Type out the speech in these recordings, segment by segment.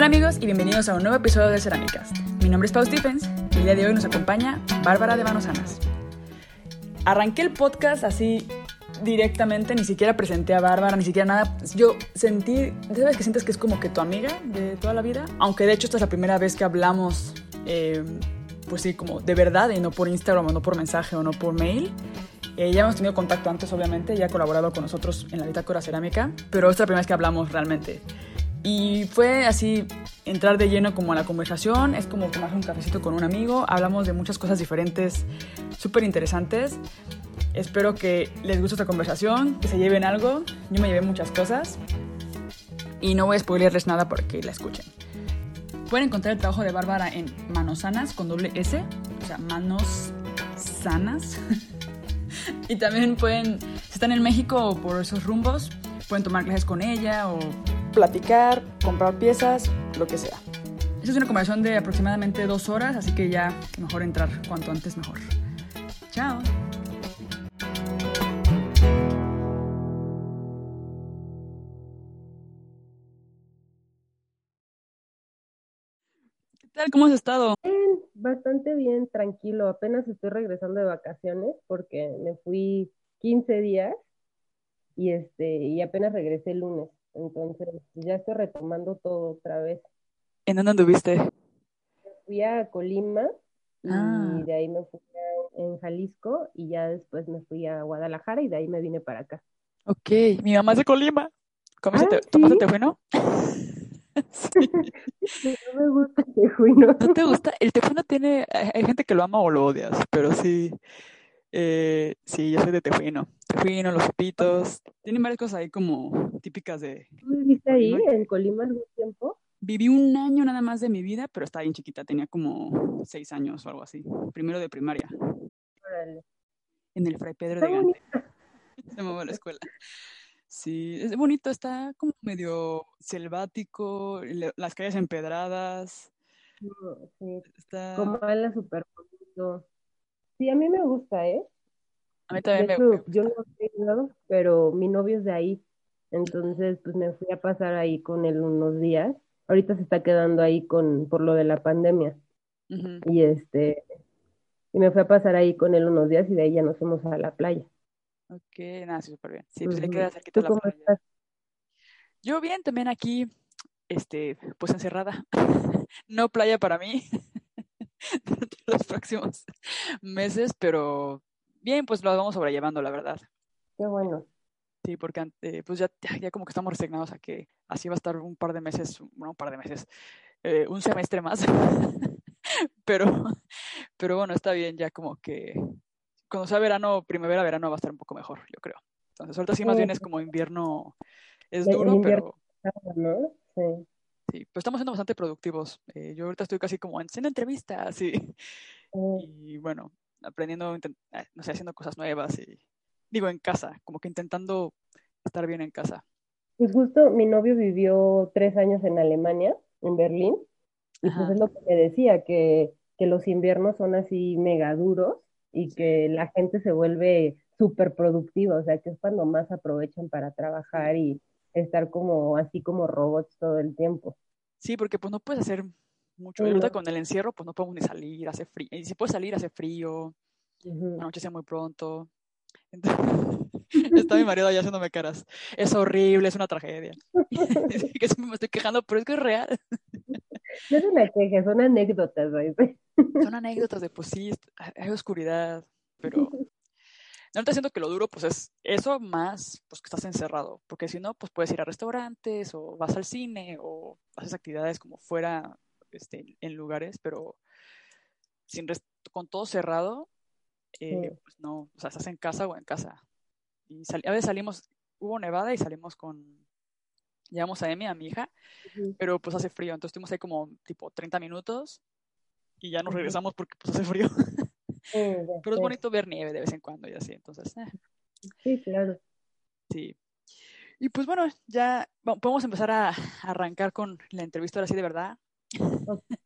Hola amigos y bienvenidos a un nuevo episodio de Cerámicas. Mi nombre es Pau Stephens y el día de hoy nos acompaña Bárbara de Manos Sanas. Arranqué el podcast así directamente, ni siquiera presenté a Bárbara, ni siquiera nada. Yo sentí, ¿sabes que sientes que es como que tu amiga de toda la vida? Aunque de hecho esta es la primera vez que hablamos, eh, pues sí, como de verdad y no por Instagram o no por mensaje o no por mail. Eh, ya hemos tenido contacto antes, obviamente, ya ha colaborado con nosotros en la bitácora cerámica, pero esta es la primera vez que hablamos realmente. Y fue así entrar de lleno como a la conversación, es como tomarse un cafecito con un amigo, hablamos de muchas cosas diferentes, súper interesantes. Espero que les guste esta conversación, que se lleven algo. Yo me llevé muchas cosas y no voy a spoilerles nada porque la escuchen. Pueden encontrar el trabajo de Bárbara en Manos Sanas con doble S, o sea, Manos Sanas. y también pueden, si están en México o por esos rumbos, pueden tomar clases con ella o platicar, comprar piezas, lo que sea. Esta es una conversación de aproximadamente dos horas, así que ya mejor entrar cuanto antes mejor. Chao. ¿Qué tal? ¿Cómo has estado? Bien, bastante bien, tranquilo. Apenas estoy regresando de vacaciones porque me fui 15 días y este y apenas regresé el lunes. Entonces, pues, ya estoy retomando todo otra vez. ¿En dónde anduviste? Fui a Colima y Ah. de ahí me fui a- en Jalisco y ya después me fui a Guadalajara y de ahí me vine para acá. Ok, mi mamá es de Colima. ¿Comiste Ah, te- ¿Tomaste ¿sí? tejuino? Sí. No me gusta el tejuino. ¿No te gusta? El tejuino tiene, hay hay gente que lo ama o lo odias, pero sí, eh, sí, yo soy de tejuino. Tejuino, los sopitos, tienen varias cosas ahí como típicas de ¿Tú viviste ahí en Colima algún tiempo? Viví un año nada más de mi vida, pero estaba bien chiquita, tenía como seis años o algo así, primero de primaria, Órale. en el Fray Pedro de Gante. Se llamaba la escuela. Sí, es bonito, está como medio selvático, le- las calles empedradas, sí, está... Comala súper bonito. Sí, a mí me gusta, ¿eh? A mí De también me... hecho, yo no he ido, pero mi novio es de ahí. Entonces, pues me fui a pasar ahí con él unos días. Ahorita se está quedando ahí con, por lo de la pandemia. Y este, y me fui a pasar ahí con él unos días y de ahí ya nos fuimos a la playa. Ok, nada, sí, súper bien. Sí, pues le queda cerquita ¿Tú la cómo playa. estás? Yo bien, también aquí, este, pues encerrada. No playa para mí durante los próximos meses, pero bien, pues lo vamos sobrellevando, la verdad. Qué bueno. Sí, porque ante- pues ya, ya, como que estamos resignados a que así va a estar un par de meses, bueno, un par de meses, eh, un semestre más. Pero, pero bueno, está bien, ya como que cuando sea verano, primavera, verano va a estar un poco mejor, yo creo. Entonces, ahorita sí más bien es como invierno, es duro, invierno, pero ¿no? Sí. Sí, pues estamos siendo bastante productivos. Eh, yo ahorita estoy casi como haciendo entrevistas y, Eh, y bueno, aprendiendo, eh, no sé, haciendo cosas nuevas y digo en casa, como que intentando estar bien en casa. Pues justo mi novio vivió tres años en Alemania, en Berlín, y pues Ajá. es lo que me decía, que, que los inviernos son así mega duros y que la gente se vuelve súper productiva, o sea, que es cuando más aprovechan para trabajar y estar como así como robots todo el tiempo. Sí, porque pues no puedes hacer mucho. Y ahorita con el encierro, pues no podemos ni salir, hace frío. Y si puedes salir, hace frío, Ujú. anochece muy pronto. Entonces, está mi marido allá haciéndome caras. Es horrible, es una tragedia. Que me estoy quejando, pero es que es real. No es una queja, son anécdotas. Son anécdotas de, pues sí, hay oscuridad, pero ahorita siento que lo duro, pues es eso más, pues que estás encerrado, porque si no, pues puedes ir a restaurantes o vas al cine o haces actividades como fuera, este, en lugares, pero sin con todo cerrado, eh, Sí. pues no, o sea, estás en casa o en casa. Y a veces salimos, hubo nevada y salimos con, llevamos a Emi, a mi hija, pero pues hace frío, entonces estuvimos ahí como tipo 30 minutos y ya nos regresamos porque pues hace frío. Sí, Pero es bonito ver nieve de vez en cuando y así, entonces, eh, Sí, claro. sí. Y pues bueno, ya podemos empezar a arrancar con la entrevista ahora sí de verdad,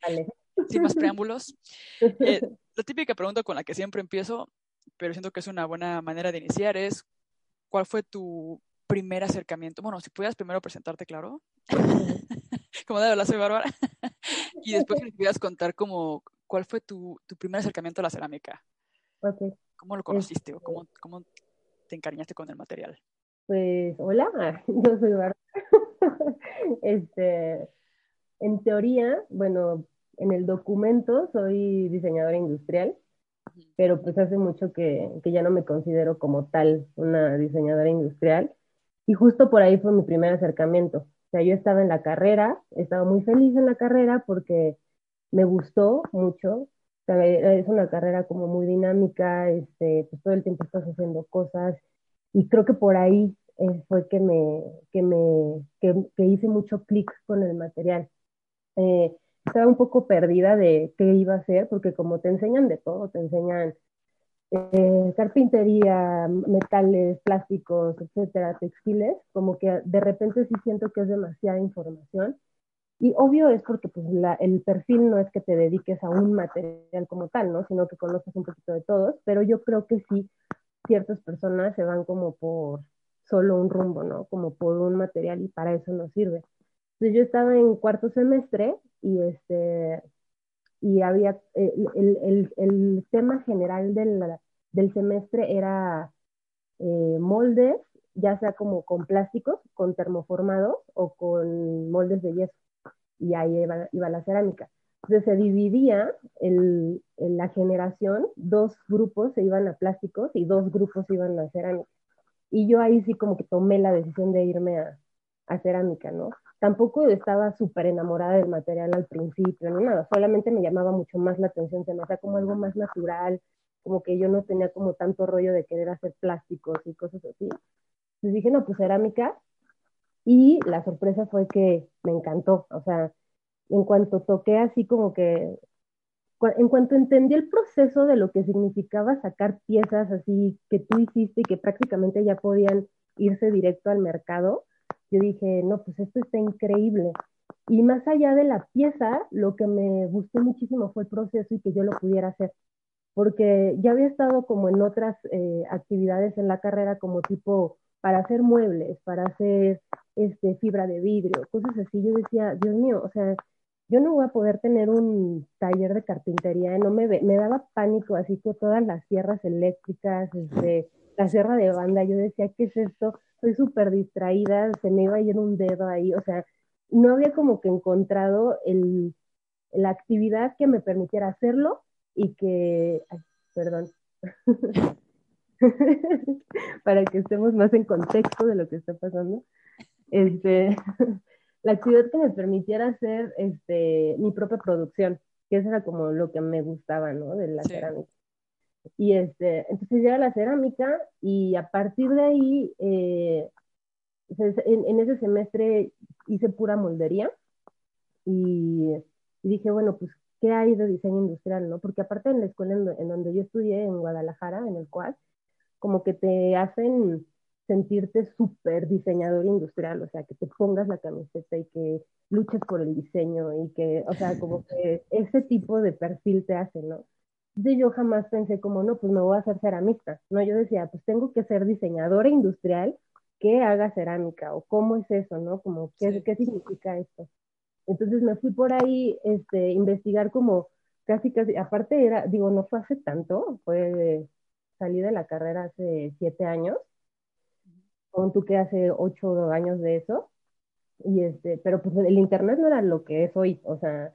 Vale. sin más preámbulos. Eh, la típica pregunta con la que siempre empiezo, pero siento que es una buena manera de iniciar, es ¿cuál fue tu primer acercamiento? Bueno, si pudieras primero presentarte, claro. Como de hola, soy Bárbara. y después nos pudieras contar como, cuál fue tu, tu, primer acercamiento a la cerámica. Okay. ¿Cómo lo conociste o cómo, este cómo te encariñaste con el material? Pues, hola, yo soy Bárbara. este, en teoría, bueno, en el documento soy diseñadora industrial, pero pues hace mucho que, que, ya no me considero como tal una diseñadora industrial. Y justo por ahí fue mi primer acercamiento. O sea, yo estaba en la carrera, estaba muy feliz en la carrera porque me gustó mucho. O sea, es una carrera como muy dinámica, este, pues todo el tiempo estás haciendo cosas. Y creo que por ahí eh, fue que me, que me, que hice mucho clic con el material. Eh, estaba un poco perdida de qué iba a hacer, porque como te enseñan de todo, te enseñan eh, carpintería, metales, plásticos, etcétera, textiles, como que de repente sí siento que es demasiada información. Y obvio es porque pues, la, el perfil no es que te dediques a un material como tal, ¿no? Sino que conoces un poquito de todos, pero yo creo que sí, ciertas personas se van como por solo un rumbo, ¿no? Como por un material y para eso no sirve. Entonces yo estaba en cuarto semestre y este y había el, el, el tema general del, del semestre era eh, moldes, ya sea como con plásticos, con termoformados o con moldes de yeso. Y ahí iba, iba la cerámica. Entonces se dividía el, en la generación, dos grupos se iban a plásticos y dos grupos iban a cerámica. Y yo ahí sí como que tomé la decisión de irme a, a cerámica, ¿no? Tampoco estaba súper enamorada del material al principio, ni nada, solamente me llamaba mucho más la atención, se me hacía como algo más natural, como que yo no tenía como tanto rollo de querer hacer plásticos y cosas así. Entonces dije, no, pues cerámica, y la sorpresa fue que me encantó, o sea, en cuanto toqué así como que en cuanto entendí el proceso de lo que significaba sacar piezas así que tú hiciste y que prácticamente ya podían irse directo al mercado, yo dije, no, pues esto está increíble. Y más allá de la pieza, lo que me gustó muchísimo fue el proceso y que yo lo pudiera hacer. Porque ya había estado como en otras eh, actividades en la carrera, como tipo para hacer muebles, para hacer este, fibra de vidrio, cosas así. Yo decía, Dios mío, o sea, yo no voy a poder tener un taller de carpintería, no me, me daba pánico, así que todas las sierras eléctricas, este, la sierra de banda, yo decía, ¿qué es esto? Soy súper distraída, se me iba a ir un dedo ahí, o sea, no había como que encontrado el, la actividad que me permitiera hacerlo y que, ay, perdón, para que estemos más en contexto de lo que está pasando, este, la actividad que me permitiera hacer este, mi propia producción, que eso era como lo que me gustaba, ¿no? De la cerámica. Y este, entonces llega la cerámica y a partir de ahí, eh, en, ese semestre hice pura moldería y, dije, bueno, pues, ¿qué hay de diseño industrial, no? Porque aparte en la escuela en, en donde yo estudié, en Guadalajara, en el cual, como que te hacen sentirte súper diseñador industrial, o sea, que te pongas la camiseta y que luches por el diseño y que, o sea, como que ese tipo de perfil te hace, ¿no? Entonces yo jamás pensé como, no, pues me voy a hacer ceramista, ¿no? Yo decía, pues tengo que ser diseñadora industrial que haga cerámica o cómo es eso, ¿no? Como, ¿qué, ¿qué significa esto? Entonces me fui por ahí, este, investigar como casi, casi, aparte era, digo, no fue hace tanto, fue, salí de la carrera hace siete años, con tú que hace ocho años de eso, y este, pero pues el internet no era lo que es hoy, o sea,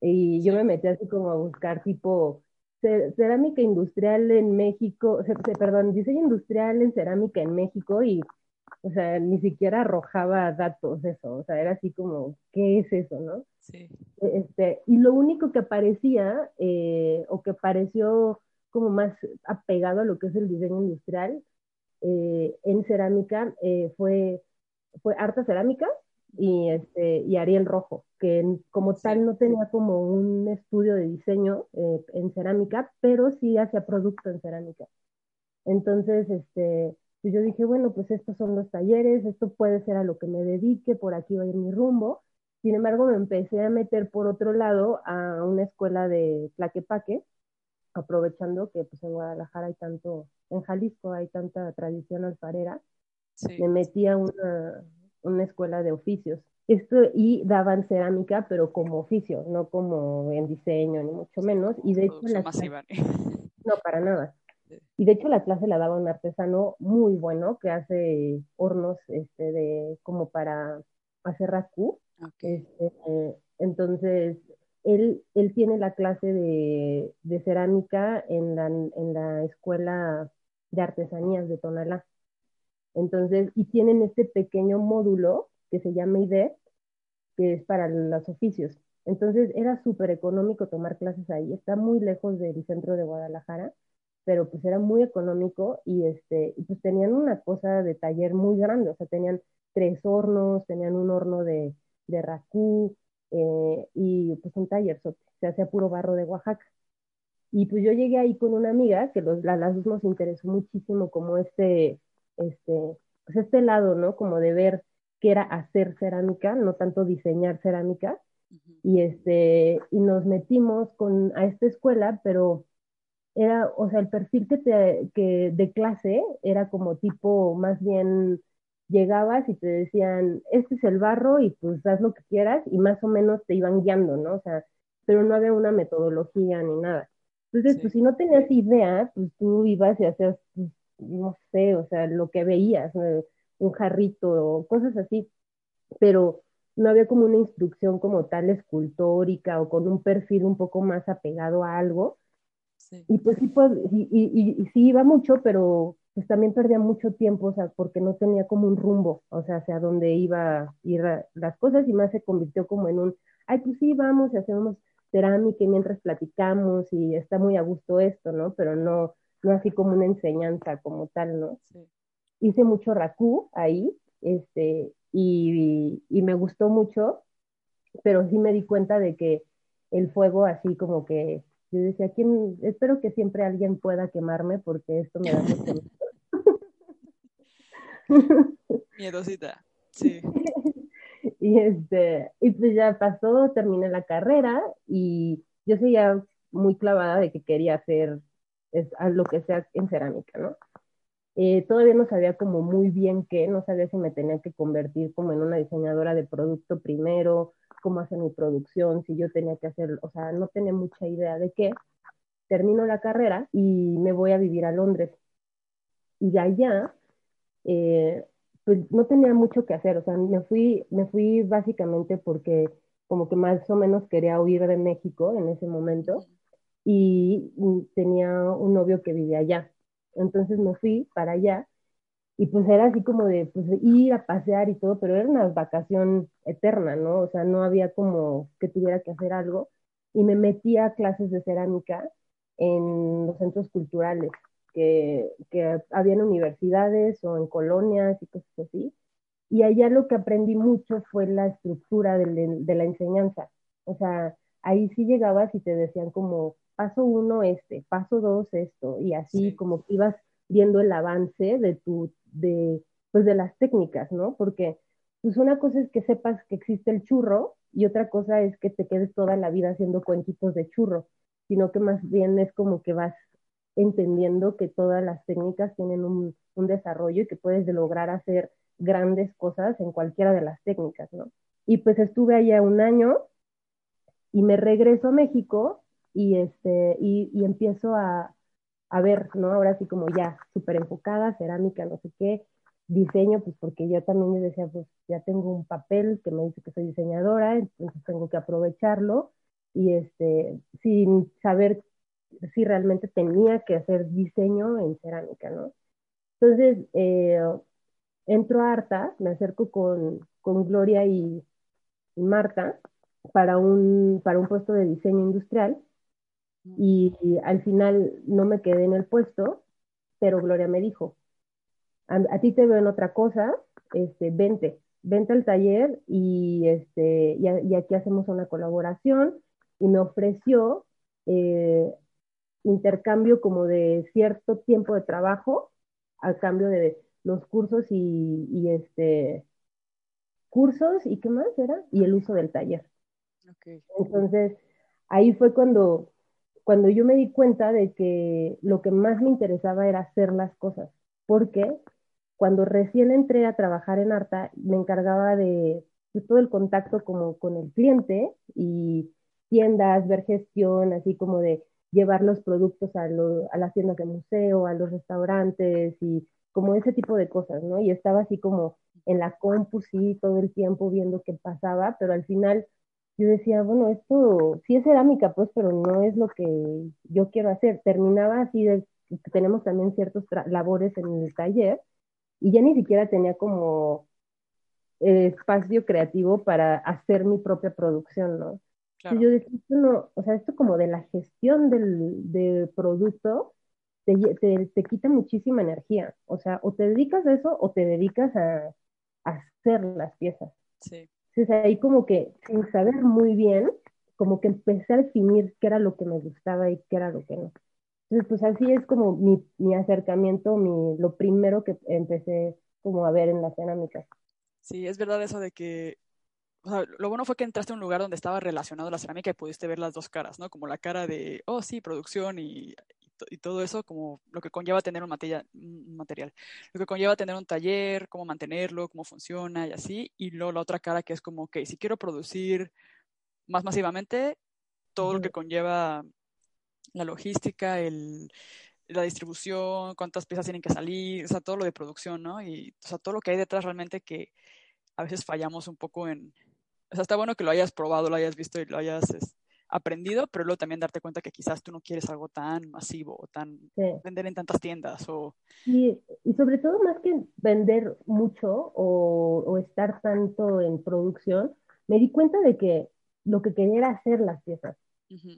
y yo me metí así como a buscar tipo cerámica industrial en México, perdón, diseño industrial en cerámica en México y, o sea, ni siquiera arrojaba datos eso, o sea, era así como, ¿qué es eso, no? Sí. Este, y lo único que aparecía, eh, o que pareció como más apegado a lo que es el diseño industrial, eh, en cerámica eh, fue, fue Arta Cerámica y, este, y Ariel Rojo, que como tal no tenía como un estudio de diseño eh, en cerámica, pero sí hacía producto en cerámica. Entonces, este, pues yo dije, bueno, pues estos son los talleres, esto puede ser a lo que me dedique, por aquí va a ir mi rumbo. Sin embargo, me empecé a meter por otro lado a una escuela de plaquepaque, aprovechando que pues en Guadalajara hay tanto en Jalisco hay tanta tradición alfarera, me metí a una, una, escuela de oficios Esto, y daban cerámica, pero como oficio, no como en diseño, ni mucho menos. Y de hecho, la no, para nada. Y de hecho la clase la daba un artesano muy bueno que hace hornos este, de, como para hacer racú. Este, entonces, él, él tiene la clase de, de cerámica en la, en la escuela de artesanías de Tonalá. Entonces, y tienen este pequeño módulo que se llama IDE, que es para los oficios. Entonces, era súper económico tomar clases ahí. Está muy lejos del centro de Guadalajara pero pues era muy económico y este, pues tenían una cosa de taller muy grande, o sea, tenían tres hornos, tenían un horno de, de racú eh, y pues un taller, se hacía puro barro de Oaxaca. Y pues yo llegué ahí con una amiga que los, a las dos nos interesó muchísimo como este, este, pues este lado, ¿no? Como de ver qué era hacer cerámica, no tanto diseñar cerámica. Y este, y nos metimos con, a esta escuela, pero era, o sea, el perfil que, te, que de clase era como tipo, más bien llegabas y te decían, este es el barro y pues haz lo que quieras y más o menos te iban guiando, ¿no? O sea, pero no había una metodología ni nada. Entonces, pues si no tenías idea, pues tú ibas y hacías, pues, no sé, o sea, lo que veías, un jarrito o cosas así, pero no había como una instrucción como tal escultórica o con un perfil un poco más apegado a algo, y pues sí, pues, y, y, sí iba mucho, pero pues también perdía mucho tiempo, o sea, porque no tenía como un rumbo, o sea, hacia dónde iba a ir las cosas y más se convirtió como en un, ay, pues sí, vamos y hacemos cerámica y mientras platicamos y está muy a gusto esto, ¿no? Pero no, no así como una enseñanza como tal, ¿no? Hice mucho racú ahí, este, y, y me gustó mucho, pero sí me di cuenta de que el fuego así como que yo decía, ¿quién? espero que siempre alguien pueda quemarme porque esto me da mucho miedo. Miedosita, sí. y este, y pues ya pasó, terminé la carrera y yo seguía muy clavada de que quería hacer es, lo que sea en cerámica, ¿no? Eh, todavía no sabía como muy bien qué, no sabía si me tenía que convertir como en una diseñadora de producto primero, cómo hacer mi producción, si yo tenía que hacer, o sea, no tenía mucha idea de qué. Termino la carrera y me voy a vivir a Londres. Y de allá, eh, pues no tenía mucho que hacer, o sea, me fui, me fui básicamente porque como que más o menos quería huir de México en ese momento y tenía un novio que vivía allá. Entonces me fui para allá y pues era así como de pues, ir a pasear y todo, pero era una vacación eterna, ¿no? O sea, no había como que tuviera que hacer algo. Y me metí a clases de cerámica en los centros culturales, que, que había en universidades o en colonias y cosas así. Y allá lo que aprendí mucho fue la estructura de, de la enseñanza. O sea, ahí sí llegabas y te decían como, paso uno este, paso dos esto, y así como que ibas viendo el avance de tu de, pues de las técnicas, ¿no? Porque pues una cosa es que sepas que existe el churro y otra cosa es que te quedes toda la vida haciendo cuentitos de churro, sino que más bien es como que vas entendiendo que todas las técnicas tienen un, un desarrollo y que puedes lograr hacer grandes cosas en cualquiera de las técnicas, ¿no? Y pues estuve allá un año y me regreso a México y, este, y, y empiezo a, a ver, ¿no? Ahora sí como ya súper enfocada, cerámica, no sé qué, diseño, pues porque yo también decía, pues ya tengo un papel que me dice que soy diseñadora, entonces tengo que aprovecharlo y este, sin saber si realmente tenía que hacer diseño en cerámica, ¿no? Entonces, eh, entro a Arta, me acerco con, con Gloria y, Marta para un, para un puesto de diseño industrial y, al final no me quedé en el puesto, pero Gloria me dijo, a, ti te veo en otra cosa, este, vente, vente al taller y, este, y, aquí hacemos una colaboración y me ofreció eh, intercambio como de cierto tiempo de trabajo al cambio de los cursos y, y, este cursos y qué más era y el uso del taller. Entonces ahí fue cuando cuando yo me di cuenta de que lo que más me interesaba era hacer las cosas, porque cuando recién entré a trabajar en Arta, me encargaba de, pues, todo el contacto como con el cliente y tiendas, ver gestión, así como de llevar los productos a, a las tiendas de museo, a los restaurantes y como ese tipo de cosas, ¿no? Y estaba así como en la compu, sí, todo el tiempo viendo qué pasaba, pero al final yo decía, bueno, esto sí es cerámica, pues, pero no es lo que yo quiero hacer. Terminaba así de, tenemos también ciertos labores en el taller y ya ni siquiera tenía como eh, espacio creativo para hacer mi propia producción, ¿no? Yo decía, esto no, o sea, esto como de la gestión del, producto te, te, quita muchísima energía. O sea, o te dedicas a eso o te dedicas a, a hacer las piezas. Sí. Entonces ahí como que sin saber muy bien, como que empecé a definir qué era lo que me gustaba y qué era lo que no. Entonces pues así es como mi, mi acercamiento, mi, lo primero que empecé como a ver en la cerámica. Sí, es verdad eso de que, o sea, lo bueno fue que entraste a un lugar donde estaba relacionado la cerámica y pudiste ver las dos caras, ¿no? Como la cara de, oh sí, producción y, y todo eso, como lo que conlleva tener un material, un material, lo que conlleva tener un taller, cómo mantenerlo, cómo funciona y así, y luego la otra cara que es como, ok, si quiero producir más masivamente, todo lo que conlleva la logística, el, la distribución, cuántas piezas tienen que salir, o sea, todo lo de producción, ¿no? Y, o sea, todo lo que hay detrás realmente que a veces fallamos un poco en... O sea, está bueno que lo hayas probado, lo hayas visto y lo hayas aprendido, pero luego también darte cuenta que quizás tú no quieres algo tan masivo o tan vender en tantas tiendas o... Y, y, sobre todo más que vender mucho o, o, estar tanto en producción, me di cuenta de que lo que quería era hacer las piezas.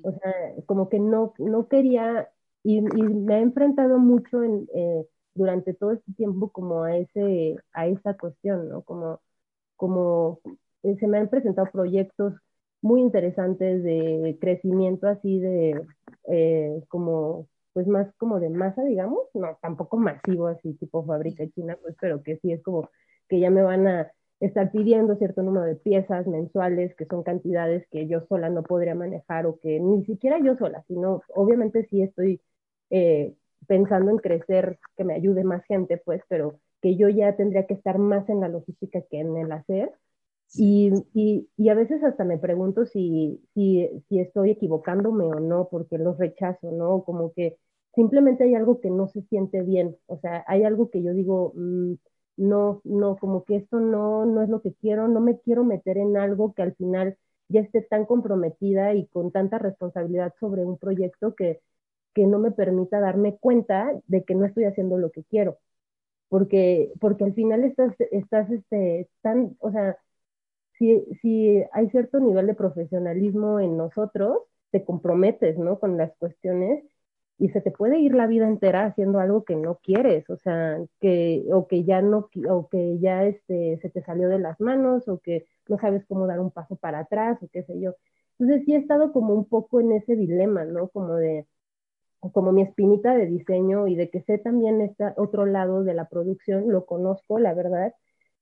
O sea, como que no, no quería, y, y me he enfrentado mucho en, eh, durante todo este tiempo como a, ese, a esa cuestión, ¿no? Como, como eh, se me han presentado proyectos muy interesantes de crecimiento así de eh, como pues más como de masa digamos no tampoco masivo así tipo fábrica china pues pero que sí es como que ya me van a estar pidiendo cierto número de piezas mensuales que son cantidades que yo sola no podría manejar o que ni siquiera yo sola sino obviamente sí estoy eh, pensando en crecer que me ayude más gente pues pero que yo ya tendría que estar más en la logística que en el hacer y, y, y, a veces hasta me pregunto si, si, si, estoy equivocándome o no, porque los rechazo, ¿no? Como que simplemente hay algo que no se siente bien, o sea, hay algo que yo digo, mm, no, no, como que esto no, no es lo que quiero, no me quiero meter en algo que al final ya esté tan comprometida y con tanta responsabilidad sobre un proyecto que, que no me permita darme cuenta de que no estoy haciendo lo que quiero. Porque, porque al final estás, estás este, tan, o sea, si, si hay cierto nivel de profesionalismo en nosotros, te comprometes, ¿no? Con las cuestiones y se te puede ir la vida entera haciendo algo que no quieres, o sea, que, o que ya no, o que ya este, se te salió de las manos, o que no sabes cómo dar un paso para atrás, o qué sé yo. Entonces sí he estado como un poco en ese dilema, ¿no? Como de, como mi espinita de diseño y de que sé también este otro lado de la producción, lo conozco, la verdad,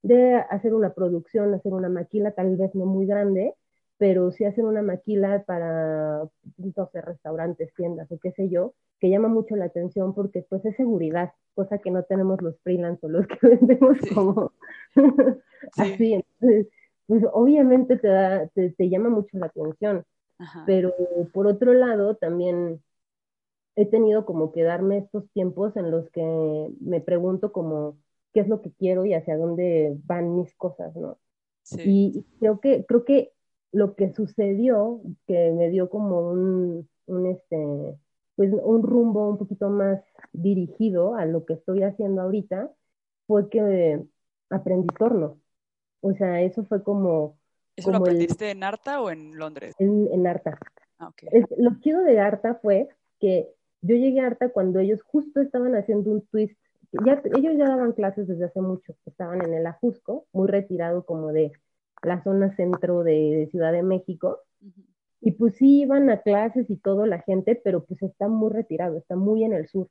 de hacer una producción, hacer una maquila, tal vez no muy grande, pero sí hacer una maquila para, no sé, restaurantes, tiendas o qué sé yo, que llama mucho la atención porque pues es seguridad, cosa que no tenemos los freelance o los que vendemos como así. Entonces, pues obviamente te, da, te, llama mucho la atención, pero por otro lado también he tenido como que darme estos tiempos en los que me pregunto como qué es lo que quiero y hacia dónde van mis cosas, ¿no? Sí. Y creo que, creo que lo que sucedió, que me dio como un, un, este, pues un rumbo un poquito más dirigido a lo que estoy haciendo ahorita, fue que aprendí torno. O sea, eso fue como... ¿Eso lo aprendiste en Arta o en Londres? En, en Arta. Ah, okay. lo chido de Arta fue que yo llegué a Arta cuando ellos justo estaban haciendo un twist ellos ya daban clases desde hace mucho, estaban en el Ajusco, muy retirado como de la zona centro de, Ciudad de México, y pues sí iban a clases y todo la gente, pero pues está muy retirado, está muy en el sur.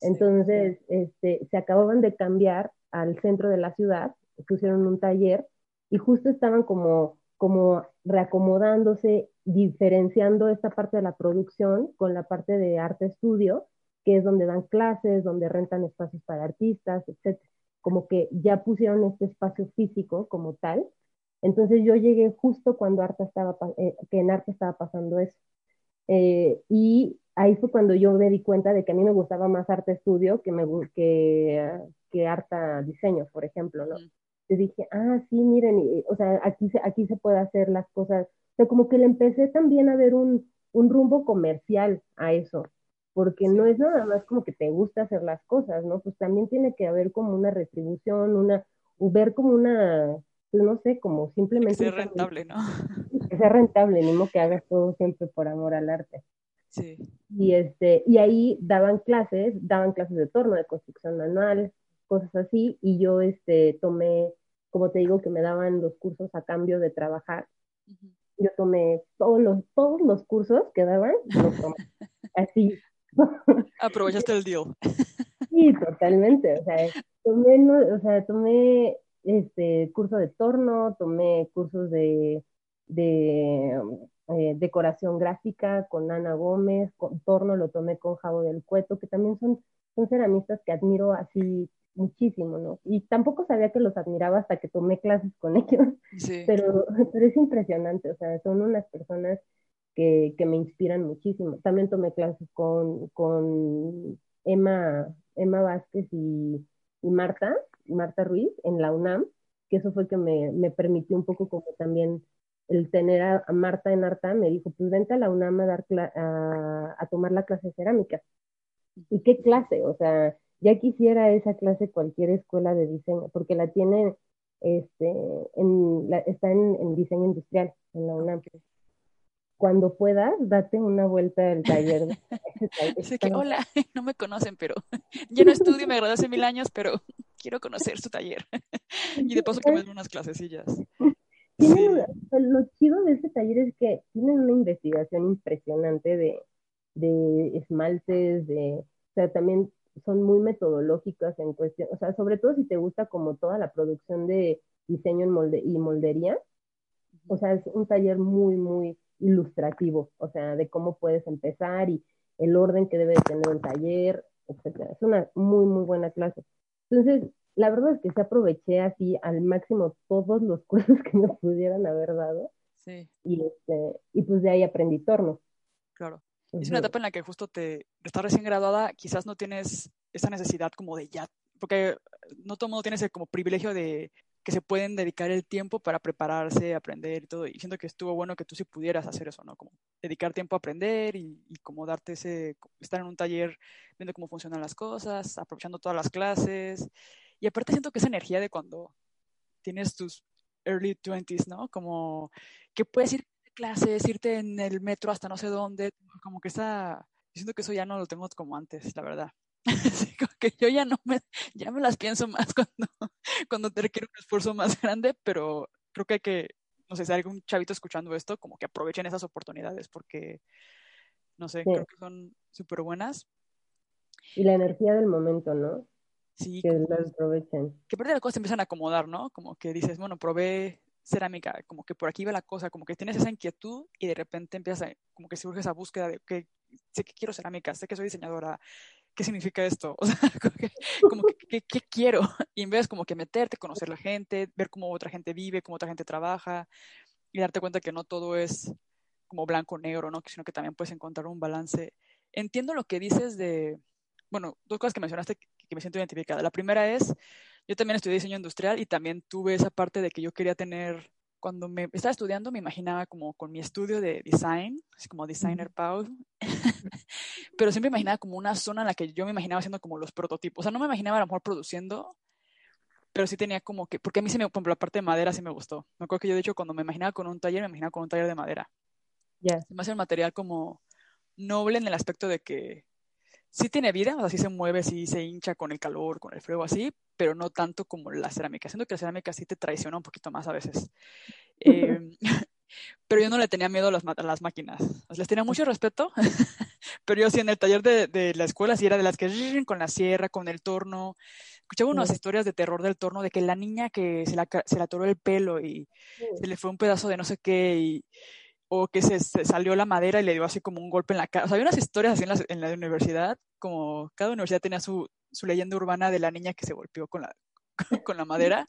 Entonces, este, se acababan de cambiar al centro de la ciudad, pusieron un taller y justo estaban como, como reacomodándose, diferenciando esta parte de la producción con la parte de arte estudio que es donde dan clases, donde rentan espacios para artistas, etc. Como que ya pusieron este espacio físico como tal Entonces yo llegué justo cuando Arta estaba, eh, que en Arta estaba pasando eso. Eh, y ahí fue cuando yo me di cuenta de que a mí me gustaba más arte estudio que, me, que, que Arta diseño, por ejemplo, ¿no? Yo dije, ah, sí, miren, o sea, aquí se, aquí se puede hacer las cosas. O sea, como que le empecé también a ver un, un rumbo comercial a eso, porque no es nada más como que te gusta hacer las cosas, ¿no? Pues también tiene que haber como una retribución, una, ver como una, pues no sé, como simplemente... Que sea rentable, ¿no? Que sea rentable, modo que hagas todo siempre por amor al arte. Sí. Y, este, y ahí daban clases, daban clases de torno, de construcción manual, cosas así, y yo este, tomé, como te digo, que me daban los cursos a cambio de trabajar. Yo tomé todos los, todos los cursos que daban, los tomé. así. Aprovechaste el deal. Sí, totalmente. O sea, tomé, o sea, tomé este curso de torno, tomé cursos de, de eh, decoración gráfica con Ana Gómez, con torno lo tomé con Javo del Cueto, que también son, son ceramistas que admiro así muchísimo, ¿no? Y tampoco sabía que los admiraba hasta que tomé clases con ellos, pero, pero es impresionante, o sea, son unas personas que, me inspiran muchísimo. También tomé clases con, con Emma, Emma Vázquez y, y Marta, Marta Ruiz en la UNAM, que eso fue que me, me permitió un poco como también el tener a, Marta en Arta, me dijo, pues vente a la UNAM a, dar a, a, tomar la clase de cerámica. ¿Y qué clase? O sea, ya quisiera esa clase cualquier escuela de diseño, porque la tiene, este, en, está en, en, diseño industrial en la UNAM cuando puedas, date una vuelta al taller. Dice que, hola, no me conocen, pero yo no estudio, me gradué hace mil años, pero quiero conocer su taller. y de paso que me den unas clasecillas. Sí. Lo chido de ese taller es que tienen una investigación impresionante de, de esmaltes, de, o sea, también son muy metodológicas en cuestión, o sea, sobre todo si te gusta como toda la producción de diseño en molde y moldería, o sea, es un taller muy, muy ilustrativo, o sea, de cómo puedes empezar y el orden que debe tener un taller, etcétera. Es una muy, muy buena clase. Entonces, la verdad es que se aproveché así al máximo todos los cursos que me pudieran haber dado. Sí. Y, este, y pues de ahí aprendí torno. Claro. Es una etapa en la que justo te estás recién graduada, quizás no tienes esa necesidad como de ya, porque no todo el mundo tiene ese como privilegio de que se pueden dedicar el tiempo para prepararse, aprender y todo. Y siento que estuvo bueno que tú sí pudieras hacer eso, ¿no? Como dedicar tiempo a aprender y, como darte ese, estar en un taller viendo cómo funcionan las cosas, aprovechando todas las clases. Y aparte siento que esa energía de cuando tienes tus early 20s, ¿no? Como que puedes ir a clases, irte en el metro hasta no sé dónde, como que esa, siento que eso ya no lo tengo como antes, la verdad. que yo ya no me, ya me las pienso más cuando, cuando te requiere un esfuerzo más grande, pero creo que hay que, no sé, si hay algún chavito escuchando esto, como que aprovechen esas oportunidades porque, no sé, creo que son súper buenas. Y la energía del momento, ¿no? Sí. Que las aprovechen. Que parte de las cosas se empiezan a acomodar, ¿no? Como que dices, bueno, probé cerámica, como que por aquí va la cosa, como que tienes esa inquietud y de repente empieza, como que surge esa búsqueda de que sé que quiero cerámica, sé que soy diseñadora, ¿qué significa esto? O sea, como que, ¿qué, quiero? Y en vez como que meterte, conocer la gente, ver cómo otra gente vive, cómo otra gente trabaja y darte cuenta que no todo es como blanco negro, ¿no? Sino que también puedes encontrar un balance. Entiendo lo que dices de, bueno, dos cosas que mencionaste que, que me siento identificada. La primera es, yo también estudié diseño industrial y también tuve esa parte de que yo quería tener cuando me estaba estudiando me imaginaba como con mi estudio de design, así como designer Pau, pero siempre imaginaba como una zona en la que yo me imaginaba haciendo como los prototipos. O sea, no me imaginaba a lo mejor produciendo, pero sí tenía como que, porque a mí se me, por ejemplo, la parte de madera sí me gustó. Me acuerdo que yo, de hecho, cuando me imaginaba con un taller, me imaginaba con un taller de madera. Ya. Se me hace el material como noble en el aspecto de que sí tiene vida, o sea, sí se mueve, sí se hincha con el calor, con el frío, así, pero no tanto como la cerámica. Siento que la cerámica sí te traiciona un poquito más a veces. Eh, pero yo no le tenía miedo a las, a las máquinas. les tenía mucho respeto, pero yo sí en el taller de, de, la escuela sí era de las que con la sierra, con el torno. Escuchaba unas historias de terror del torno, de que la niña que se la, se la atoró el pelo y se le fue un pedazo de no sé qué y o que se, salió la madera y le dio así como un golpe en la cara. O sea, había unas historias así en la, en la universidad, como cada universidad tenía su, su, leyenda urbana de la niña que se golpeó con la, con la madera.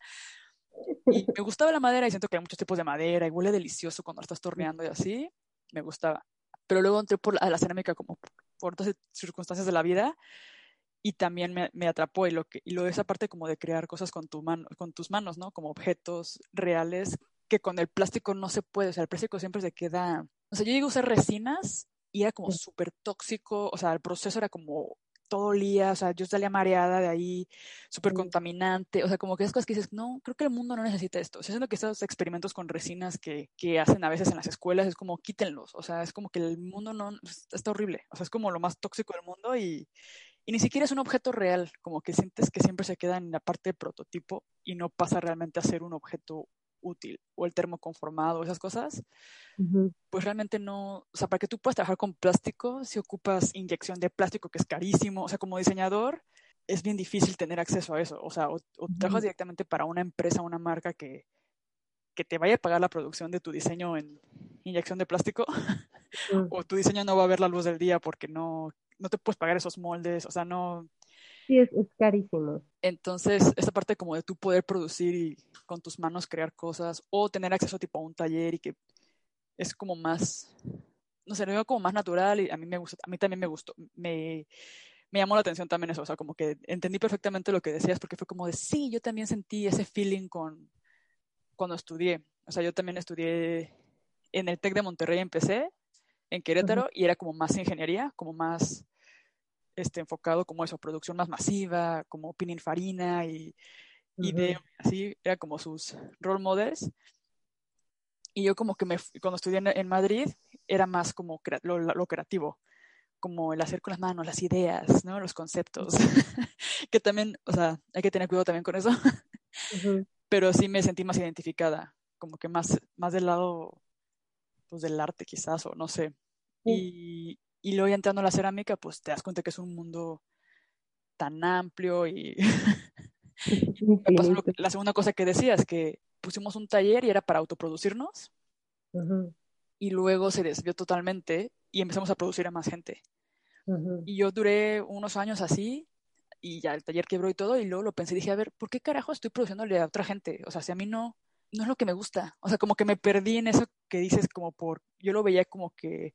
Y me gustaba la madera y siento que hay muchos tipos de madera y huele delicioso cuando estás torneando y así. Me gustaba. Pero luego entré por a la cerámica como por otras circunstancias de la vida y también me, me, atrapó y lo que y lo de esa parte como de crear cosas con tu mano con tus manos no como objetos reales que con el plástico no se puede o sea el plástico siempre se queda o sea yo llegué a usar resinas y era como súper tóxico o sea el proceso era como todo olía, o sea, yo salía mareada de ahí, súper contaminante, o sea, como que esas cosas que dices, no, creo que el mundo no necesita esto. O sea, siento que estos experimentos con resinas que, que hacen a veces en las escuelas es como quítenlos, o sea, es como que el mundo no, está horrible, o sea, es como lo más tóxico del mundo y, y ni siquiera es un objeto real, como que sientes que siempre se queda en la parte de prototipo y no pasa realmente a ser un objeto útil o el termoconformado, esas cosas, uh -huh. pues realmente no, o sea, para que tú puedas trabajar con plástico, si ocupas inyección de plástico que es carísimo, o sea, como diseñador es bien difícil tener acceso a eso, o sea, o, o trabajas uh -huh. directamente para una empresa, una marca que, que te vaya a pagar la producción de tu diseño en inyección de plástico, uh -huh. o tu diseño no va a ver la luz del día porque no, no te puedes pagar esos moldes, o sea, no, Sí, es, es, carísimo. Entonces, esta parte como de tú poder producir y con tus manos crear cosas o tener acceso tipo a un taller y que es como más, no sé, lo veo como más natural y a mí me gusta, a mí también me gustó, me, me llamó la atención también eso, o sea, como que entendí perfectamente lo que decías porque fue como de, sí, yo también sentí ese feeling con, cuando estudié, o sea, yo también estudié en el TEC de Monterrey, empecé en Querétaro uh -huh. y era como más ingeniería, como más este, enfocado como eso, producción más masiva, como Pininfarina y, y uh -huh. de así, era como sus role models. Y yo como que me, cuando estudié en, en Madrid, era más como lo, lo, creativo, como el hacer con las manos, las ideas, ¿no? Los conceptos, que también, o sea, hay que tener cuidado también con eso, uh -huh. pero sí me sentí más identificada, como que más, más del lado, pues del arte quizás, o no sé. Y, y luego ya entrando a la cerámica, pues te das cuenta que es un mundo tan amplio y lo, la segunda cosa que decías, que pusimos un taller y era para autoproducirnos uh -huh. y luego se desvió totalmente y empezamos a producir a más gente. Uh -huh. Y yo duré unos años así y ya el taller quebró y todo y luego lo pensé y dije, a ver, ¿por qué carajo estoy produciéndole a otra gente? O sea, si a mí no, no es lo que me gusta. O sea, como que me perdí en eso que dices como por, yo lo veía como que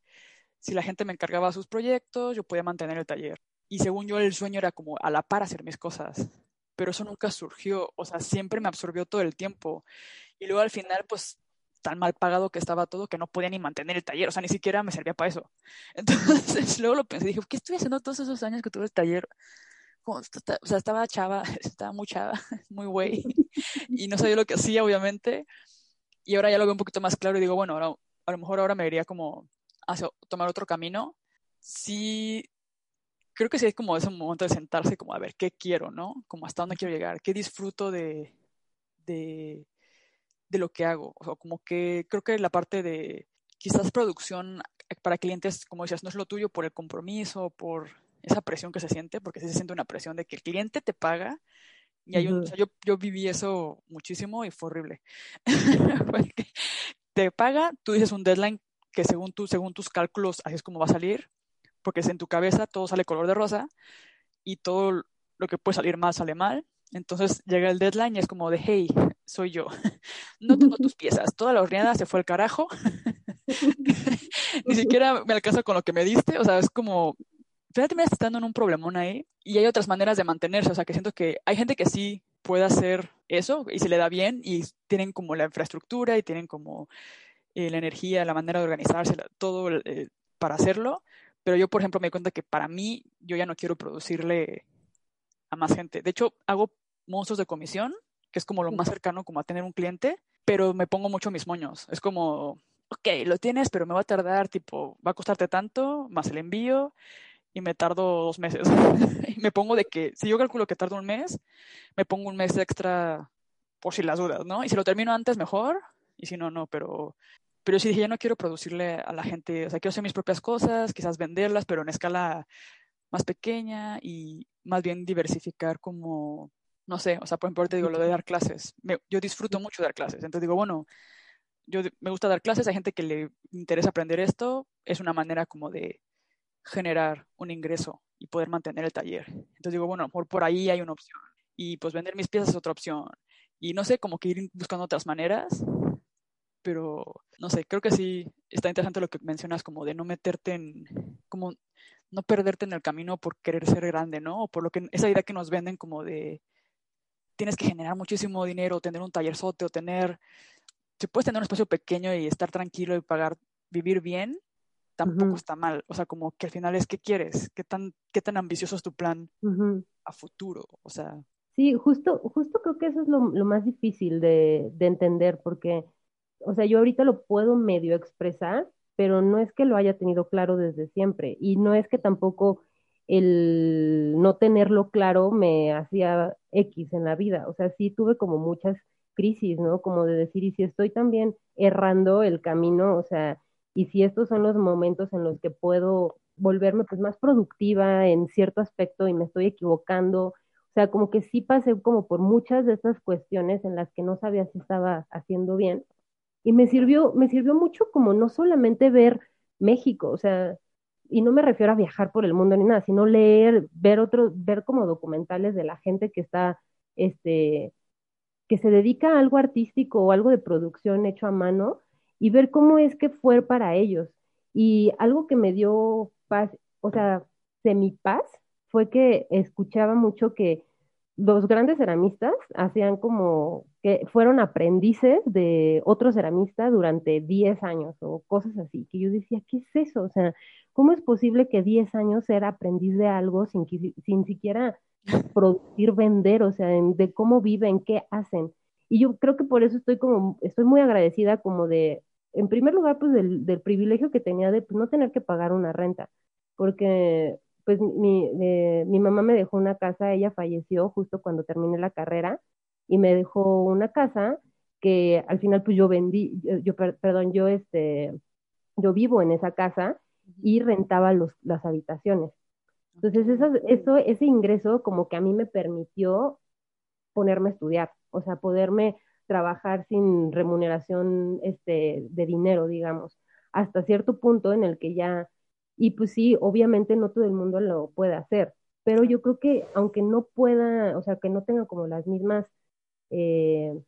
si la gente me encargaba sus proyectos, yo podía mantener el taller. Y según yo, el sueño era como a la par hacer mis cosas. Pero eso nunca surgió. O sea, siempre me absorbió todo el tiempo. Y luego al final, pues, tan mal pagado que estaba todo que no podía ni mantener el taller. O sea, ni siquiera me servía para eso. Entonces, luego lo pensé. Dije, ¿qué estoy haciendo todos esos años que tuve el taller? Como, o sea, estaba chava, estaba muy chava, muy güey. Y no sabía lo que hacía, obviamente. Y ahora ya lo veo un poquito más claro y digo, bueno, ahora, a lo mejor ahora me iría como hacia tomar otro camino, sí, creo que sí es como ese momento de sentarse, como a ver qué quiero, ¿no? Como hasta dónde quiero llegar, qué disfruto de, de, de lo que hago. O sea, como que creo que la parte de quizás producción para clientes, como decías, no es lo tuyo por el compromiso, por esa presión que se siente, porque sí se siente una presión de que el cliente te paga. Y hay un, o sea, yo, yo viví eso muchísimo y fue horrible. te paga, tú dices un deadline según, tú, según tus cálculos así es como va a salir, porque es en tu cabeza todo sale color de rosa y todo lo que puede salir mal sale mal. Entonces llega el deadline y es como de, hey, soy yo, no tengo tus piezas, toda la horneada se fue al carajo, ni siquiera me alcanza con lo que me diste, o sea, es como, fíjate, me estás dando en un problemón ahí y hay otras maneras de mantenerse, o sea, que siento que hay gente que sí puede hacer eso y se le da bien y tienen como la infraestructura y tienen como eh, la energía, la manera de organizarse, todo eh, para hacerlo. Pero yo, por ejemplo, me di cuenta que para mí, yo ya no quiero producirle a más gente. De hecho, hago monstruos de comisión, que es como lo más cercano como a tener un cliente, pero me pongo mucho mis moños. Es como, ok, lo tienes, pero me va a tardar, tipo, va a costarte tanto, más el envío, y me tardo dos meses. y me pongo de que, si yo calculo que tardo un mes, me pongo un mes extra por si las dudas, ¿no? Y si lo termino antes, mejor, y si no, no, pero pero sí dije, ya no quiero producirle a la gente, o sea, quiero hacer mis propias cosas, quizás venderlas, pero en escala más pequeña y más bien diversificar como, no sé, o sea, por ejemplo, te digo lo de dar clases. Me, yo disfruto mucho dar clases, entonces digo, bueno, yo me gusta dar clases, hay gente que le interesa aprender esto, es una manera como de generar un ingreso y poder mantener el taller. Entonces digo, bueno, mejor por ahí hay una opción. Y pues vender mis piezas es otra opción. y no sé, como que ir buscando otras maneras, pero no sé, creo que sí está interesante lo que mencionas como de no meterte en, como no perderte en el camino por querer ser grande, ¿no? O por lo que esa idea que nos venden como de tienes que generar muchísimo dinero, tener un taller sote o tener, si puedes tener un espacio pequeño y estar tranquilo y pagar, vivir bien, tampoco está mal. O sea, como que al final es qué quieres, qué tan, qué tan ambicioso es tu plan a futuro. O sea. Sí, justo, justo creo que eso es lo, más difícil de, de, entender, porque, o sea, yo ahorita lo puedo medio expresar, pero no es que lo haya tenido claro desde siempre. Y no es que tampoco el no tenerlo claro me hacía X en la vida. O sea, sí tuve como muchas crisis, ¿no? Como de decir, y si estoy también errando el camino, o sea, y si estos son los momentos en los que puedo volverme pues más productiva en cierto aspecto y me estoy equivocando, o sea, como que sí pasé como por muchas de estas cuestiones en las que no sabía si estaba haciendo bien y me sirvió me sirvió mucho como no solamente ver México, o sea, y no me refiero a viajar por el mundo ni nada, sino leer, ver otros, ver como documentales de la gente que está, este, que se dedica a algo artístico o algo de producción hecho a mano y ver cómo es que fue para ellos. Y algo que me dio paz, o sea, semi paz, fue que escuchaba mucho que los grandes ceramistas hacían como que fueron aprendices de otro ceramista durante 10 años o cosas así, que yo decía, ¿qué es eso? O sea, ¿cómo es posible que 10 años ser aprendiz de algo sin, sin siquiera producir, vender, o sea, de cómo viven, qué hacen? Y yo creo que por eso estoy como, estoy muy agradecida como de, en primer lugar, pues del, del privilegio que tenía de pues, no tener que pagar una renta, porque pues mi, mi mamá me dejó una casa, ella falleció justo cuando terminé la carrera y me dejó una casa que al final pues yo vendí, yo, perdón, yo este, yo vivo en esa casa y rentaba los, las habitaciones. Entonces eso, eso, ese ingreso como que a mí me permitió ponerme a estudiar, o sea, poderme trabajar sin remuneración este, de dinero, digamos, hasta cierto punto en el que ya y pues sí, obviamente no todo el mundo lo puede hacer, pero yo creo que aunque no pueda, o sea, que no tenga como las mismas eh,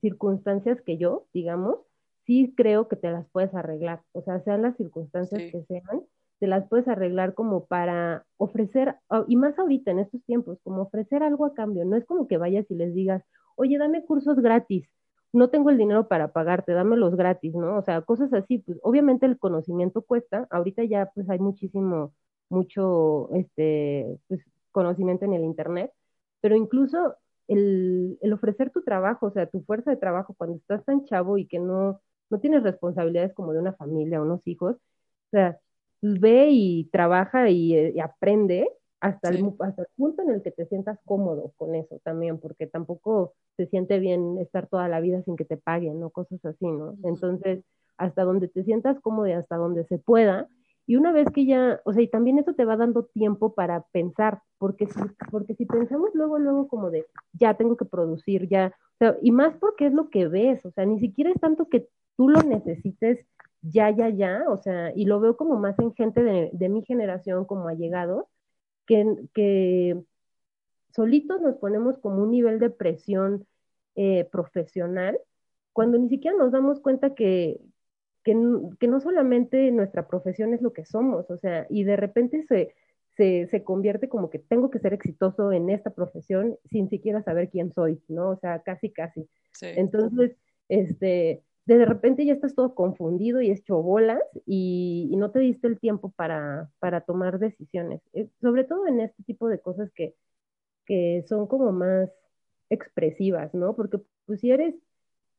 circunstancias que yo, digamos, sí creo que te las puedes arreglar, o sea, sean las circunstancias que sean, te las puedes arreglar como para ofrecer, y más ahorita en estos tiempos, como ofrecer algo a cambio, no es como que vayas y les digas, oye, dame cursos gratis, no tengo el dinero para pagarte, dámelos gratis, ¿no? O sea, cosas así, pues obviamente el conocimiento cuesta, ahorita ya pues hay muchísimo, mucho, este, pues conocimiento en el Internet, pero incluso el, el, ofrecer tu trabajo, o sea, tu fuerza de trabajo cuando estás tan chavo y que no, no tienes responsabilidades como de una familia o unos hijos, o sea, ve y trabaja y, eh, y aprende hasta, el, hasta el punto en el que te sientas cómodo con eso también, porque tampoco se siente bien estar toda la vida sin que te paguen, ¿no? Cosas así, ¿no? Entonces, hasta donde te sientas cómodo y hasta donde se pueda. Y una vez que ya, o sea, y también eso te va dando tiempo para pensar, porque si, porque si pensamos luego, luego como de, ya tengo que producir, ya, o sea, y más porque es lo que ves, o sea, ni siquiera es tanto que tú lo necesites ya, ya, ya, o sea, y lo veo como más en gente de, mi generación como allegados, que, solitos nos ponemos como un nivel de presión eh, profesional cuando ni siquiera nos damos cuenta que, que, no solamente nuestra profesión es lo que somos, o sea, y de repente se, se, convierte como que tengo que ser exitoso en esta profesión sin siquiera saber quién soy, ¿no? O sea, casi, casi. Entonces, este, de repente ya estás todo confundido y hecho bolas y, no te diste el tiempo para, para tomar decisiones, eh, sobre todo en este tipo de cosas que, que son como más expresivas, ¿no? Porque pues si eres,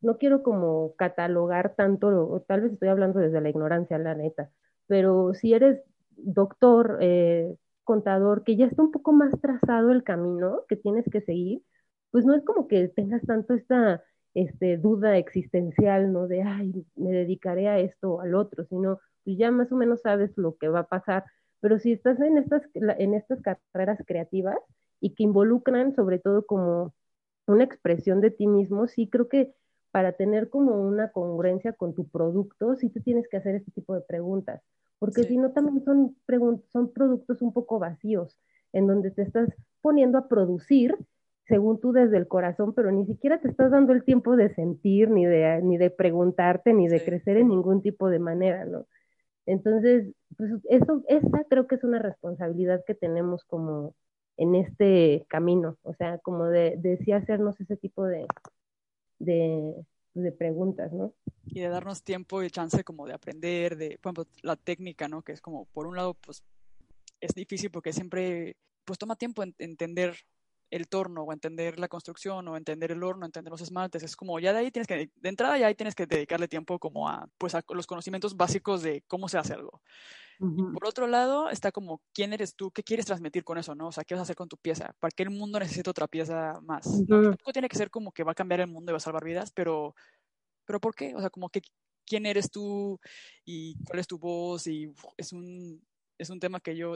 no quiero como catalogar tanto, o tal vez estoy hablando desde la ignorancia, la neta, pero si eres doctor, eh, contador, que ya está un poco más trazado el camino que tienes que seguir, pues no es como que tengas tanto esta este, duda existencial, ¿no? De, ay, me dedicaré a esto o al otro, sino pues ya más o menos sabes lo que va a pasar. Pero si estás en estas, en estas carreras creativas y que involucran sobre todo como una expresión de ti mismo, sí creo que para tener como una congruencia con tu producto, sí te tienes que hacer este tipo de preguntas, porque si no también son, son productos un poco vacíos, en donde te estás poniendo a producir según tú desde el corazón, pero ni siquiera te estás dando el tiempo de sentir, ni de, ni de preguntarte, ni de crecer en ningún tipo de manera, ¿no? Entonces, pues eso, esa creo que es una responsabilidad que tenemos como en este camino, o sea, como de, de sí hacernos ese tipo de, de, de preguntas, ¿no? Y de darnos tiempo y chance como de aprender, de, por ejemplo, la técnica, ¿no? Que es como, por un lado, pues es difícil porque siempre, pues toma tiempo en, entender el torno o entender la construcción o entender el horno, entender los esmaltes. Es como ya de ahí tienes que, de entrada ya ahí tienes que dedicarle tiempo como a, pues a los conocimientos básicos de cómo se hace algo. Por otro lado, está como, ¿quién eres tú? ¿Qué quieres transmitir con eso? ¿no? O sea, ¿qué vas a hacer con tu pieza? ¿Para qué el mundo necesita otra pieza más? Tampoco tiene que ser como que va a cambiar el mundo y va a salvar vidas, pero, pero ¿por qué? O sea, como que, ¿quién eres tú? ¿Y cuál es tu voz? Y es un, es un tema que yo,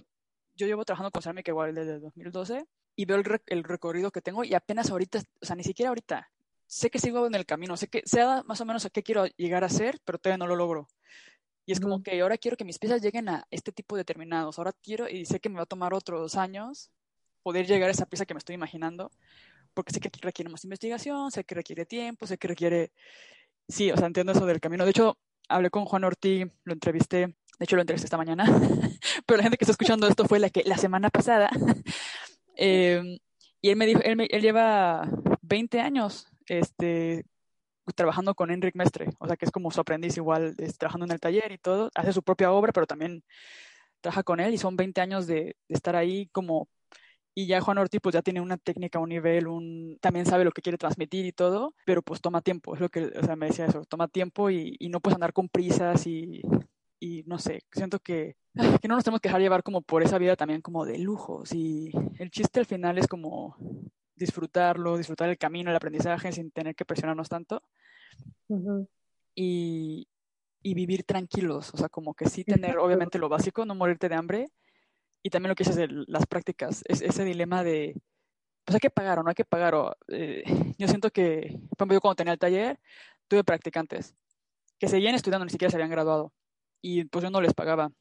yo llevo trabajando con cerámica igual desde el 2012 y veo el, el recorrido que tengo y apenas ahorita, o sea, ni siquiera ahorita, sé que sigo en el camino, sé que sé más o menos a qué quiero llegar a ser, pero todavía no lo logro. Y es como que ahora quiero que mis piezas lleguen a este tipo determinados. Ahora quiero, y sé que me va a tomar otros años poder llegar a esa pieza que me estoy imaginando, porque sé que requiere más investigación, sé que requiere tiempo, sé que requiere... Sí, o sea, entiendo eso del camino. De hecho, hablé con Juan Ortiz, lo entrevisté, de hecho lo entrevisté esta mañana, pero la gente que está escuchando esto fue la que la semana pasada. Em, y él me dijo, él, él lleva 20 años este, trabajando con Enric Mestre, o sea que es como su aprendiz igual, trabajando en el taller y todo, hace su propia obra, pero también trabaja con él y son 20 años de, estar ahí como, y ya Juan Ortiz pues ya tiene una técnica, un nivel, un, también sabe lo que quiere transmitir y todo, pero pues toma tiempo, es lo que, o sea, me decía eso, toma tiempo y no puedes andar con prisas y, y no sé, siento que, que no nos tenemos que dejar llevar como por esa vida también como de lujos y el chiste al final es como disfrutarlo, disfrutar el camino, el aprendizaje sin tener que presionarnos tanto. y, y, vivir tranquilos, o sea, como que sí tener obviamente lo básico, no morirte de hambre. Y también lo que dices de las prácticas, es ese dilema de, pues hay que pagar o no hay que pagar. O, eh, yo siento que, por ejemplo, yo cuando tenía el taller, tuve practicantes que seguían estudiando, ni siquiera se habían graduado. Y pues yo no les pagaba.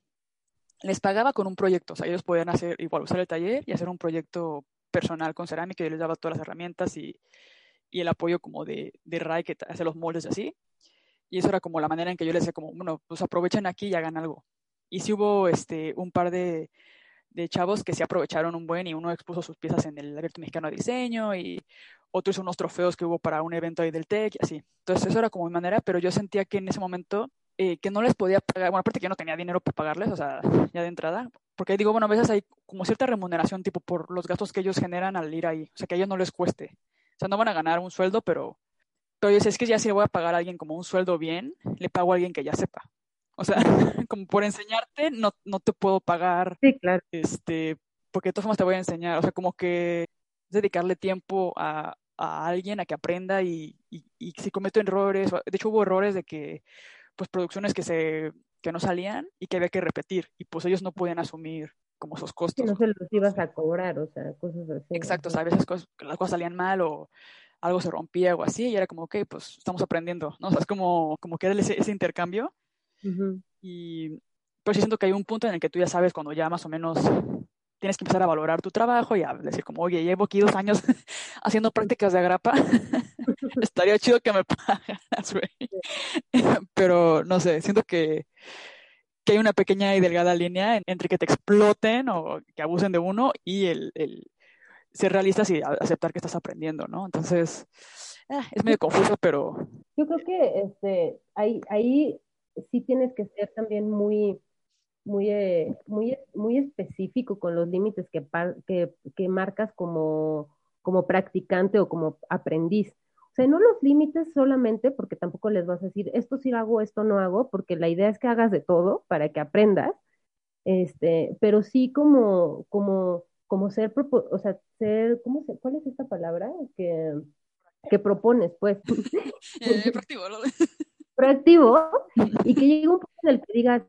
Les pagaba con un proyecto, o sea, ellos podían hacer igual, usar el taller y hacer un proyecto personal con cerámica, yo les daba todas las herramientas y, y el apoyo como de, de RAI que hace los moldes y así. Y eso era como la manera en que yo les decía como, bueno, pues aprovechen aquí y hagan algo. Y sí hubo este, un par de, de chavos que se aprovecharon un buen y uno expuso sus piezas en el Abierto Mexicano de Diseño y otro hizo unos trofeos que hubo para un evento ahí del TEC y así. Entonces eso era como mi manera, pero yo sentía que en ese momento eh, que no les podía pagar, bueno, aparte que yo no tenía dinero para pagarles, o sea, ya de entrada, porque digo, bueno, a veces hay como cierta remuneración tipo por los gastos que ellos generan al ir ahí, o sea, que a ellos no les cueste. O sea, no van a ganar un sueldo, pero, pero yo sé, es que ya si le voy a pagar a alguien como un sueldo bien, le pago a alguien que ya sepa. O sea, como por enseñarte, no, no te puedo pagar. Sí, claro. Este, porque de todas formas te voy a enseñar. O sea, como que dedicarle tiempo a, a alguien a que aprenda y, y, y si cometo errores, de hecho hubo errores de que pues producciones que se que no salían y que había que repetir y pues ellos no podían asumir como esos costos. no se los ibas a cobrar, o sea, cosas así. Exacto, o sea, a veces las cosas salían mal o algo se rompía o así y era como, ok, pues estamos aprendiendo, ¿no? O sea, es como, como que era ese, ese intercambio y pero sí siento que hay un punto en el que tú ya sabes cuando ya más o menos tienes que empezar a valorar tu trabajo y a decir como, oye, llevo aquí dos años haciendo prácticas de agrapa, estaría chido que me pagas, Pero no sé, siento que, que hay una pequeña y delgada línea entre que te exploten o que abusen de uno y el, el ser realistas y aceptar que estás aprendiendo, ¿no? Entonces, ah, es medio confuso, pero... Yo creo que este, ahí, ahí sí tienes que ser también muy muy, eh, muy, muy específico con los límites que, que, que marcas como, como practicante o como aprendiz. O sea, no los límites solamente porque tampoco les vas a decir, esto sí hago, esto no hago, porque la idea es que hagas de todo para que aprendas, este, pero sí como, como, como ser, o sea, ser, ¿cómo se, ¿cuál es esta palabra? Que, que propones, pues. Eh, proactivo, ¿no? proactivo, y que llegue un punto en el que digas,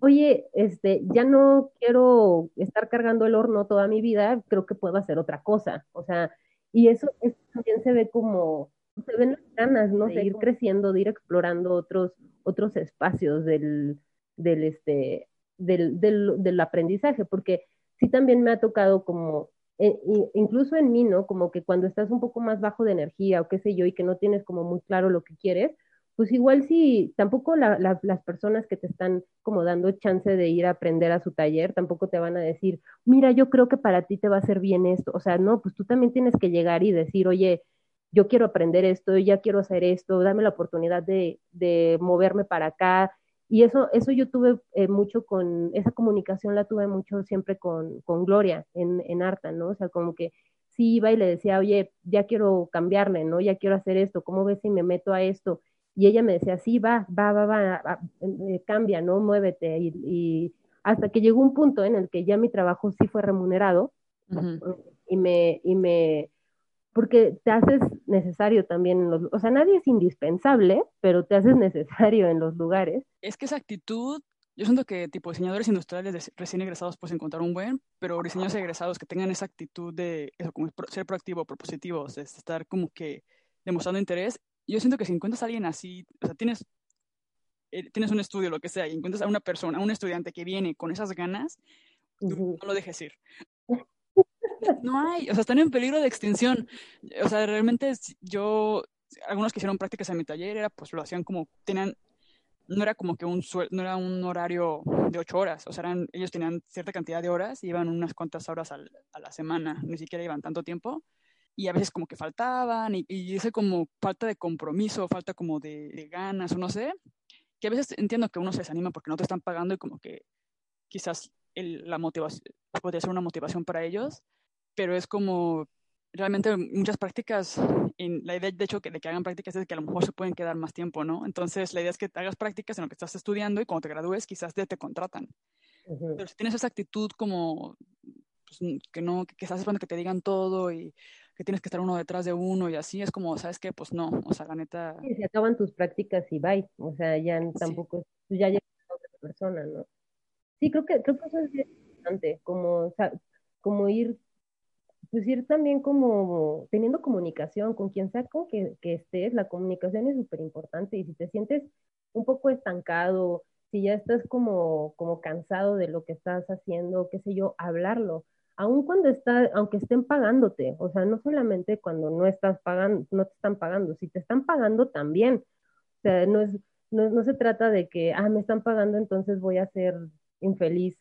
oye, este, ya no quiero estar cargando el horno toda mi vida, creo que puedo hacer otra cosa. O sea, y eso, también se ve como, se ven las ganas, ¿no? De ir creciendo, de ir explorando otros, otros espacios del, del, este, del, del, del aprendizaje, porque sí también me ha tocado como eh, incluso en mí, ¿no? Como que cuando estás un poco más bajo de energía o qué sé yo y que no tienes como muy claro lo que quieres, pues igual si tampoco las personas que te están como dando chance de ir a aprender a su taller, tampoco te van a decir, mira, yo creo que para ti te va a hacer bien esto. O sea, no, pues tú también tienes que llegar y decir, oye, yo quiero aprender esto, ya quiero hacer esto, dame la oportunidad de, de moverme para acá. Y eso, eso yo tuve eh, mucho con, esa comunicación la tuve mucho siempre con, con Gloria en, en Arta, ¿no? O sea, como que sí iba y le decía, oye, ya quiero cambiarle, ¿no? Ya quiero hacer esto, ¿cómo ves si me meto a esto? Y ella me decía, sí, va, va, va, va, eh, cambia, ¿no? Muévete. Y, hasta que llegó un punto en el que ya mi trabajo sí fue remunerado y me, y me, porque te haces necesario también en los, o sea, nadie es indispensable, pero te haces necesario en los lugares. Es que esa actitud, yo siento que tipo diseñadores industriales recién egresados puedes encontrar un buen, pero diseñadores egresados que tengan esa actitud de eso, como ser proactivo, propositivo, o sea, estar como que demostrando interés, yo siento que si encuentras a alguien así, o sea, tienes, eh, tienes un estudio, lo que sea, y encuentras a una persona, a un estudiante que viene con esas ganas, no lo dejes ir. No hay, o sea, están en peligro de extinción. O sea, realmente yo, algunos que hicieron prácticas en mi taller, era, pues lo hacían como, tenían, no era como que un no era un horario de ocho horas, o sea, eran, ellos tenían cierta cantidad de horas, iban unas cuantas horas a la semana, ni siquiera iban tanto tiempo, y a veces como que faltaban y, y ese como falta de compromiso, falta como de, ganas o no sé, que a veces entiendo que uno se desanima porque no te están pagando y como que quizás el, la motivación podría ser una motivación para ellos, pero es como realmente muchas prácticas, en, la idea de hecho que, de que hagan prácticas es que a lo mejor se pueden quedar más tiempo, ¿no? Entonces la idea es que hagas prácticas en lo que estás estudiando y cuando te gradúes quizás te, te contratan. Pero si tienes esa actitud como pues, que no, que, que estás esperando que te digan todo y que tienes que estar uno detrás de uno y así, es como, ¿sabes qué? Pues no, o sea, la neta... Sí, se acaban tus prácticas y bye, o sea, ya tampoco, tú ya llegas a otra persona, ¿no? Sí, creo que, creo que eso es importante, como, o sea, como ir, pues ir también como teniendo comunicación con quien sea con que, que estés, la comunicación es súper importante y si te sientes un poco estancado, si ya estás como, como cansado de lo que estás haciendo, qué sé yo, hablarlo aun cuando está, aunque estén pagándote, o sea, no solamente cuando no estás pagando, no te están pagando, si te están pagando también, o sea, no es, no, no se trata de que, ah, me están pagando, entonces voy a ser infeliz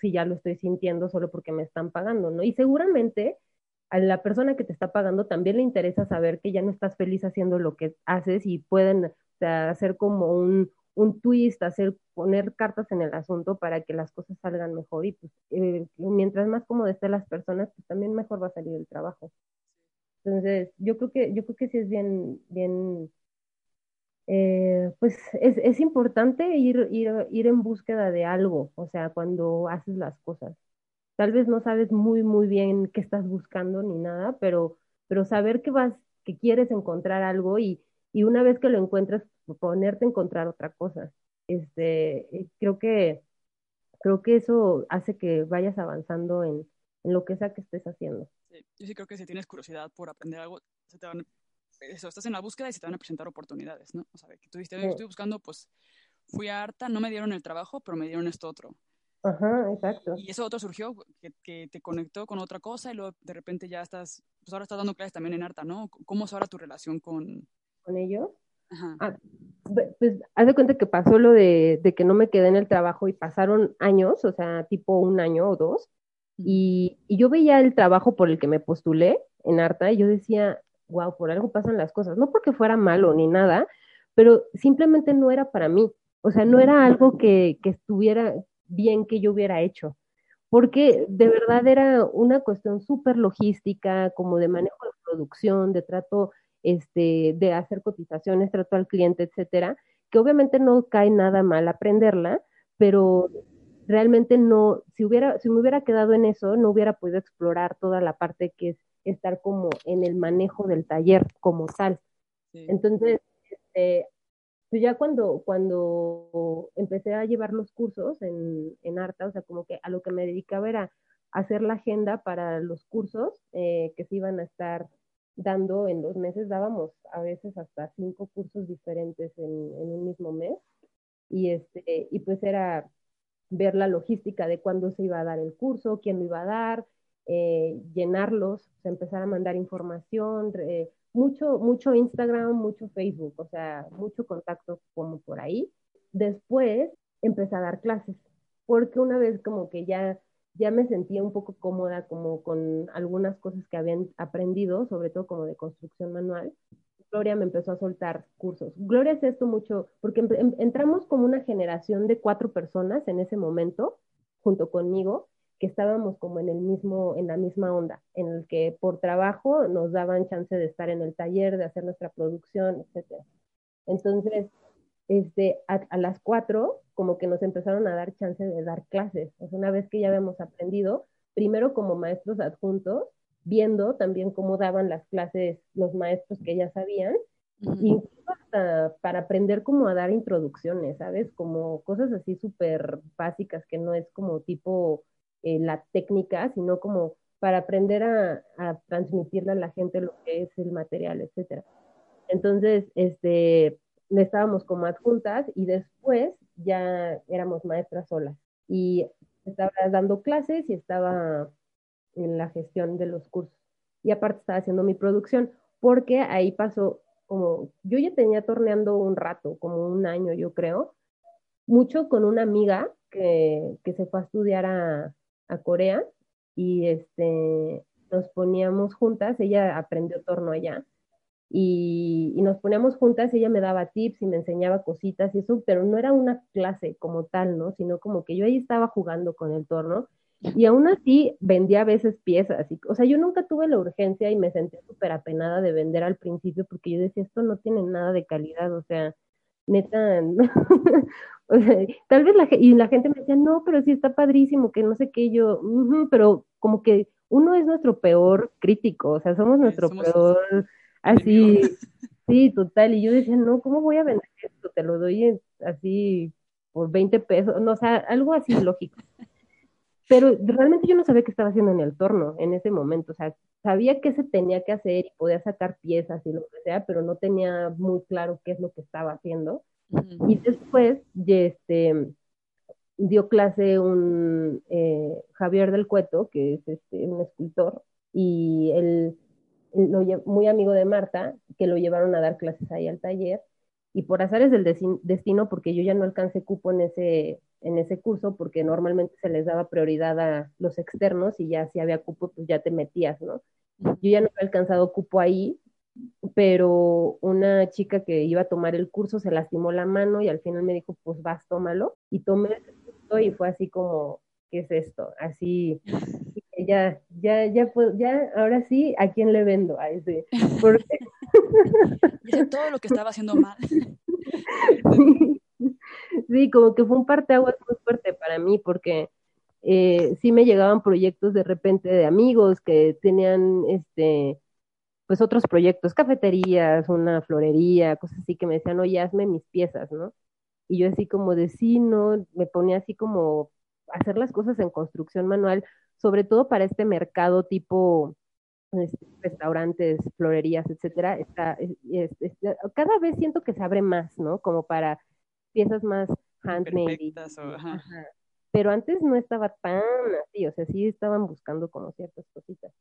si ya lo estoy sintiendo solo porque me están pagando, ¿no? Y seguramente a la persona que te está pagando también le interesa saber que ya no estás feliz haciendo lo que haces y pueden hacer como un, un twist, hacer, poner cartas en el asunto para que las cosas salgan mejor y pues eh, mientras más cómodas estén las personas, pues también mejor va a salir el trabajo. Entonces, yo creo que, yo creo que sí es bien, bien, eh, pues es, es importante ir, ir, ir en búsqueda de algo, o sea, cuando haces las cosas. Tal vez no sabes muy, muy bien qué estás buscando ni nada, pero, pero saber que vas, que quieres encontrar algo y, y una vez que lo encuentras, ponerte a encontrar otra cosa. Este, creo que, creo que eso hace que vayas avanzando en, en lo que sea que estés haciendo. Sí, yo sí creo que si tienes curiosidad por aprender algo, se te van, eso, estás en la búsqueda y se te van a presentar oportunidades, ¿no? O sea, que tú dijiste, estoy buscando, pues fui a Arta, no me dieron el trabajo, pero me dieron esto otro. Ajá, exacto. Y eso otro surgió, que, que, te conectó con otra cosa y luego de repente ya estás, pues ahora estás dando clases también en Arta, ¿no? ¿Cómo es ahora tu relación con... ¿Con ellos? Ah, pues haz de cuenta que pasó lo de, que no me quedé en el trabajo y pasaron años, o sea, tipo un año o dos, y, yo veía el trabajo por el que me postulé en Arta y yo decía, wow, por algo pasan las cosas, no porque fuera malo ni nada, pero simplemente no era para mí, o sea, no era algo que, que estuviera bien que yo hubiera hecho, porque de verdad era una cuestión súper logística, como de manejo de producción, de trato este, de hacer cotizaciones, trato al cliente, etcétera, que obviamente no cae nada mal aprenderla, pero realmente no, si hubiera, si me hubiera quedado en eso, no hubiera podido explorar toda la parte que es estar como en el manejo del taller como tal. Entonces, este, pues ya cuando, cuando empecé a llevar los cursos en, en Arta, o sea, como que a lo que me dedicaba era hacer la agenda para los cursos eh, que se iban a estar dando en dos meses, dábamos a veces hasta cinco cursos diferentes en, un mismo mes. Y, este, y pues era ver la logística de cuándo se iba a dar el curso, quién lo iba a dar, eh, llenarlos, empezar a mandar información, mucho, mucho Instagram, mucho Facebook, o sea, mucho contacto como por ahí. Después empecé a dar clases, porque una vez como que ya, ya me sentía un poco cómoda como con algunas cosas que habían aprendido, sobre todo como de construcción manual, Gloria me empezó a soltar cursos. Gloria es esto mucho, porque em, entramos como una generación de cuatro personas en ese momento, junto conmigo, que estábamos como en el mismo, en la misma onda, en el que por trabajo nos daban chance de estar en el taller, de hacer nuestra producción, etc. Entonces, este, a, las cuatro, como que nos empezaron a dar chance de dar clases. una vez que ya habíamos aprendido, primero como maestros adjuntos, viendo también cómo daban las clases los maestros que ya sabían, incluso hasta para aprender cómo a dar introducciones, ¿sabes? Como cosas así súper básicas que no es como tipo eh, la técnica, sino como para aprender a, transmitirle a la gente lo que es el material, etcétera. Entonces, este, estábamos como adjuntas y después ya éramos maestras solas. Y estaba dando clases y estaba en la gestión de los cursos. Y aparte estaba haciendo mi producción, porque ahí pasó como, yo ya tenía torneando un rato, como un año yo creo, mucho con una amiga que, que se fue a estudiar a, a Corea y este, nos poníamos juntas, ella aprendió torno allá, y, y, nos poníamos juntas, ella me daba tips y me enseñaba cositas y eso, pero no era una clase como tal, ¿no? Sino como que yo ahí estaba jugando con el torno y aún así vendía a veces piezas. Y, o sea, yo nunca tuve la urgencia y me sentí súper apenada de vender al principio porque yo decía, esto no tiene nada de calidad, o sea, neta, o sea, tal vez la, y la gente me decía, no, pero sí está padrísimo, que no sé qué, yo, pero como que uno es nuestro peor crítico, o sea, somos nuestro peor, así, sí, total, y yo decía, no, ¿cómo voy a vender esto? Te lo doy así por 20 pesos, no, o sea, algo así lógico. Pero realmente yo no sabía qué estaba haciendo en el torno en ese momento, o sea, sabía qué se tenía que hacer y podía sacar piezas y lo que sea, pero no tenía muy claro qué es lo que estaba haciendo. Y después, este, dio clase un eh, Javier del Cueto, que es este, un escultor, y él, muy amigo de Marta, que lo llevaron a dar clases ahí al taller, y por azares del destino, porque yo ya no alcancé cupo en ese, en ese curso porque normalmente se les daba prioridad a los externos y ya si había cupo, pues ya te metías, ¿no? Yo ya no he alcanzado cupo ahí, pero una chica que iba a tomar el curso se lastimó la mano y al final me dijo, pues vas, tómalo. Y tomé el curso y fue así como, ¿qué es esto? Así, ya, ya, ya, ya, ahora sí, ¿a quién le vendo? A ese. Porque... todo lo que estaba haciendo mal. sí, como que fue un parteaguas muy fuerte para mí, porque eh, sí me llegaban proyectos de repente de amigos que tenían este pues otros proyectos, cafeterías, una florería, cosas así que me decían, oye, hazme mis piezas, ¿no? Y yo así como de sí, no, me ponía así como hacer las cosas en construcción manual, sobre todo para este mercado tipo este, restaurantes, florerías, etcétera, está, cada vez siento que se abre más, ¿no? Como para piezas más handmade. Pero antes no estaba tan así, o sea, sí estaban buscando como ciertas cositas.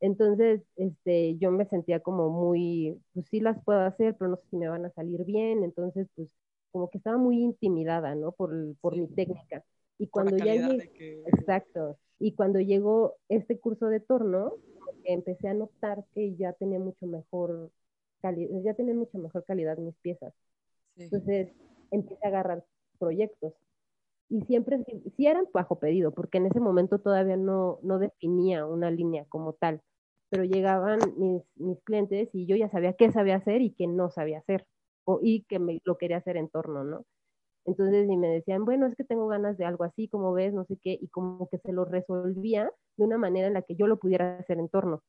Entonces, este, yo me sentía como muy, pues sí las puedo hacer, pero no sé si me van a salir bien. Entonces, pues como que estaba muy intimidada, ¿no? Por, por mi técnica. Y cuando ya llegué, exacto, y cuando llegó este curso de torno, empecé a notar que ya tenía mucho mejor calidad, ya tenía mucha mejor calidad mis piezas. Entonces, empecé a agarrar proyectos. Y siempre, sí eran bajo pedido, porque en ese momento todavía no, no definía una línea como tal, pero llegaban mis, mis clientes y yo ya sabía qué sabía hacer y qué no sabía hacer, o, y que me, lo quería hacer en torno, ¿no? Entonces, y me decían, bueno, es que tengo ganas de algo así, como ves, no sé qué, y como que se lo resolvía de una manera en la que yo lo pudiera hacer en torno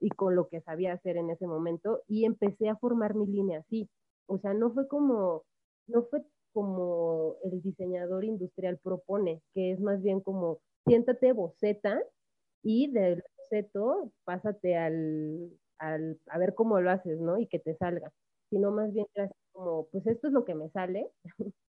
y con lo que sabía hacer en ese momento, y empecé a formar mi línea así. O sea, no fue como, no fue como el diseñador industrial propone, que es más bien como siéntate boceta y del boceto pásate al, al, a ver cómo lo haces, ¿no? Y que te salga, sino más bien como, pues esto es lo que me sale,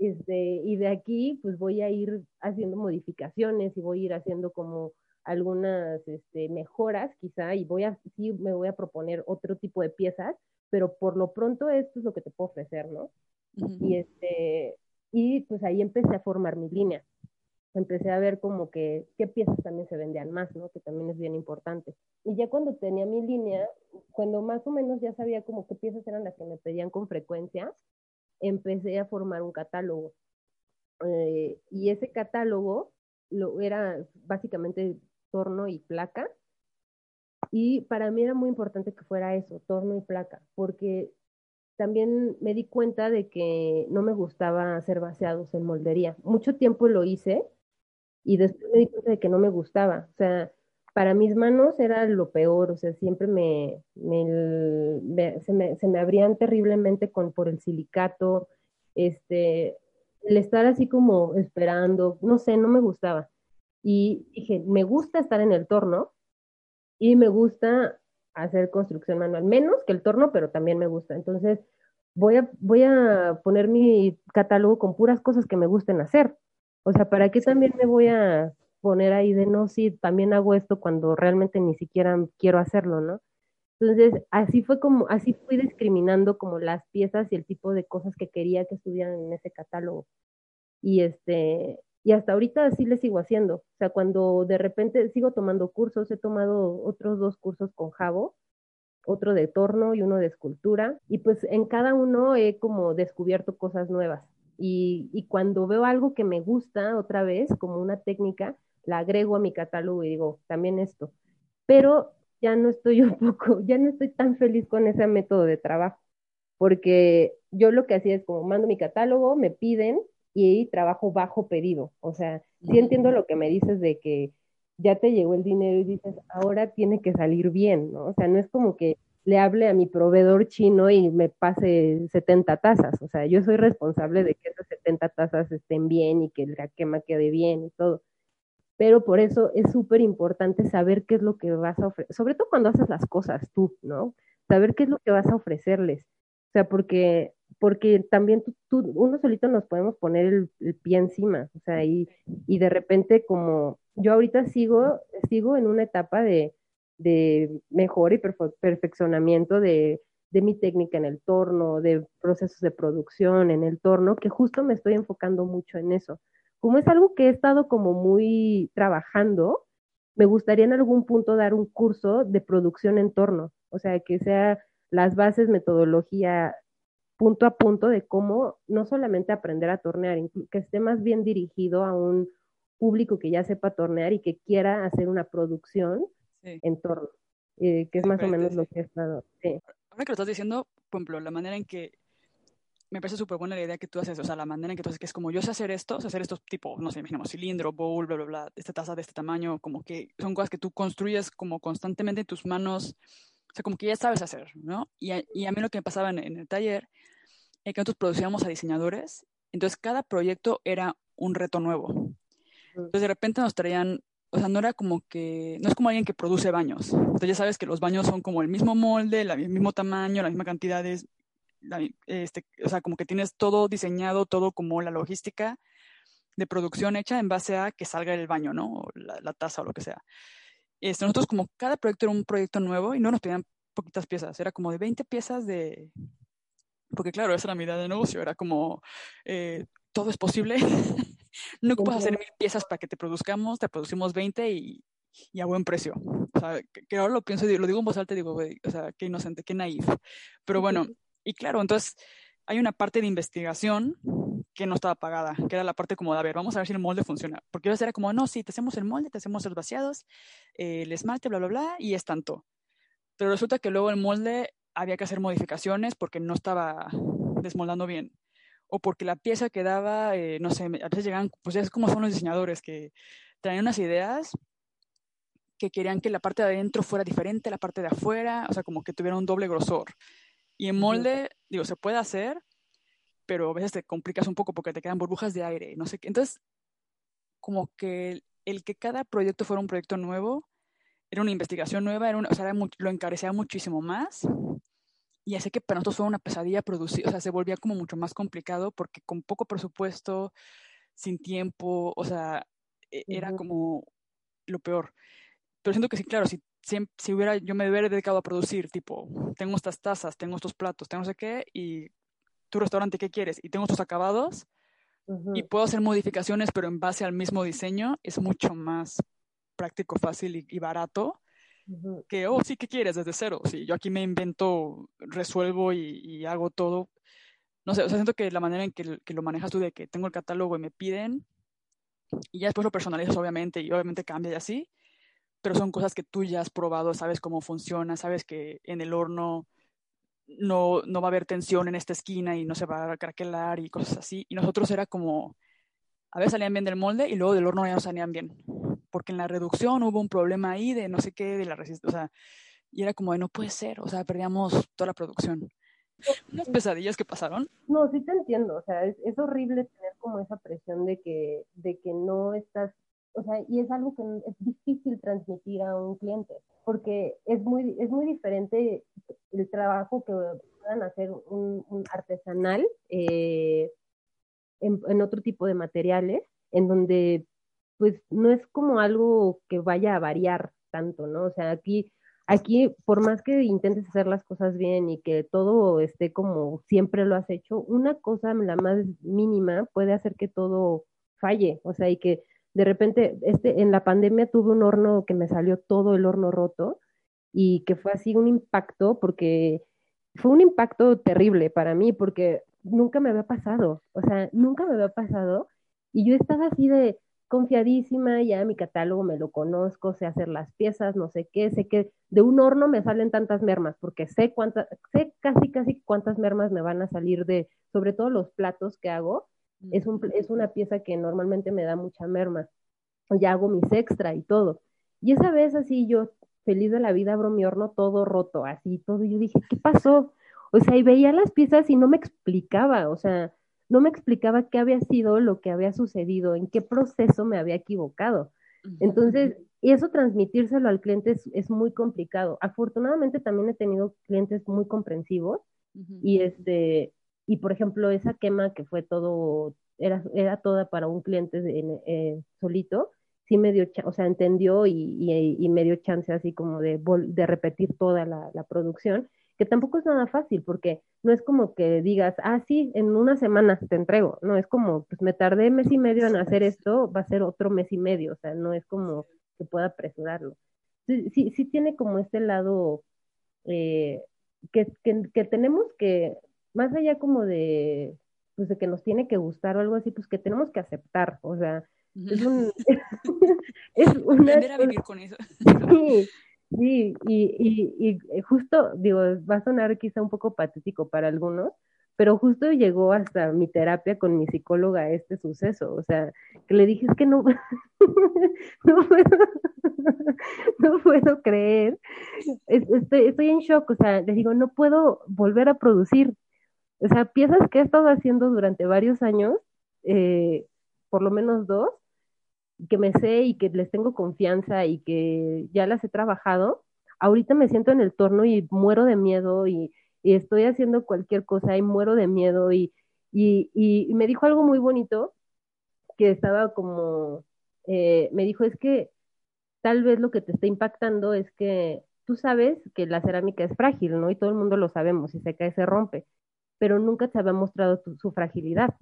este, y de aquí pues voy a ir haciendo modificaciones y voy a ir haciendo como algunas este, mejoras quizá y voy a, sí me voy a proponer otro tipo de piezas, pero por lo pronto esto es lo que te puedo ofrecer, ¿no? Y este, y pues ahí empecé a formar mi línea. Empecé a ver como que qué piezas también se vendían más, ¿no? Que también es bien importante. Y ya cuando tenía mi línea, cuando más o menos ya sabía como qué piezas eran las que me pedían con frecuencia, empecé a formar un catálogo. Eh, y ese catálogo lo, era básicamente torno y placa. Y para mí era muy importante que fuera eso, torno y placa, porque también me di cuenta de que no me gustaba hacer vaciados en moldería. Mucho tiempo lo hice y después me di cuenta de que no me gustaba. O sea, para mis manos era lo peor, o sea, siempre me, se, me se, me, abrían terriblemente con, por el silicato, este, el estar así como esperando, no sé, no me gustaba. Y dije, me gusta estar en el torno y me gusta hacer construcción manual, menos que el torno, pero también me gusta. Entonces, voy a, voy a poner mi catálogo con puras cosas que me gusten hacer. O sea, ¿para qué también me voy a poner ahí de no, sí, también hago esto cuando realmente ni siquiera quiero hacerlo, ¿no? Entonces, así fue como, así fui discriminando como las piezas y el tipo de cosas que quería que estuvieran en ese catálogo. Y este, y hasta ahorita así le sigo haciendo. O sea, cuando de repente sigo tomando cursos, he tomado otros dos cursos con Javo, otro de torno y uno de escultura, y pues en cada uno he como descubierto cosas nuevas. Y, y cuando veo algo que me gusta otra vez, como una técnica, la agrego a mi catálogo y digo, también esto. Pero ya no estoy un poco, ya no estoy tan feliz con ese método de trabajo, porque yo lo que hacía es como mando mi catálogo, me piden y trabajo bajo pedido. O sea, sí entiendo lo que me dices de que ya te llegó el dinero y dices, ahora tiene que salir bien, ¿no? O sea, no es como que le hable a mi proveedor chino y me pase 70 tazas. O sea, yo soy responsable de que esas 70 tazas estén bien y que la quema quede bien y todo pero por eso es súper importante saber qué es lo que vas a ofrecer, sobre todo cuando haces las cosas tú, ¿no? Saber qué es lo que vas a ofrecerles. O sea, porque, porque también tú, uno solito nos podemos poner el, pie encima, o sea, y, y, de repente como yo ahorita sigo, sigo en una etapa de, de mejora y perfeccionamiento de, de mi técnica en el torno, de procesos de producción en el torno, que justo me estoy enfocando mucho en eso como es algo que he estado como muy trabajando, me gustaría en algún punto dar un curso de producción en torno, o sea, que sea las bases, metodología punto a punto de cómo no solamente aprender a tornear, que esté más bien dirigido a un público que ya sepa tornear y que quiera hacer una producción en torno, eh, que es más o menos lo que he estado. Ahora que lo estás diciendo, por ejemplo, la manera en que me parece súper buena la idea que tú haces, o sea, la manera en que tú haces, que es como yo sé hacer esto, sé hacer estos tipo, no sé, imaginemos cilindro, bowl, bla, bla, bla, esta taza de este tamaño, como que son cosas que tú construyes como constantemente en tus manos, o sea, como que ya sabes hacer, ¿no? Y a, y a mí lo que me pasaba en, el taller es que nosotros producíamos a diseñadores, entonces cada proyecto era un reto nuevo. Entonces de repente nos traían, o sea, no era como que, no es como alguien que produce baños. Entonces ya sabes que los baños son como el mismo molde, el mismo tamaño, la misma cantidad de este, o sea, como que tienes todo diseñado, todo como la logística de producción hecha en base a que salga el baño, ¿no? la, taza o lo que sea. Este, nosotros como cada proyecto era un proyecto nuevo y no nos pedían poquitas piezas, era como de 20 piezas de... Porque claro, esa era mi idea de negocio, era como, eh, todo es posible, no puedes hacer mil piezas para que te produzcamos, te producimos 20 y, y a buen precio. O sea, que, ahora lo pienso y lo digo en voz alta y digo, o sea, qué inocente, qué naif. Pero bueno, y claro, entonces hay una parte de investigación que no estaba pagada, que era la parte como de, a ver, vamos a ver si el molde funciona. Porque yo era como, no, sí, te hacemos el molde, te hacemos los vaciados, eh, el esmalte, bla, bla, bla, y es tanto. Pero resulta que luego el molde había que hacer modificaciones porque no estaba desmoldando bien. O porque la pieza quedaba, eh, no sé, a veces llegan, pues es como son los diseñadores, que traen unas ideas que querían que la parte de adentro fuera diferente a la parte de afuera, o sea, como que tuviera un doble grosor. Y en molde, digo, se puede hacer, pero a veces te complicas un poco porque te quedan burbujas de aire, no sé qué. Entonces, como que el, que cada proyecto fuera un proyecto nuevo, era una investigación nueva, era o sea, lo encarecía muchísimo más. Y hace que para nosotros fue una pesadilla producir, o sea, se volvía como mucho más complicado porque con poco presupuesto, sin tiempo, o sea, e, era como lo peor. Pero siento que sí, claro, si, si, hubiera, yo me hubiera dedicado a producir, tipo, tengo estas tazas, tengo estos platos, tengo no sé qué, y tu restaurante, ¿qué quieres? Y tengo estos acabados, y puedo hacer modificaciones, pero en base al mismo diseño, es mucho más práctico, fácil y, barato. Que, oh, sí, ¿qué quieres? Desde cero. Sí, yo aquí me invento, resuelvo y, hago todo. No sé, o sea, siento que la manera en que, que, lo manejas tú, de que tengo el catálogo y me piden, y ya después lo personalizas, obviamente, y obviamente cambia y así, pero son cosas que tú ya has probado, sabes cómo funciona, sabes que en el horno no, no va a haber tensión en esta esquina y no se va a craquelar y cosas así. Y nosotros era como, a veces salían bien del molde y luego del horno ya no salían bien, porque en la reducción hubo un problema ahí de no sé qué, de la resistencia, o sea, y era como de no puede ser, o sea, perdíamos toda la producción. Unas pesadillas que pasaron. No, sí te entiendo, o sea, es, es horrible tener como esa presión de que, de que no estás o sea, y es algo que es difícil transmitir a un cliente, porque es muy, es muy diferente el trabajo que puedan hacer un, artesanal eh, en, otro tipo de materiales, en donde pues no es como algo que vaya a variar tanto, ¿no? O sea, aquí, aquí por más que intentes hacer las cosas bien y que todo esté como siempre lo has hecho, una cosa, la más mínima, puede hacer que todo falle, o sea, y que de repente, este, en la pandemia tuve un horno que me salió todo el horno roto y que fue así un impacto porque fue un impacto terrible para mí porque nunca me había pasado, o sea, nunca me había pasado y yo estaba así de confiadísima, ya mi catálogo me lo conozco, sé hacer las piezas, no sé qué, sé que de un horno me salen tantas mermas porque sé cuántas, sé casi casi cuántas mermas me van a salir de, sobre todo los platos que hago, es, un, es una pieza que normalmente me da mucha merma. Ya hago mis extra y todo. Y esa vez así yo, feliz de la vida, abro mi horno todo roto, así todo. Yo dije, ¿qué pasó? O sea, y veía las piezas y no me explicaba, o sea, no me explicaba qué había sido lo que había sucedido, en qué proceso me había equivocado. Entonces, y eso transmitírselo al cliente es, muy complicado. Afortunadamente también he tenido clientes muy comprensivos y este y por ejemplo, esa quema que fue todo, era, era toda para un cliente eh, solito, sí me dio, o sea, entendió y, y, me dio chance así como de, de repetir toda la, la, producción, que tampoco es nada fácil, porque no es como que digas, ah, sí, en una semana te entrego, no, es como, pues me tardé mes y medio en hacer esto, va a ser otro mes y medio, o sea, no es como que pueda apresurarlo. Sí, sí, sí tiene como este lado eh, que, que, que tenemos que más allá como de, pues de que nos tiene que gustar o algo así, pues que tenemos que aceptar, o sea, es un... es una... Aprender a vivir con eso. Sí, sí, y, y, y justo, digo, va a sonar quizá un poco patético para algunos, pero justo llegó hasta mi terapia con mi psicóloga este suceso, o sea, que le dije es que no, no, puedo, no puedo creer, estoy, estoy en shock, o sea, le digo, no puedo volver a producir, o sea, piezas que he estado haciendo durante varios años, eh, por lo menos dos, que me sé y que les tengo confianza y que ya las he trabajado, ahorita me siento en el torno y muero de miedo y, estoy haciendo cualquier cosa y muero de miedo y, me dijo algo muy bonito que estaba como, eh, me dijo, es que tal vez lo que te está impactando es que tú sabes que la cerámica es frágil, ¿no? Y todo el mundo lo sabemos, si se cae se rompe pero nunca te había mostrado su fragilidad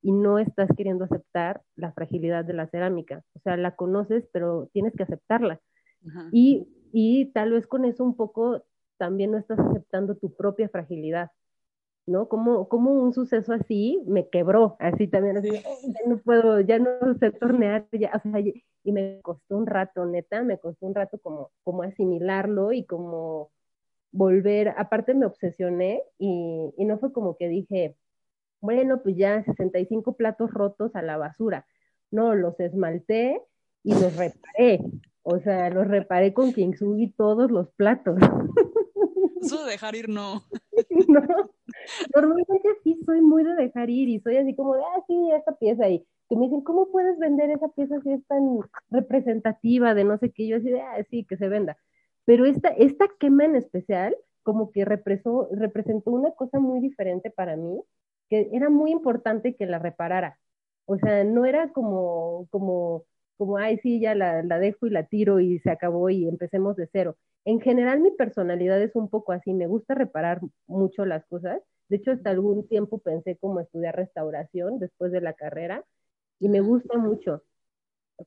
y no estás queriendo aceptar la fragilidad de la cerámica. O sea, la conoces, pero tienes que aceptarla. Y, y tal vez con eso un poco también no estás aceptando tu propia fragilidad, ¿no? Como, como un suceso así me quebró, así también, así, ya no puedo, ya no sé tornear, ya, o sea, y me costó un rato, neta, me costó un rato como, como asimilarlo y como volver, aparte me obsesioné y, no fue como que dije, bueno, pues ya 65 platos rotos a la basura. No, los esmalté y los reparé. O sea, los reparé con Kintsugi todos los platos. Eso de dejar ir no. no. Normalmente sí soy muy de dejar ir y soy así como de, ah, sí, esta pieza. Y que me dicen, ¿cómo puedes vender esa pieza si es tan representativa de no sé qué? Yo así de, ah, sí, que se venda. Pero esta, esta quema en especial, como que represó, representó una cosa muy diferente para mí, que era muy importante que la reparara. O sea, no era como, como como, ay, sí, ya la, la dejo y la tiro y se acabó y empecemos de cero. En general mi personalidad es un poco así, me gusta reparar mucho las cosas. De hecho, hasta algún tiempo pensé como estudiar restauración después de la carrera y me gusta mucho.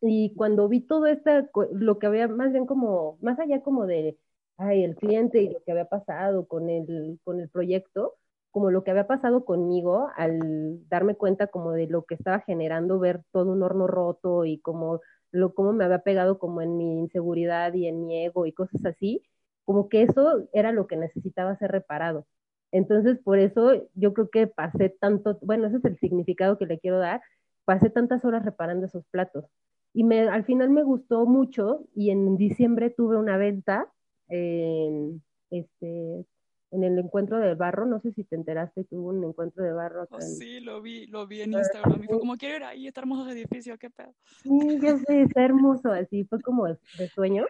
Y cuando vi todo esto, lo que había más bien como, más allá como de, ay, el cliente y lo que había pasado con el, con el proyecto, como lo que había pasado conmigo al darme cuenta como de lo que estaba generando ver todo un horno roto y como lo cómo me había pegado como en mi inseguridad y en mi ego y cosas así, como que eso era lo que necesitaba ser reparado. Entonces, por eso yo creo que pasé tanto, bueno, ese es el significado que le quiero dar, pasé tantas horas reparando esos platos. Y me, al final me gustó mucho y en diciembre tuve una venta en, este, en el encuentro del barro, no sé si te enteraste que hubo un encuentro de barro. Oh, sí, lo vi, lo vi en Instagram. Me dijo, como quiero ir ahí, está hermoso ese edificio, qué pedo. Sí, yo sé, está hermoso, así fue como de, sueño.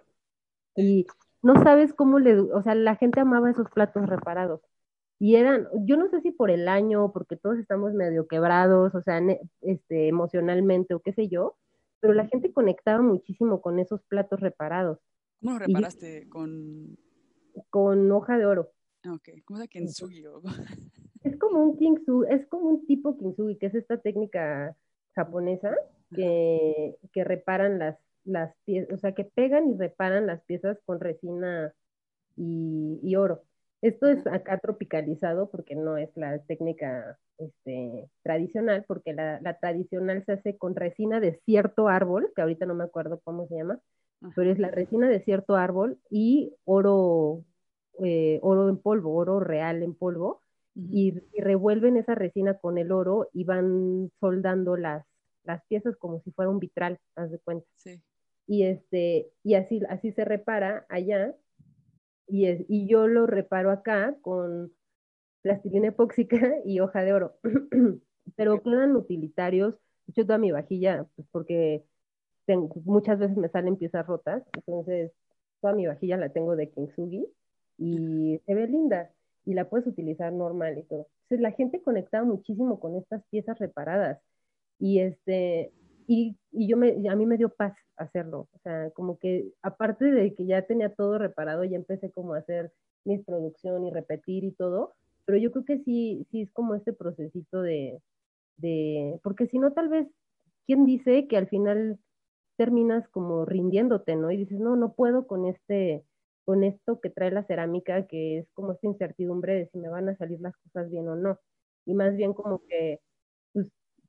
Y no sabes cómo le, o sea, la gente amaba esos platos reparados. Y eran, yo no sé si por el año, porque todos estamos medio quebrados, o sea, este, emocionalmente o qué sé yo, pero la gente conectaba muchísimo con esos platos reparados. ¿Cómo lo reparaste? ¿Con...? Con hoja de oro. Ah, ok, ¿cómo es kintsugi? Es como un kintsugi, es como un tipo kintsugi, que es esta técnica japonesa que, que reparan las, las piezas, o sea, que pegan y reparan las piezas con resina y, oro. Esto es acá tropicalizado porque no es la técnica este, tradicional, porque la, la, tradicional se hace con resina de cierto árbol, que ahorita no me acuerdo cómo se llama, pero es la resina de cierto árbol y oro eh, oro en polvo, oro real en polvo, y, revuelven esa resina con el oro y van soldando las, las piezas como si fuera un vitral, haz de cuenta. Y, este, y así, así se repara allá, y, es, y yo lo reparo acá con plastilina epóxica y hoja de oro. Pero quedan utilitarios. Yo toda mi vajilla, pues porque muchas veces me salen piezas rotas, entonces toda mi vajilla la tengo de kintsugi y se ve linda y la puedes utilizar normal y todo. Entonces la gente conectaba muchísimo con estas piezas reparadas y este y, y yo me a mí me dio paz hacerlo, o sea, como que aparte de que ya tenía todo reparado, ya empecé como a hacer mi producción y repetir y todo, pero yo creo que sí sí es como este procesito de de porque si no tal vez quién dice que al final terminas como rindiéndote, ¿no? Y dices, "No, no puedo con este con esto que trae la cerámica, que es como esta incertidumbre de si me van a salir las cosas bien o no. Y más bien como que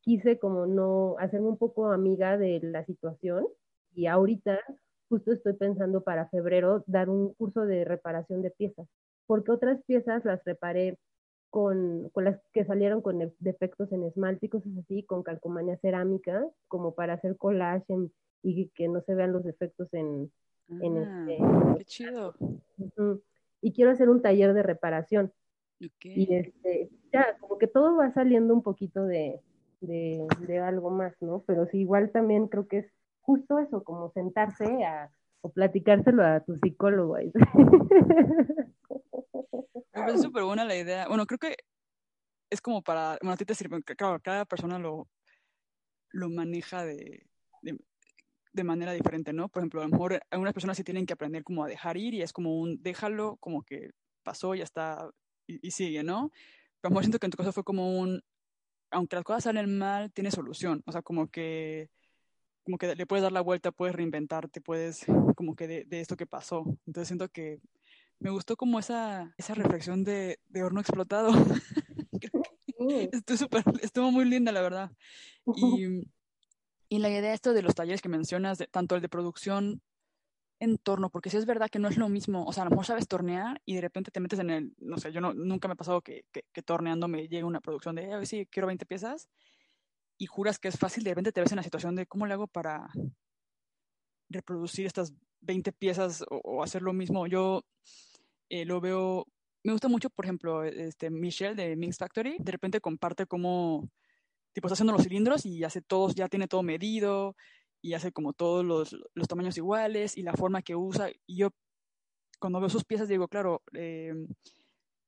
quise como no hacerme un poco amiga de la situación y ahorita justo estoy pensando para febrero dar un curso de reparación de piezas, porque otras piezas las reparé con, con las que salieron con defectos en esmalte y cosas así, con calcomanía cerámica, como para hacer collage y que no se vean los defectos en, en este, qué chido. Y quiero hacer un taller de reparación. Y este, ya, como que todo va saliendo un poquito de, de, algo más, ¿no? Pero sí, igual también creo que es justo eso, como sentarse a, o platicárselo a tu psicólogo. Me es súper buena la idea. Bueno, creo que es como para, bueno, a ti te sirve, claro, cada persona lo, lo maneja de, de manera diferente, ¿no? Por ejemplo, a lo mejor algunas personas sí tienen que aprender como a dejar ir y es como un déjalo, como que pasó, ya está y, sigue, ¿no? Pero a lo mejor siento que en tu caso fue como un, aunque las cosas salen mal, tiene solución, o sea, como que como que le puedes dar la vuelta, puedes reinventarte, puedes como que de, de esto que pasó. Entonces siento que me gustó como esa, esa reflexión de, de horno explotado. estuvo, super, estuvo muy linda, la verdad. Y y la idea esto de los talleres que mencionas, de, tanto el de producción en torno, porque si es verdad que no es lo mismo, o sea, a lo mejor sabes tornear y de repente te metes en el, no sé, yo no, nunca me ha pasado que, que, torneando me llegue una producción de, hoy sí, quiero 20 piezas, y juras que es fácil, de repente te ves en la situación de cómo le hago para reproducir estas 20 piezas o, hacer lo mismo. Yo eh, lo veo, me gusta mucho, por ejemplo, este Michelle de Mix Factory, de repente comparte cómo tipo está haciendo los cilindros y hace todos, ya tiene todo medido y hace como todos los, los tamaños iguales y la forma que usa. Y yo cuando veo sus piezas digo, claro, eh,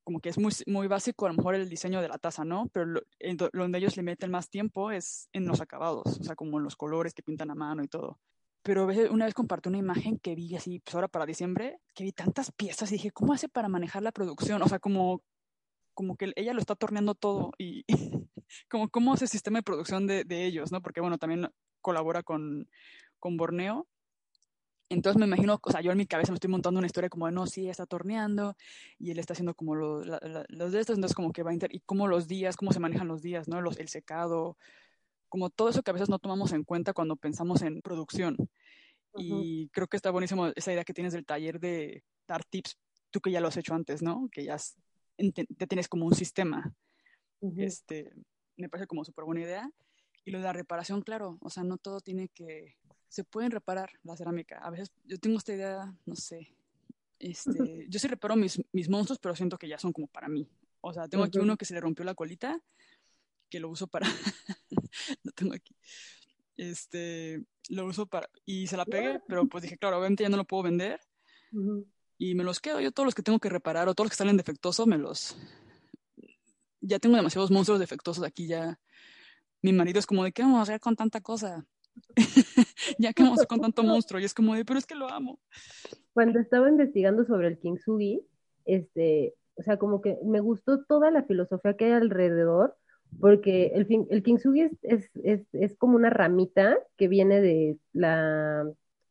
como que es muy, muy básico a lo mejor el diseño de la taza, ¿no? Pero lo, donde ellos le meten más tiempo es en los acabados, o sea, como en los colores que pintan a mano y todo. pero una vez compartí una imagen que vi así, pues ahora para diciembre, que vi tantas piezas y dije, ¿cómo hace para manejar la producción? O sea, como, como que ella lo está torneando todo y como cómo es el sistema de producción de, de, ellos, ¿no? Porque bueno, también colabora con, con Borneo. Entonces me imagino, o sea, yo en mi cabeza me estoy montando una historia como de, no, sí, está torneando y él está haciendo como los de estos, entonces como que va a inter y cómo los días, cómo se manejan los días, ¿no? Los, el secado, como todo eso que a veces no tomamos en cuenta cuando pensamos en producción. Y creo que está buenísimo esa idea que tienes del taller de dar tips, tú que ya lo has hecho antes, ¿no? Que ya te tienes como un sistema. este, me parece como súper buena idea. Y lo de la reparación, claro, o sea, no todo tiene que, se pueden reparar la cerámica. A veces yo tengo esta idea, no sé, este, yo sí reparo mis, mis monstruos, pero siento que ya son como para mí. O sea, tengo aquí uno que se le rompió la colita que lo uso para, lo tengo aquí, este, lo uso para, y se la pegué, pero pues dije, claro, obviamente ya no lo puedo vender, y me los quedo, yo todos los que tengo que reparar o todos los que salen defectuosos, me los, ya tengo demasiados monstruos defectuosos aquí, ya, mi marido es como de, ¿qué vamos a hacer con tanta cosa? ya que vamos a hacer con tanto monstruo, y es como de, pero es que lo amo. Cuando estaba investigando sobre el kintsugi, este, o sea, como que me gustó toda la filosofía que hay alrededor, porque el, el kintsugi es, es, es, como una ramita que viene de la,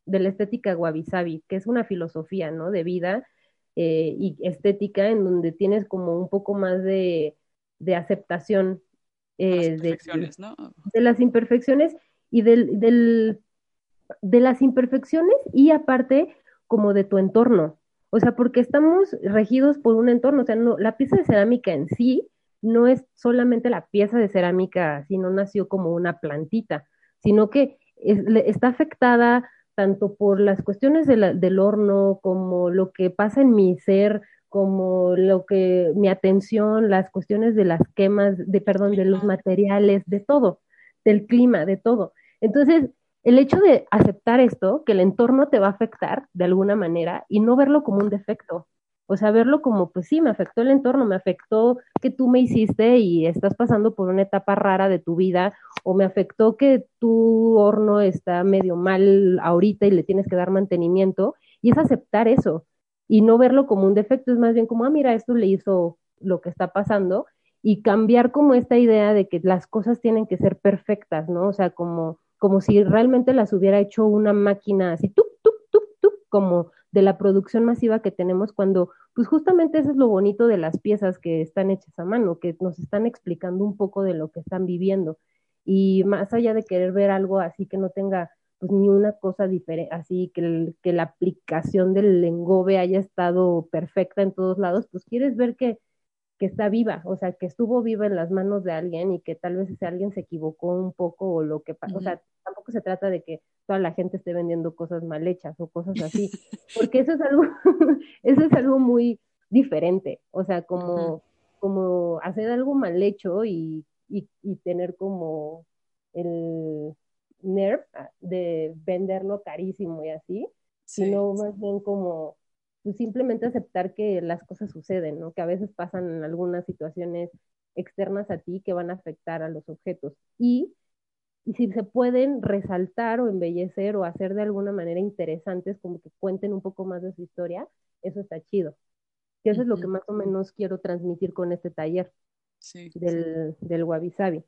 de la estética wabi-sabi, que es una filosofía, ¿no? De vida eh, y estética en donde tienes como un poco más de, de aceptación eh, de, ¿no? de, las imperfecciones y del, del, de las imperfecciones y aparte como de tu entorno. O sea, porque estamos regidos por un entorno, o sea, no, la pieza de cerámica en sí no es solamente la pieza de cerámica, sino nació como una plantita, sino que está afectada tanto por las cuestiones del horno, como lo que pasa en mi ser, como lo que mi atención, las cuestiones de las quemas, de perdón, de los materiales, de todo, del clima, de todo. Entonces, el hecho de aceptar esto, que el entorno te va a afectar de alguna manera y no verlo como un defecto, o sea, verlo como, pues sí, me afectó el entorno, me afectó que tú me hiciste y estás pasando por una etapa rara de tu vida, o me afectó que tu horno está medio mal ahorita y le tienes que dar mantenimiento, y es aceptar eso, y no verlo como un defecto, es más bien como, ah, mira, esto le hizo lo que está pasando, y cambiar como esta idea de que las cosas tienen que ser perfectas, ¿no? O sea, como, como si realmente las hubiera hecho una máquina así, tup, tup, tup, tup, como de la producción masiva que tenemos cuando, pues justamente eso es lo bonito de las piezas que están hechas a mano, que nos están explicando un poco de lo que están viviendo. Y más allá de querer ver algo así que no tenga pues ni una cosa diferente, así que, que la aplicación del lengobe haya estado perfecta en todos lados, pues quieres ver que, que está viva, o sea, que estuvo viva en las manos de alguien y que tal vez ese alguien se equivocó un poco o lo que pasó, o sea, tampoco se trata de que toda la gente esté vendiendo cosas mal hechas o cosas así, porque eso es algo, eso es algo muy diferente, o sea, como, como hacer algo mal hecho y, y, tener como el nerv de venderlo carísimo y así, sino más bien como pues, simplemente aceptar que las cosas suceden, ¿no? Que a veces pasan algunas situaciones externas a ti que van a afectar a los objetos. Y y si se pueden resaltar o embellecer o hacer de alguna manera interesantes, como que cuenten un poco más de su historia, eso está chido. Y eso es lo que más o menos quiero transmitir con este taller del, del Wabi Sabi.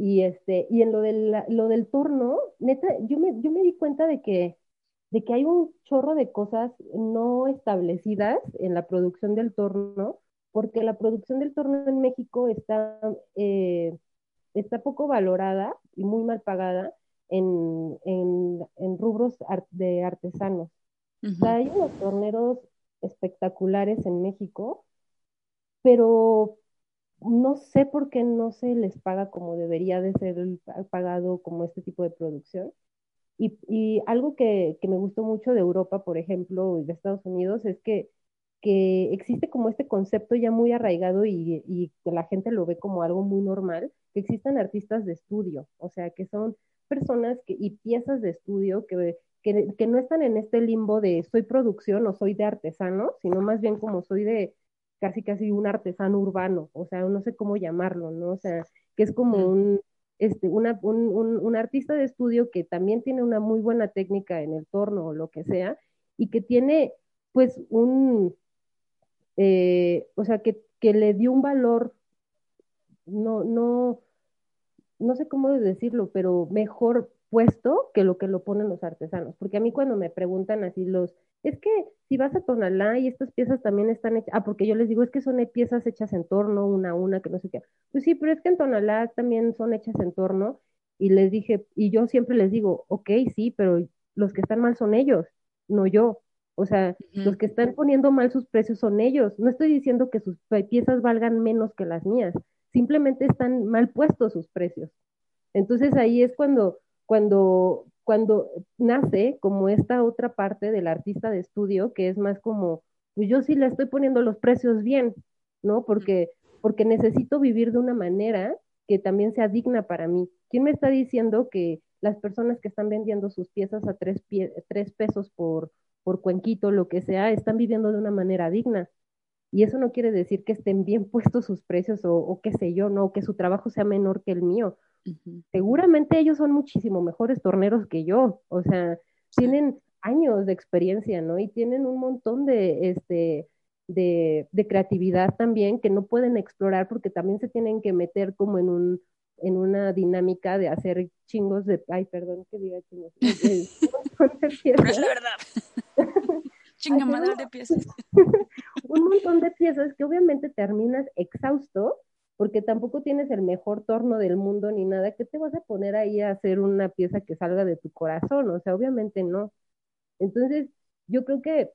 Y, este, y en lo del, lo del torno, neta, yo me, yo me di cuenta de que, de que hay un chorro de cosas no establecidas en la producción del torno, porque la producción del torno en México está... Eh, está poco valorada y muy mal pagada en, en, rubros de artesanos. hay unos torneros espectaculares en México, pero no sé por qué no se les paga como debería de ser pagado como este tipo de producción. Y, algo que, que, me gustó mucho de Europa, por ejemplo, y de Estados Unidos, es que, que existe como este concepto ya muy arraigado y, y que la gente lo ve como algo muy normal, que existan artistas de estudio, o sea, que son personas que, y piezas de estudio que, que, que, no están en este limbo de soy producción o soy de artesano, sino más bien como soy de casi casi un artesano urbano, o sea, no sé cómo llamarlo, ¿no? O sea, que es como un, este, una, un, un, artista de estudio que también tiene una muy buena técnica en el torno o lo que sea, y que tiene pues un, eh, o sea, que, que, le dio un valor, no, no, no sé cómo decirlo, pero mejor puesto que lo que lo ponen los artesanos. Porque a mí cuando me preguntan así los, es que si vas a Tonalá y estas piezas también están hechas, ah, porque yo les digo, es que son piezas hechas en torno, una a una, que no sé qué. Pues sí, pero es que en Tonalá también son hechas en torno. Y les dije, y yo siempre les digo, ok, sí, pero los que están mal son ellos, no yo. O sea, los que están poniendo mal sus precios son ellos. No estoy diciendo que sus piezas valgan menos que las mías, simplemente están mal puestos sus precios. Entonces ahí es cuando, cuando, cuando nace como esta otra parte del artista de estudio, que es más como, pues yo sí le estoy poniendo los precios bien, ¿no? Porque, porque necesito vivir de una manera que también sea digna para mí. ¿Quién me está diciendo que las personas que están vendiendo sus piezas a tres, tres pesos por por cuenquito, lo que sea, están viviendo de una manera digna. Y eso no quiere decir que estén bien puestos sus precios o, qué sé yo, no, que su trabajo sea menor que el mío. Seguramente ellos son muchísimo mejores torneros que yo, o sea, tienen años de experiencia, ¿no? Y tienen un montón de, este, de, de, creatividad también que no pueden explorar porque también se tienen que meter como en un en una dinámica de hacer chingos de, ay, perdón que diga chingos, Pero es la verdad. Chinga madre de piezas. un montón de piezas que obviamente terminas exhausto porque tampoco tienes el mejor torno del mundo ni nada, que te vas a poner ahí a hacer una pieza que salga de tu corazón, o sea, obviamente no. Entonces, yo creo que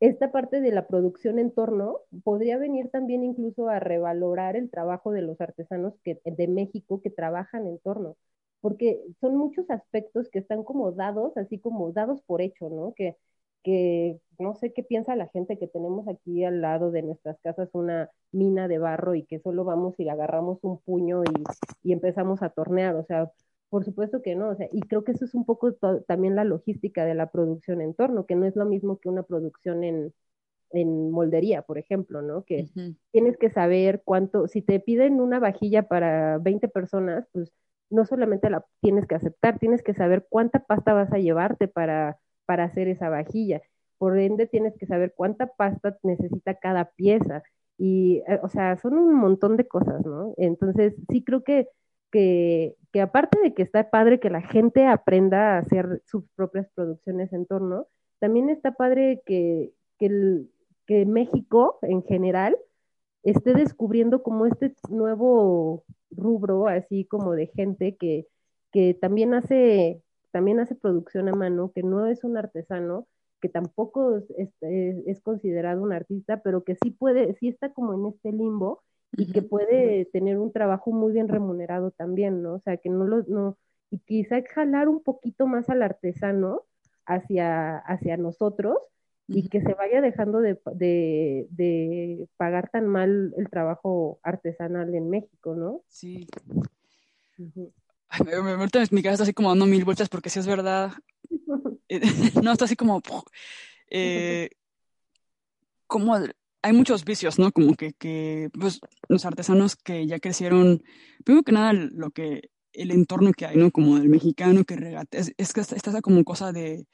esta parte de la producción en torno podría venir también incluso a revalorar el trabajo de los artesanos que, de México que trabajan en torno, porque son muchos aspectos que están como dados, así como dados por hecho, ¿no? Que, que no sé qué piensa la gente que tenemos aquí al lado de nuestras casas una mina de barro y que solo vamos y agarramos un puño y, y empezamos a tornear, o sea, por supuesto que no, o sea, y creo que eso es un poco también la logística de la producción en torno, que no es lo mismo que una producción en, en moldería, por ejemplo, ¿no? Que tienes que saber cuánto, si te piden una vajilla para 20 personas, pues no solamente la tienes que aceptar, tienes que saber cuánta pasta vas a llevarte para, para hacer esa vajilla. Por ende, tienes que saber cuánta pasta necesita cada pieza. Y, eh, o sea, son un montón de cosas, ¿no? Entonces, sí creo que que, aparte de que está padre que la gente aprenda a hacer sus propias producciones en torno, también está padre que, que, que México en general esté descubriendo como este nuevo rubro, así como de gente que, que también hace, también hace producción a mano, que no es un artesano, que tampoco es, es, considerado un artista, pero que sí puede, sí está como en este limbo y que puede tener un trabajo muy bien remunerado también, ¿no? O sea, que no lo, no, y quizá jalar un poquito más al artesano hacia, hacia nosotros y que se vaya dejando de, de, de, pagar tan mal el trabajo artesanal en México, ¿no? Sí. Ay, me, me, mi cabeza está así como dando mil vueltas porque si es verdad. No, está así como. Eh, como hay muchos vicios, ¿no? Como que, que pues, los artesanos que ya crecieron, primero que nada, lo que, el entorno que hay, ¿no? Como del mexicano que regatea, es, que está, como cosa de,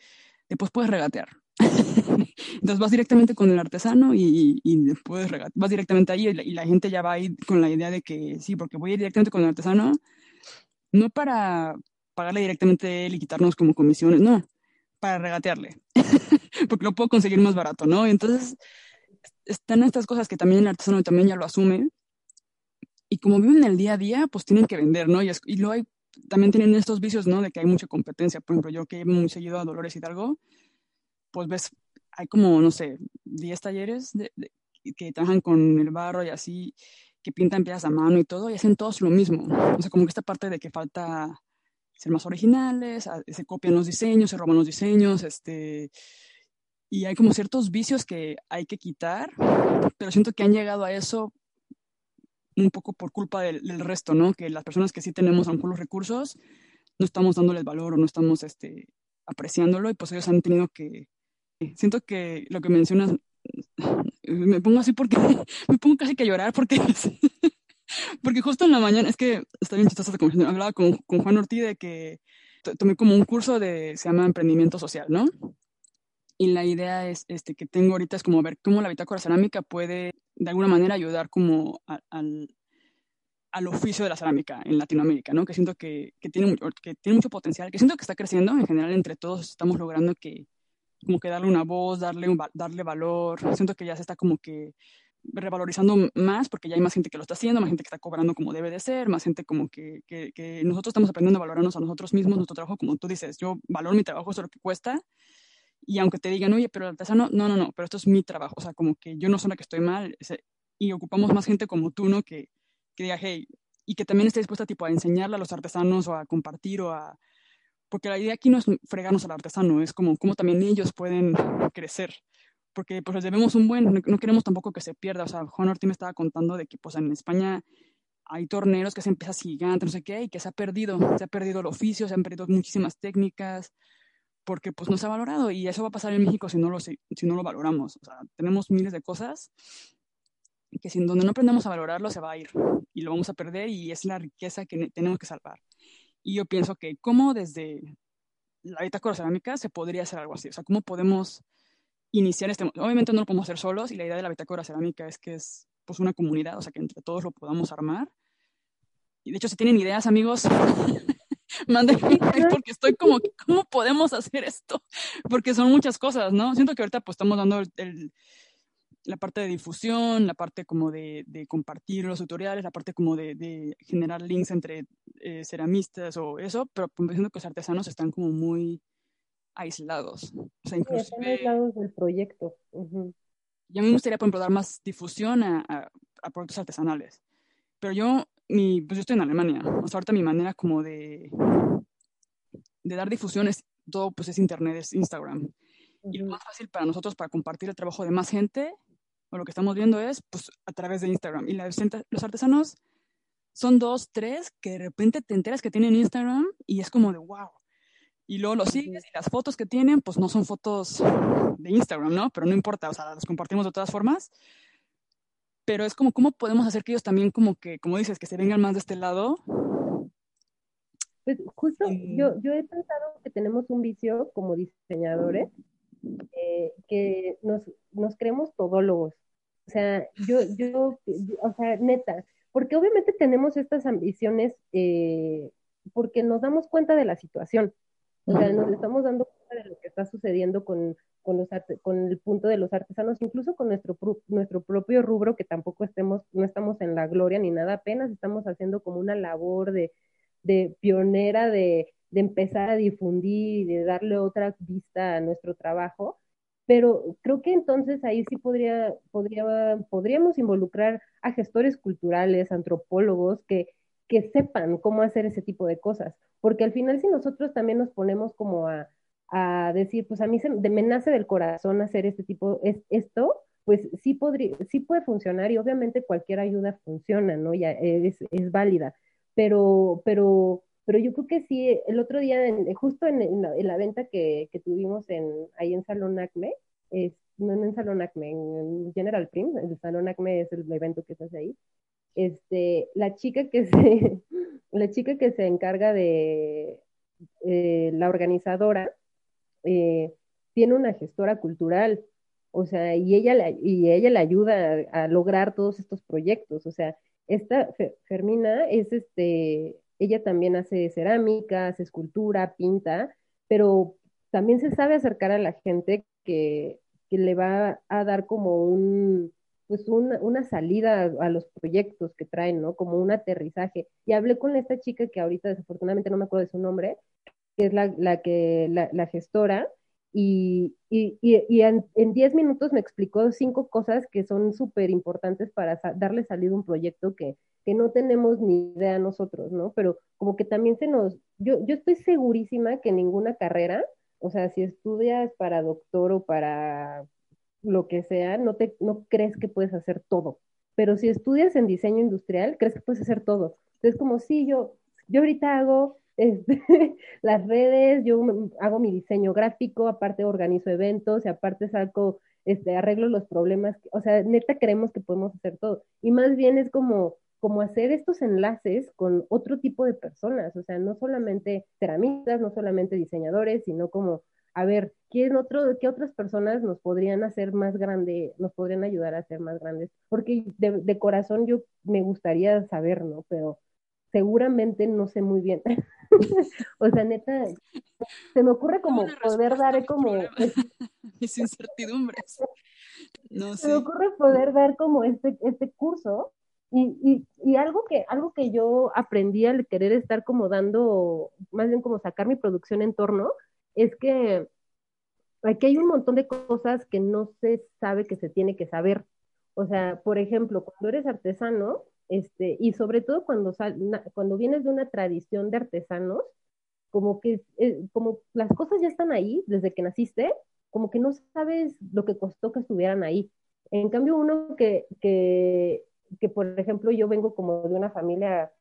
de, pues puedes regatear. Entonces vas directamente con el artesano y, y puedes regatear, vas directamente ahí y la, gente ya va ahí con la idea de que sí, porque voy a ir directamente con el artesano, no para pagarle directamente a él y quitarnos como comisiones, no, para regatearle, porque lo puedo conseguir más barato, ¿no? Entonces están estas cosas que también el artesano también ya lo asume. Y como viven el día a día, pues tienen que vender, ¿no? Y, luego hay, también tienen estos vicios, ¿no? De que hay mucha competencia. Por ejemplo, yo que he muy seguido a Dolores Hidalgo, pues ves, hay como, no sé, 10 talleres que trabajan con el barro y así, que pintan piezas a mano y todo, y hacen todos lo mismo. O sea, como que esta parte de que falta ser más originales, se copian los diseños, se roban los diseños, este, y hay como ciertos vicios que hay que quitar, pero siento que han llegado a eso un poco por culpa del, resto, ¿no? Que las personas que sí tenemos a lo los recursos, no estamos dándoles valor o no estamos este, apreciándolo y pues ellos han tenido que... Siento que lo que mencionas, me pongo así porque me pongo casi que a llorar porque Porque justo en la mañana, es que está bien chistosa esta conversación, hablaba con, con Juan Ortiz de que tomé como un curso de, se llama Emprendimiento Social, ¿no? Y la idea es, este, que tengo ahorita es como ver cómo la bitácora cerámica puede de alguna manera ayudar como al, al oficio de la cerámica en Latinoamérica, ¿no? Que siento que, que, tiene, que tiene mucho potencial, que siento que está creciendo, en general entre todos estamos logrando que, como que darle una voz, darle, un, darle valor, siento que ya se está como que revalorizando más porque ya hay más gente que lo está haciendo, más gente que está cobrando como debe de ser, más gente como que, que, que nosotros estamos aprendiendo a valorarnos a nosotros mismos, nuestro trabajo, como tú dices, yo valoro mi trabajo, eso es lo que cuesta, y aunque te digan, oye, pero el artesano, no, no, no, pero esto es mi trabajo, o sea, como que yo no soy la que estoy mal, y ocupamos más gente como tú, ¿no? Que, que diga, hey, y que también esté dispuesta tipo a enseñarle a los artesanos o a compartir o a... Porque la idea aquí no es fregarnos al artesano, es como cómo también ellos pueden crecer porque pues les debemos un buen, no, queremos tampoco que se pierda, o sea, Juan Ortiz me estaba contando de que pues en España hay torneos que se empiezan gigantes, no sé qué, y que se ha perdido, se ha perdido el oficio, se han perdido muchísimas técnicas, porque pues no se ha valorado, y eso va a pasar en México si no lo, si, no lo valoramos, o sea, tenemos miles de cosas que si donde no aprendemos a valorarlo se va a ir, y lo vamos a perder, y es la riqueza que tenemos que salvar. Y yo pienso que cómo desde la bitácora cerámica se podría hacer algo así, o sea, cómo podemos iniciar este... Obviamente no lo podemos hacer solos y la idea de la bitácora cerámica es que es pues una comunidad, o sea, que entre todos lo podamos armar. Y de hecho, si tienen ideas, amigos, mándenme porque estoy como, ¿cómo podemos hacer esto? Porque son muchas cosas, ¿no? Siento que ahorita pues estamos dando el, la parte de difusión, la parte como de, de compartir los tutoriales, la parte como de, de generar links entre eh, ceramistas o eso, pero pues, siento que los artesanos están como muy aislados. O sea, inclusive... aislados del proyecto. Y a mí me gustaría, por ejemplo, dar más difusión a, a, productos artesanales. Pero yo, mi, pues yo estoy en Alemania. O sea, ahorita mi manera como de, de dar difusión es todo, pues es internet, es Instagram. Y lo más fácil para nosotros, para compartir el trabajo de más gente, o lo que estamos viendo es, pues, a través de Instagram. Y la, los artesanos son dos, tres, que de repente te enteras que tienen Instagram y es como de, wow, y luego lo sigues y las fotos que tienen, pues no son fotos de Instagram, ¿no? Pero no importa, o sea, las compartimos de todas formas. Pero es como, ¿cómo podemos hacer que ellos también, como que, como dices, que se vengan más de este lado? Pues justo yo, yo he pensado que tenemos un vicio como diseñadores, eh, que nos, nos creemos todólogos. O sea, yo, yo, o sea, neta, porque obviamente tenemos estas ambiciones eh, porque nos damos cuenta de la situación. O sea, nos estamos dando cuenta de lo que está sucediendo con, con, los con el punto de los artesanos, incluso con nuestro, nuestro propio rubro, que tampoco estemos, no estamos en la gloria ni nada, apenas estamos haciendo como una labor de, de pionera de, de empezar a difundir y de darle otra vista a nuestro trabajo. Pero creo que entonces ahí sí podría, podría, podríamos involucrar a gestores culturales, antropólogos, que, que sepan cómo hacer ese tipo de cosas porque al final si nosotros también nos ponemos como a, decir, pues a mí se, me nace del corazón hacer este tipo, es, esto, pues sí, podría, sí puede funcionar y obviamente cualquier ayuda funciona, ¿no? Ya es, es válida, pero, pero, pero yo creo que sí, el otro día, justo en, la, venta que, que, tuvimos en, ahí en Salón Acme, no, en Salón Acme, en General Print, el Salón Acme es el evento que se hace ahí, este, la chica que se, la chica que se encarga de eh, la organizadora eh, tiene una gestora cultural, o sea, y ella, la, y ella le ayuda a, lograr todos estos proyectos, o sea, esta Fermina es este, ella también hace cerámica, hace escultura, pinta, pero también se sabe acercar a la gente que, que le va a dar como un, pues una, una salida a, los proyectos que traen, ¿no? Como un aterrizaje. Y hablé con esta chica que ahorita desafortunadamente no me acuerdo de su nombre, que es la, la que, la, la gestora, y, y, y, en 10 minutos me explicó cinco cosas que son súper importantes para darle salida a un proyecto que, que no tenemos ni idea nosotros, ¿no? Pero como que también se nos, yo, yo estoy segurísima que ninguna carrera, o sea, si estudias para doctor o para lo que sea, no, te, no crees que puedes hacer todo. Pero si estudias en diseño industrial, crees que puedes hacer todo. Entonces, como si yo, yo ahorita hago este, las redes, yo hago mi diseño gráfico, aparte organizo eventos y aparte saco, este, arreglo los problemas. O sea, neta creemos que podemos hacer todo. Y más bien es como, como hacer estos enlaces con otro tipo de personas, o sea, no solamente ceramistas, no solamente diseñadores, sino como, a ver, ¿quién otro, ¿qué otras personas nos podrían hacer más grande, nos podrían ayudar a ser más grandes? Porque de, de corazón yo me gustaría saber, ¿no? Pero seguramente no sé muy bien. o sea, neta, se me ocurre como poder dar como... Mis incertidumbres. No sé. Se me ocurre poder dar como este, este curso y, y, y, algo, que, algo que yo aprendí al querer estar como dando, más bien como sacar mi producción en torno, es que aquí hay un montón de cosas que no se sabe que se tiene que saber. O sea, por ejemplo, cuando eres artesano, este, y sobre todo cuando, cuando vienes de una tradición de artesanos, como que eh, como las cosas ya están ahí desde que naciste, como que no sabes lo que costó que estuvieran ahí. En cambio, uno que, que, que, por ejemplo, yo vengo como de una familia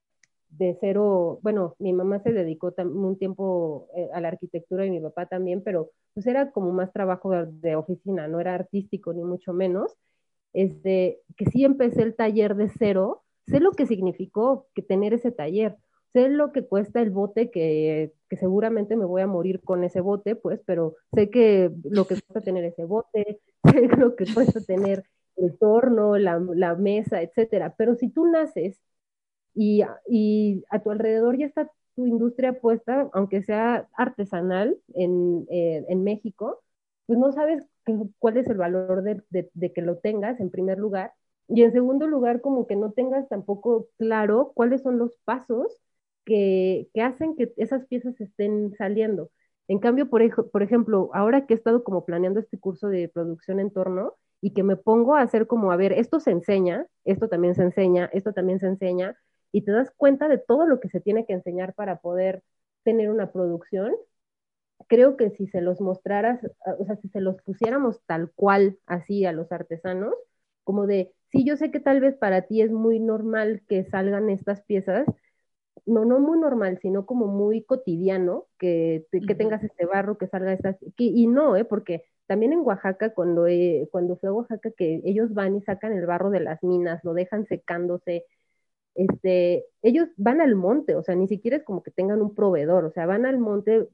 de cero, bueno, mi mamá se dedicó un tiempo eh, a la arquitectura y mi papá también, pero pues era como más trabajo de, oficina, no era artístico ni mucho menos. Este, que sí empecé el taller de cero, sé lo que significó que tener ese taller, sé lo que cuesta el bote, que, que, seguramente me voy a morir con ese bote, pues, pero sé que lo que cuesta tener ese bote, sé lo que cuesta tener el torno, la, la mesa, etcétera. Pero si tú naces y, y, a tu alrededor ya está tu industria puesta, aunque sea artesanal en, eh, en México, pues no sabes cuál es el valor de, de, de que lo tengas en primer lugar y en segundo lugar, como que no tengas tampoco claro cuáles son los pasos que, que hacen que esas piezas estén saliendo. En cambio, por, por ejemplo, ahora que he estado como planeando este curso de producción en torno y que me pongo a hacer como, a ver, esto se enseña, esto también se enseña, esto también se enseña, y te das cuenta de todo lo que se tiene que enseñar para poder tener una producción, creo que si se los mostraras, o sea, si se los pusiéramos tal cual así a los artesanos, como de, sí, yo sé que tal vez para ti es muy normal que salgan estas piezas, no, no muy normal, sino como muy cotidiano, que, que tengas este barro, que salga estas, y no, ¿eh? porque también en Oaxaca, cuando, cuando fui a Oaxaca, que ellos van y sacan el barro de las minas, lo dejan secándose, este, ellos van al monte, o sea, ni siquiera es como que tengan un proveedor, o sea, van al monte,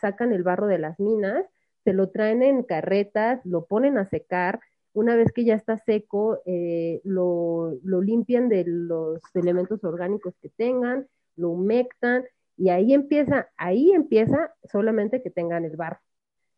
sacan el barro de las minas, se lo traen en carretas, lo ponen a secar, una vez que ya está seco, eh, lo, lo, limpian de los elementos orgánicos que tengan, lo humectan y ahí empieza, ahí empieza solamente que tengan el barro.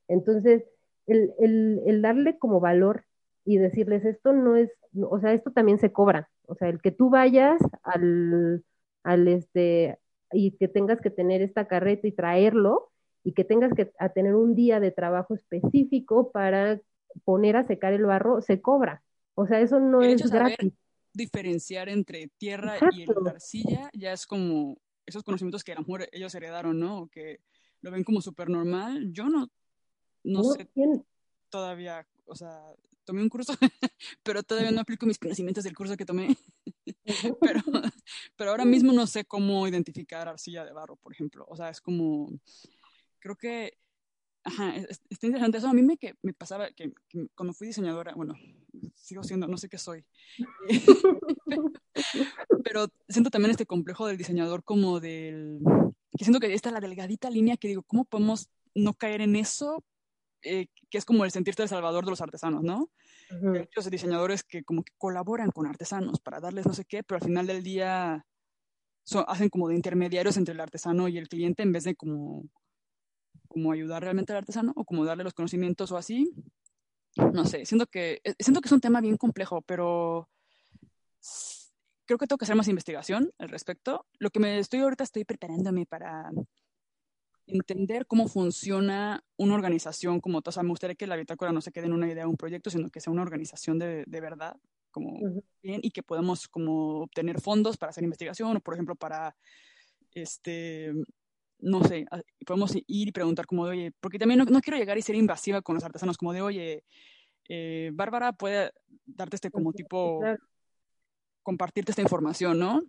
Entonces, el, el, el, darle como valor y decirles esto no es, o sea, esto también se cobra. O sea, el que tú vayas al, al este, y que tengas que tener esta carreta y traerlo, y que tengas que a tener un día de trabajo específico para poner a secar el barro, se cobra. O sea, eso no es gratis. Diferenciar entre tierra y la arcilla ya es como esos conocimientos que a lo mejor ellos heredaron, ¿no? O que lo ven como súper normal. Yo no, no, sé todavía, o sea, tomé un curso, pero todavía no aplico mis conocimientos del curso que tomé. pero, pero ahora mismo no sé cómo identificar arcilla de barro, por ejemplo. O sea, es como, creo que Ajá, está interesante. Eso a mí me, que, me pasaba que, cuando fui diseñadora, bueno, sigo siendo, no sé qué soy, pero siento también este complejo del diseñador como del, que siento que esta es la delgadita línea que digo, ¿cómo podemos no caer en eso? Eh, que es como el sentirte el salvador de los artesanos, ¿no? Hay muchos diseñadores que como que colaboran con artesanos para darles no sé qué, pero al final del día hacen como de intermediarios entre el artesano y el cliente en vez de como como ayudar realmente al artesano o como darle los conocimientos o así. No sé, siento que, eh, siento que es un tema bien complejo, pero creo que tengo que hacer más investigación al respecto. Lo que me estoy ahorita estoy preparándome para entender cómo funciona una organización como tal. O sea, me gustaría que la bitácora no se quede en una idea o un proyecto, sino que sea una organización de, de verdad, como bien, y que podamos como obtener fondos para hacer investigación o, por ejemplo, para este, no sé, podemos ir y preguntar como de, oye, porque también no, quiero llegar y ser invasiva con los artesanos, como de, oye, eh, Bárbara puede darte este como tipo, compartirte esta información, ¿no?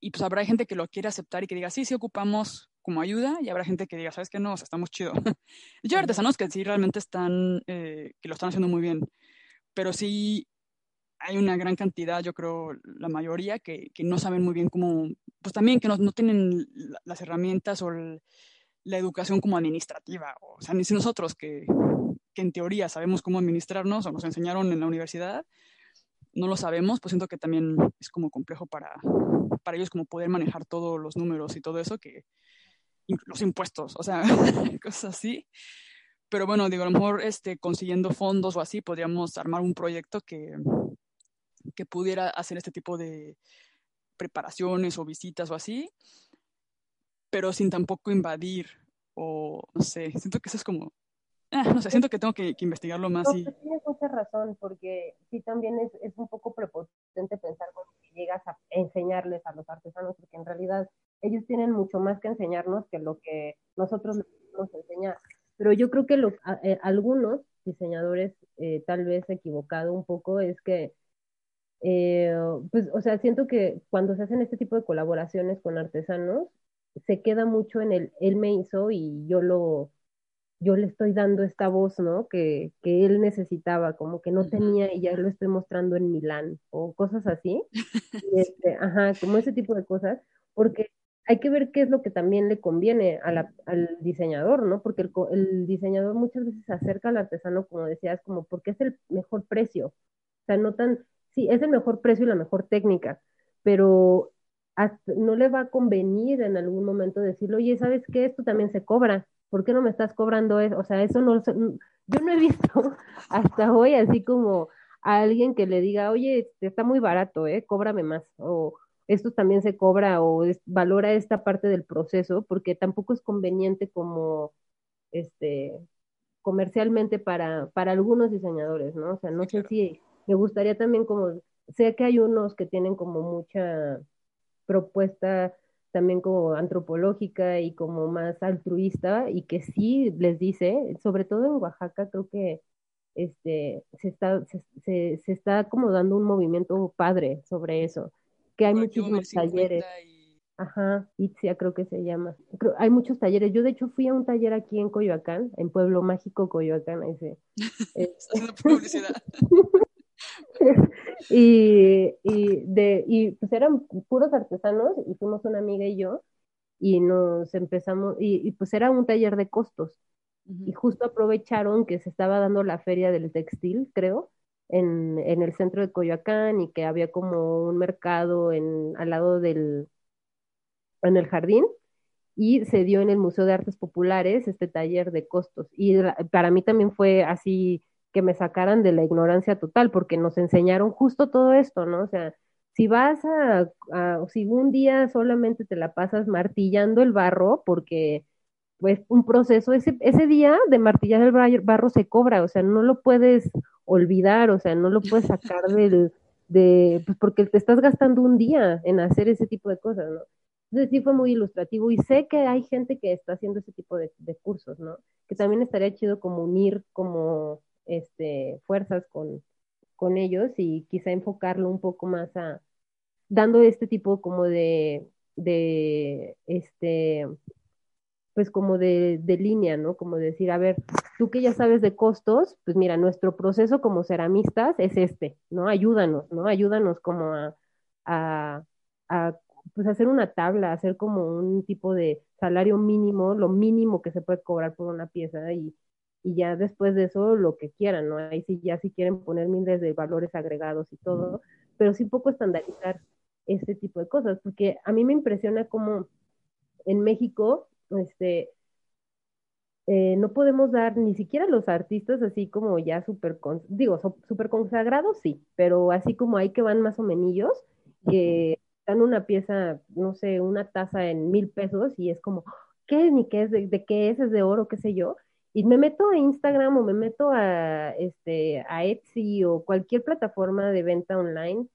Y pues habrá gente que lo quiere aceptar y que diga, sí, sí ocupamos como ayuda, y habrá gente que diga, ¿sabes qué? No, o sea, estamos chido. Yo artesanos que sí realmente están, eh, que lo están haciendo muy bien, pero sí hay una gran cantidad, yo creo, la mayoría, que, que no saben muy bien cómo, pues también que no, no tienen las herramientas o la educación como administrativa. O sea, ni si nosotros que, que en teoría sabemos cómo administrarnos o nos enseñaron en la universidad, no lo sabemos, pues siento que también es como complejo para, para ellos como poder manejar todos los números y todo eso, que los impuestos, o sea, cosas así. Pero bueno, digo, a lo mejor este, consiguiendo fondos o así, podríamos armar un proyecto que, que pudiera hacer este tipo de preparaciones o visitas o así, pero sin tampoco invadir o no sé, siento que eso es como Ah, no sé, siento que tengo que, investigarlo más. y... Tienes mucha razón, porque sí también es, es un poco prepotente pensar cuando llegas a enseñarles a los artesanos, porque en realidad ellos tienen mucho más que enseñarnos que lo que nosotros les podemos enseñar. Pero yo creo que los, eh, algunos diseñadores, eh, tal vez equivocado un poco, es que, eh, pues, o sea, siento que cuando se hacen este tipo de colaboraciones con artesanos, se queda mucho en el él me hizo y yo lo yo le estoy dando esta voz, ¿no? Que, que él necesitaba, como que no tenía y ya lo estoy mostrando en Milán o cosas así. este, ajá, como ese tipo de cosas, porque hay que ver qué es lo que también le conviene a la, al diseñador, ¿no? Porque el, el, diseñador muchas veces se acerca al artesano, como decías, como porque es el mejor precio. O sea, no tan, sí, es el mejor precio y la mejor técnica, pero no le va a convenir en algún momento decirle, oye, ¿sabes qué? Esto también se cobra. ¿por qué no me estás cobrando eso? O sea, eso no, yo no he visto hasta hoy así como a alguien que le diga, oye, está muy barato, ¿eh? Cóbrame más, o esto también se cobra, o valora esta parte del proceso, porque tampoco es conveniente como, este, comercialmente para, para algunos diseñadores, ¿no? O sea, no sé si me gustaría también como, sé que hay unos que tienen como mucha propuesta también como antropológica y como más altruista y que sí les dice, sobre todo en Oaxaca creo que este, se, está, se, se, está como dando un movimiento padre sobre eso, que hay muchísimos talleres. Ajá, Itzia creo que se llama. hay muchos talleres. Yo de hecho fui a un taller aquí en Coyoacán, en Pueblo Mágico Coyoacán, ese. publicidad. y, y, de, y pues eran puros artesanos y fuimos una amiga y yo y nos empezamos, y, pues era un taller de costos. Y justo aprovecharon que se estaba dando la feria del textil, creo, en, el centro de Coyoacán y que había como un mercado en, al lado del, en el jardín y se dio en el Museo de Artes Populares este taller de costos. Y para mí también fue así que me sacaran de la ignorancia total, porque nos enseñaron justo todo esto, ¿no? O sea, si vas a, si un día solamente te la pasas martillando el barro, porque pues un proceso, ese, ese día de martillar el barro se cobra, o sea, no lo puedes olvidar, o sea, no lo puedes sacar del, de, pues porque te estás gastando un día en hacer ese tipo de cosas, ¿no? Entonces sí fue muy ilustrativo y sé que hay gente que está haciendo ese tipo de, de cursos, ¿no? Que también estaría chido como unir como este, fuerzas con, con ellos y quizá enfocarlo un poco más a dando este tipo como de, de este, pues como de, de, línea, ¿no? Como decir, a ver, tú que ya sabes de costos, pues mira, nuestro proceso como ceramistas es este, ¿no? Ayúdanos, ¿no? Ayúdanos como a, a, a pues hacer una tabla, hacer como un tipo de salario mínimo, lo mínimo que se puede cobrar por una pieza y, y ya después de eso lo que quieran, ¿no? Ahí sí ya sí quieren poner miles de valores agregados y todo, pero sí poco estandarizar este tipo de cosas, porque a mí me impresiona como en México, este, eh, no podemos dar ni siquiera los artistas así como ya súper, digo, súper consagrados, sí, pero así como hay que van más o menos, que dan una pieza, no sé, una taza en mil pesos y es como, ¿qué? Ni qué es, de, de qué es, es de oro, qué sé yo, y me meto a Instagram o me meto a, este, a Etsy o cualquier plataforma de venta online,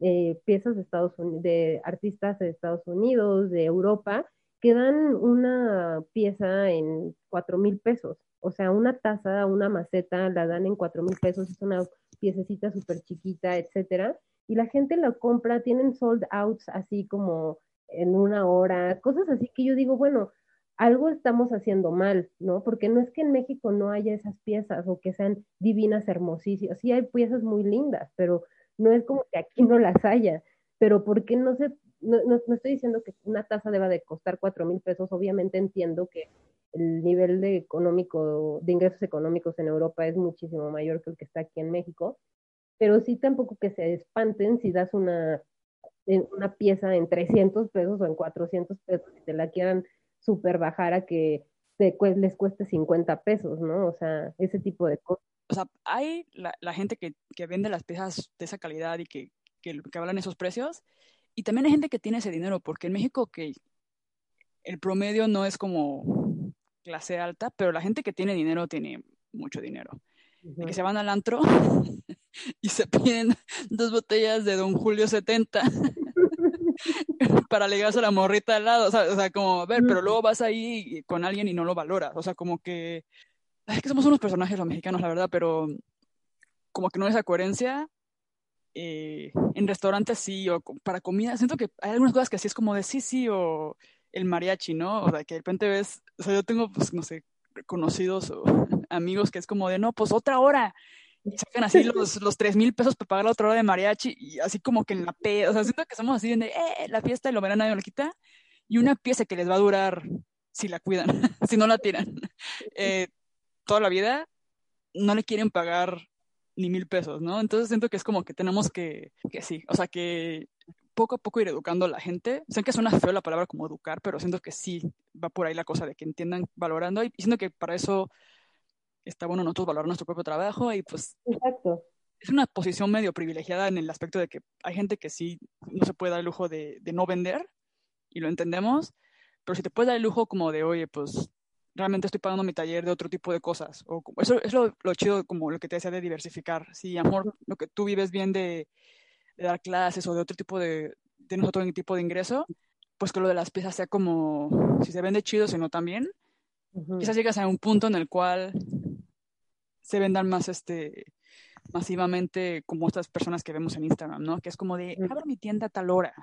eh, piezas de Estados Unidos, de artistas de Estados Unidos, de Europa, que dan una pieza en cuatro mil pesos. O sea, una taza, una maceta, la dan en cuatro mil pesos, es una piececita súper chiquita, etcétera. Y la gente la compra, tienen sold outs así como en una hora, cosas así que yo digo, bueno, algo estamos haciendo mal, ¿no? Porque no es que en México no haya esas piezas o que sean divinas, hermosísimas. Sí hay piezas muy lindas, pero no es como que aquí no las haya, pero ¿por qué no se, no, no, estoy diciendo que una tasa deba de costar cuatro mil pesos, obviamente entiendo que el nivel de económico, de ingresos económicos en Europa es muchísimo mayor que el que está aquí en México, pero sí tampoco que se espanten si das una, una pieza en 300 pesos o en 400 pesos y te la quieran super bajar a que les cueste 50 pesos, ¿no? O sea, ese tipo de cosas. O sea, hay la, gente que, vende las piezas de esa calidad y que, que, que hablan esos precios, y también hay gente que tiene ese dinero, porque en México el promedio no es como clase alta, pero la gente que tiene dinero tiene mucho dinero. que se van al antro y se piden dos botellas de Don Julio 70 para ligarse a la morrita al lado. O sea, como, a ver, pero luego vas ahí con alguien y no lo valoras. O sea, como que. Es que somos unos personajes los mexicanos, la verdad, pero como que no hay esa coherencia. Eh, en restaurantes sí, o para comida, siento que hay algunas cosas que así es como de sí, sí, o el mariachi, ¿no? O sea, que de repente ves, o sea, yo tengo, pues, no sé, conocidos o amigos que es como de, no, pues otra hora y sacan así los, los 3 mil pesos para pagar la otra hora de mariachi y así como que en la P, o sea, siento que somos así de, eh, la fiesta y lo verán nadie lo quita y una pieza que les va a durar si la cuidan, si no la tiran, eh, toda la vida, no le quieren pagar ni mil pesos, ¿no? Entonces siento que es como que tenemos que, que sí, o sea, que poco a poco ir educando a la gente. Sé que suena feo la palabra como educar, pero siento que sí va por ahí la cosa de que entiendan valorando y siento que para eso está bueno nosotros valorar nuestro propio trabajo y pues... Exacto. Es una posición medio privilegiada en el aspecto de que hay gente que sí no se puede dar el lujo de, de no vender y lo entendemos, pero si te puedes dar el lujo como de, oye, pues realmente estoy pagando mi taller de otro tipo de cosas. O eso es lo, lo, chido, como lo que te decía de diversificar. Si, amor, lo que tú vives bien de, de dar clases o de otro tipo de, tienes otro tipo de ingreso, pues que lo de las piezas sea como, si se vende chido, si no también. Quizás llegas a un punto en el cual se vendan más este masivamente como estas personas que vemos en Instagram, ¿no? Que es como de, abro mi tienda a tal hora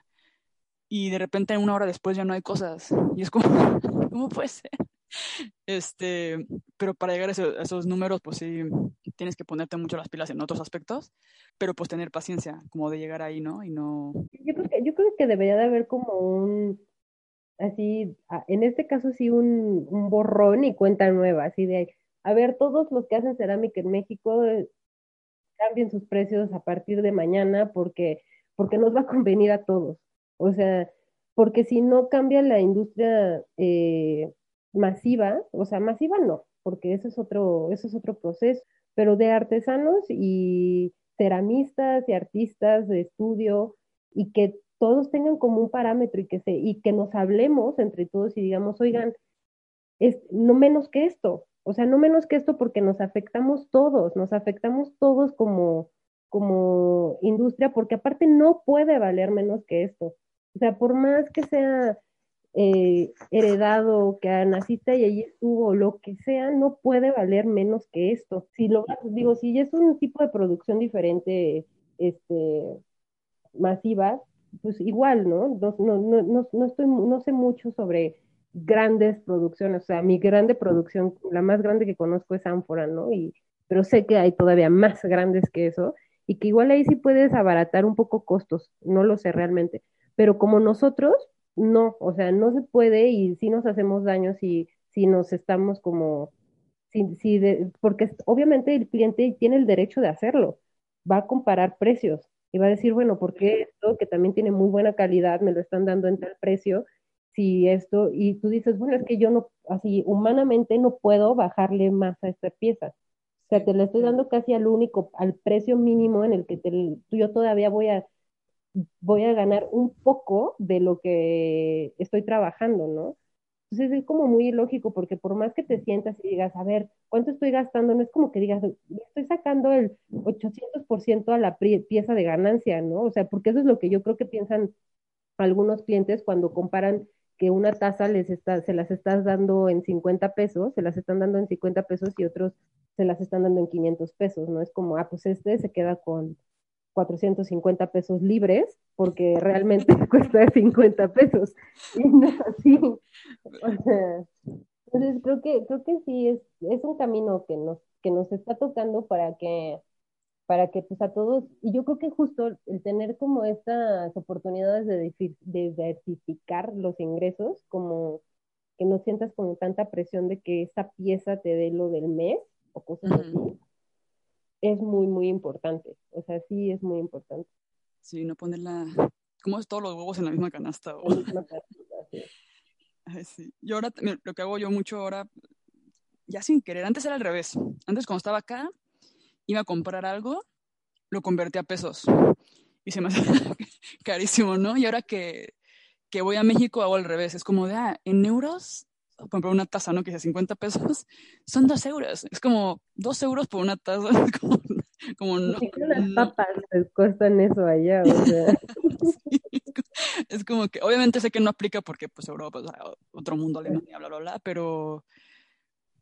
y de repente una hora después ya no hay cosas y es como, ¿cómo puede ser? Este, pero para llegar a, esos números, pues sí, tienes que ponerte mucho las pilas en otros aspectos, pero pues tener paciencia, como de llegar ahí, ¿no? Y no... Yo creo que, yo creo que debería de haber como un, así, en este caso sí, un, un borrón y cuenta nueva, así de a ver, todos los que hacen cerámica en México eh, cambien sus precios a partir de mañana porque, porque nos va a convenir a todos. O sea, porque si no cambia la industria eh, masiva, o sea, masiva no, porque eso es otro, eso es otro proceso, pero de artesanos y ceramistas y artistas de estudio y que todos tengan como un parámetro y que se, y que nos hablemos entre todos y digamos, oigan, es no menos que esto, o sea, no menos que esto porque nos afectamos todos, nos afectamos todos como, como industria, porque aparte no puede valer menos que esto. O sea, por más que sea eh, heredado, que naciste y allí estuvo, lo que sea, no puede valer menos que esto. Si lo digo, si es un tipo de producción diferente, este, masiva, pues igual, ¿no? No, no, no, no, estoy, no sé mucho sobre grandes producciones, o sea, mi grande producción, la más grande que conozco es Ánfora, ¿no? Y, pero sé que hay todavía más grandes que eso y que igual ahí sí puedes abaratar un poco costos, no lo sé realmente, pero como nosotros, no, o sea, no se puede y sí nos hacemos daño si, si nos estamos como, si, si de, porque obviamente el cliente tiene el derecho de hacerlo, va a comparar precios y va a decir, bueno, ¿por qué esto que también tiene muy buena calidad me lo están dando en tal precio si esto, y tú dices, bueno, es que yo no, así humanamente no puedo bajarle más a esta pieza. O sea, te la estoy dando casi al único, al precio mínimo en el que te, yo todavía voy a, voy a ganar un poco de lo que estoy trabajando, ¿no? Entonces es como muy ilógico porque por más que te sientas y digas, a ver, ¿cuánto estoy gastando? No es como que digas, estoy sacando el 800% a la pieza de ganancia, ¿no? O sea, porque eso es lo que yo creo que piensan algunos clientes cuando comparan que una tasa les está, se las estás dando en 50 pesos, se las están dando en 50 pesos y otros se las están dando en 500 pesos, ¿no? Es como, ah, pues este se queda con 450 pesos libres porque realmente cuesta 50 pesos. Y no es así. entonces creo que, creo que sí es, es un camino que nos, que nos está tocando para que, para que pues a todos, y yo creo que justo el tener como estas oportunidades de, diversificar los ingresos, como que no sientas como tanta presión de que esa pieza te dé lo del mes o cosas así, es muy, muy importante. O sea, sí es muy importante. Sí, no ponerla, como es todos los huevos en la misma canasta. sí. Yo ahora, lo que hago yo mucho ahora, ya sin querer, antes era al revés. Antes cuando estaba acá, iba a comprar algo, lo convertí a pesos. Y se me hace carísimo, ¿no? Y ahora que, que voy a México hago al revés. Es como de, ah, en euros, comprar una taza, ¿no? Que es 50 pesos, son dos euros. Es como dos euros por una taza. como, no. Las papas les cuestan eso allá, o sea. es como que, obviamente sé que no aplica porque, pues, Europa, otro mundo, Alemania, bla, bla, bla, pero,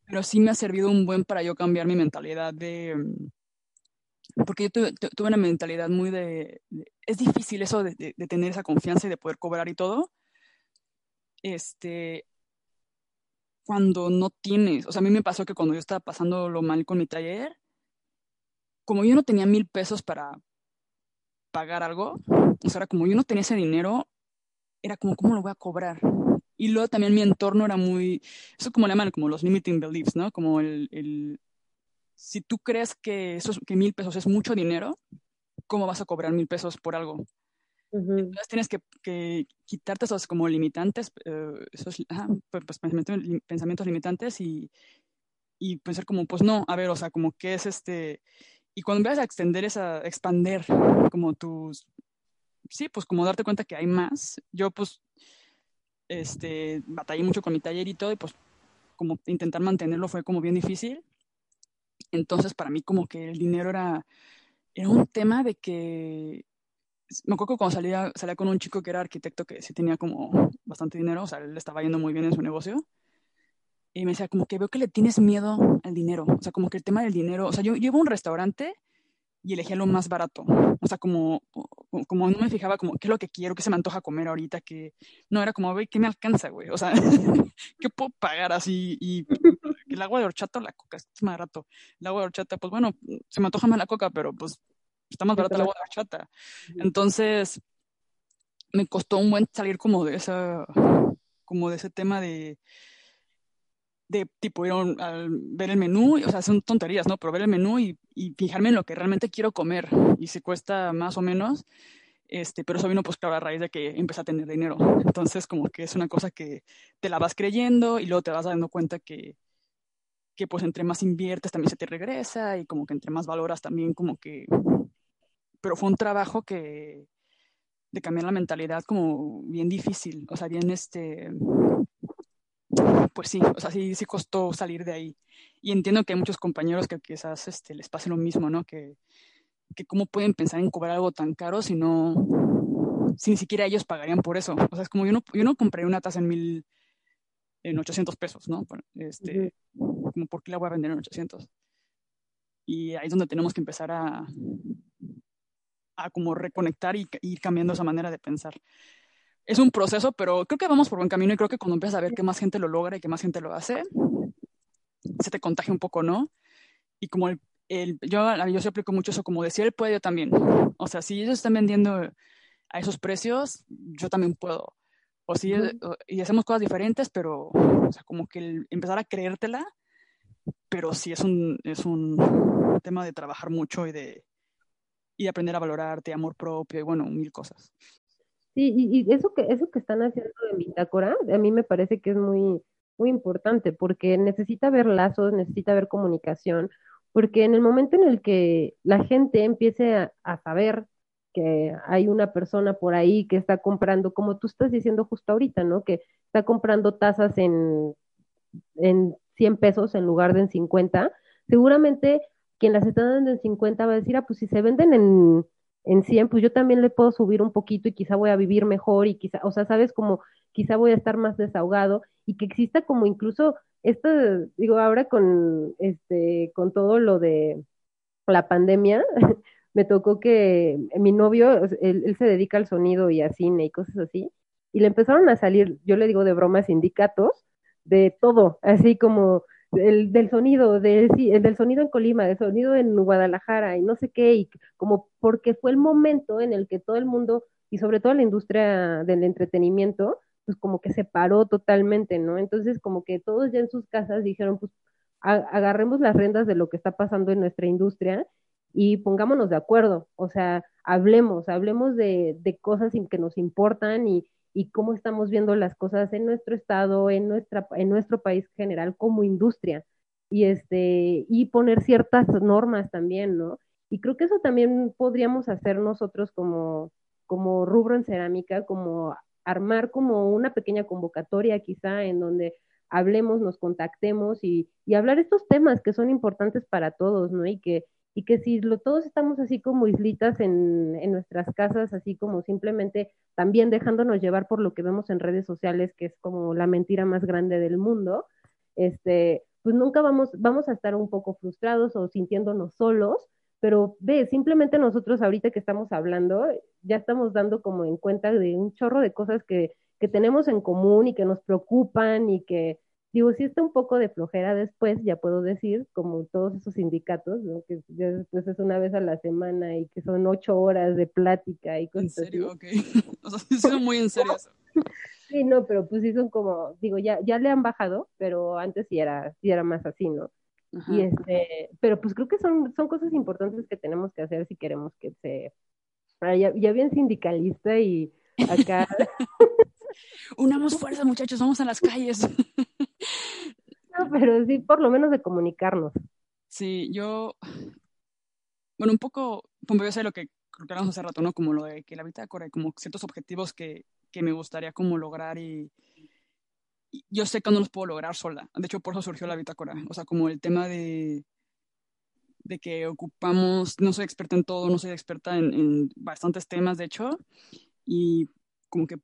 pero sí me ha servido un buen para yo cambiar mi mentalidad de porque yo tuve, tuve, una mentalidad muy de, es difícil eso de, de, tener esa confianza y de poder cobrar y todo, este, cuando no tienes, o sea, a mí me pasó que cuando yo estaba pasando lo mal con mi taller, como yo no tenía mil pesos para pagar algo, o sea, era como yo no tenía ese dinero, era como, ¿cómo lo voy a cobrar? Y luego también mi entorno era muy, eso como le llaman, como los limiting beliefs, ¿no? Como el, si tú crees que, esos, que mil pesos es mucho dinero, ¿cómo vas a cobrar mil pesos por algo? Entonces tienes que, quitarte esos como limitantes, eh, esos pues, pues, pensamientos, limitantes y, y, pensar como, pues no, a ver, o sea, como que es este... Y cuando empiezas a extender esa, expander como tus... Sí, pues como darte cuenta que hay más. Yo pues, este, batallé mucho con mi taller y todo y pues como intentar mantenerlo fue como bien difícil. Entonces, para mí como que el dinero era, era un tema de que, me acuerdo que cuando salía, salía con un chico que era arquitecto que sí tenía como bastante dinero, o sea, él estaba yendo muy bien en su negocio, y me decía como que veo que le tienes miedo al dinero, o sea, como que el tema del dinero, o sea, yo llevo a un restaurante y elegía lo más barato, o sea, como, como no me fijaba como qué es lo que quiero, qué se me antoja comer ahorita, que no, era como, güey, ¿qué me alcanza, güey? O sea, ¿qué puedo pagar así? Y el agua de horchata o la coca, es más barato. El agua de horchata, pues bueno, se me antoja más la coca, pero pues está más barata el agua de horchata. Entonces, me costó un buen salir como de esa, como de ese tema de, de tipo ir a ver el menú, o sea, son tonterías, ¿no? Pero ver el menú y, y, fijarme en lo que realmente quiero comer y si cuesta más o menos, este, pero eso vino pues claro a raíz de que empecé a tener dinero. Entonces como que es una cosa que te la vas creyendo y luego te vas dando cuenta que, que pues entre más inviertes también se te regresa y como que entre más valoras también como que... Pero fue un trabajo que de cambiar la mentalidad como bien difícil, o sea, bien este... Pues sí, o sea, sí, sí costó salir de ahí. Y entiendo que hay muchos compañeros que quizás este, les pase lo mismo, ¿no? Que, que cómo pueden pensar en cobrar algo tan caro si no, si ni siquiera ellos pagarían por eso. O sea, es como yo no, yo no compré una taza en mil, en 800 pesos, ¿no? Este, como, ¿por qué la voy a vender en 800? Y ahí es donde tenemos que empezar a, a como reconectar y, ir cambiando esa manera de pensar. Es un proceso, pero creo que vamos por buen camino y creo que cuando empiezas a ver que más gente lo logra y que más gente lo hace, se te contagia un poco, ¿no? Y como el, el, yo, yo se aplico mucho eso, como decía, él puede, yo también. O sea, si ellos están vendiendo a esos precios, yo también puedo. O sí, y hacemos cosas diferentes, pero, o sea, como que empezar a creértela, pero sí es un, es un tema de trabajar mucho y de, y aprender a valorarte, amor propio y bueno, mil cosas. Sí, y, eso que eso que están haciendo en Bitácora, a mí me parece que es muy, muy importante porque necesita ver lazos, necesita ver comunicación, porque en el momento en el que la gente empiece a, a saber que hay una persona por ahí que está comprando, como tú estás diciendo justo ahorita, ¿no? Que está comprando tazas en, en 100 pesos en lugar de en 50, seguramente quien las está dando en 50 va a decir, ah, pues si se venden en, en 100, pues yo también le puedo subir un poquito y quizá voy a vivir mejor y quizá, o sea, sabes, como quizá voy a estar más desahogado y que exista como incluso esto, digo, ahora con, este, con todo lo de la pandemia, me tocó que mi novio, él, se dedica al sonido y a cine y cosas así, y le empezaron a salir, yo le digo de broma, sindicatos, de todo, así como del, del sonido, del, del sonido en Colima, del sonido en Guadalajara y no sé qué, y como porque fue el momento en el que todo el mundo, y sobre todo la industria del entretenimiento, pues como que se paró totalmente, ¿no? Entonces como que todos ya en sus casas dijeron, pues agarremos las rendas de lo que está pasando en nuestra industria y pongámonos de acuerdo, o sea, hablemos, hablemos de, de cosas que nos importan y, y, cómo estamos viendo las cosas en nuestro estado, en, nuestra, en nuestro país general como industria y, este, y poner ciertas normas también, ¿no? Y creo que eso también podríamos hacer nosotros como, como rubro en cerámica, como armar como una pequeña convocatoria quizá en donde hablemos, nos contactemos y, y hablar estos temas que son importantes para todos, ¿no? Y que, y que si lo, todos estamos así como islitas en, en, nuestras casas, así como simplemente también dejándonos llevar por lo que vemos en redes sociales, que es como la mentira más grande del mundo, este, pues nunca vamos, vamos a estar un poco frustrados o sintiéndonos solos, pero ve, simplemente nosotros ahorita que estamos hablando, ya estamos dando como en cuenta de un chorro de cosas que, que tenemos en común y que nos preocupan y que, digo, si está un poco de flojera después, ya puedo decir, como todos esos sindicatos, ¿no? que ya después es una vez a la semana y que son ocho horas de plática y cosas ¿En serio? Ok. O sea, son muy en serio eso. Sí, no, pero pues sí son como, digo, ya, ya le han bajado, pero antes sí era, sí era más así, ¿no? Ajá. Y este, pero pues creo que son, son cosas importantes que tenemos que hacer si queremos que se, ya, ya bien sindicalista y acá unamos fuerzas, muchachos, vamos a las calles. pero sí, por lo menos de comunicarnos. Sí, yo, bueno, un poco, pues yo sé lo que hablamos hace rato, ¿no? Como lo de que la bitácora hay como ciertos objetivos que, que me gustaría como lograr y, y, yo sé que no los puedo lograr sola. De hecho, por eso surgió la bitácora. O sea, como el tema de, de que ocupamos, no soy experta en todo, no soy experta en, en bastantes temas, de hecho, y como que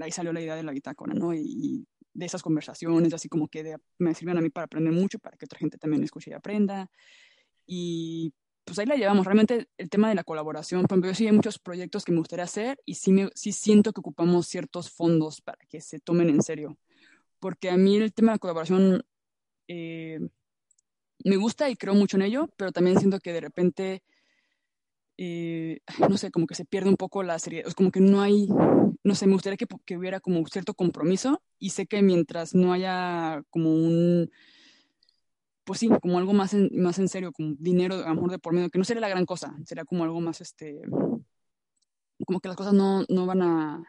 ahí salió la idea de la bitácora, ¿no? Y, de esas conversaciones, así como que me sirven a mí para aprender mucho, para que otra gente también escuche y aprenda. Y pues ahí la llevamos. Realmente el tema de la colaboración, por yo sí hay muchos proyectos que me gustaría hacer y sí, me, sí siento que ocupamos ciertos fondos para que se tomen en serio. Porque a mí el tema de la colaboración eh, me gusta y creo mucho en ello, pero también siento que de repente eh, no sé, como que se pierde un poco la seriedad, es como que no hay, no sé, me gustaría que, que, hubiera como cierto compromiso y sé que mientras no haya como un, pues sí, como algo más en, más en serio, como dinero, amor de por medio, que no sería la gran cosa, sería como algo más, este, como que las cosas no, no van a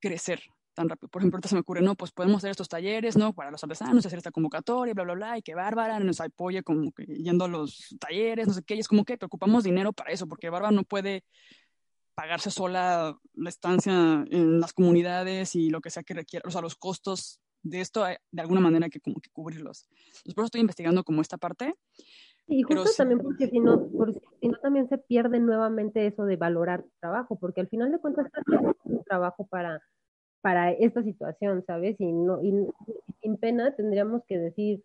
crecer, tan rápido. Por ejemplo, ahorita se me ocurre, no, pues podemos hacer estos talleres, ¿no? Para los artesanos, hacer esta convocatoria, bla, bla, bla, y que Bárbara nos apoye como que yendo a los talleres, no sé qué, y es como que preocupamos dinero para eso, porque Bárbara no puede pagarse sola la estancia en las comunidades y lo que sea que requiera, o sea, los costos de esto, eh, de alguna manera hay que como que cubrirlos. Entonces, por eso estoy investigando como esta parte. Y justo sí, también porque si no, porque si no también se pierde nuevamente eso de valorar tu trabajo, porque al final de cuentas estás haciendo un trabajo para para esta situación, ¿sabes? Y, no, y, sin pena tendríamos que decir,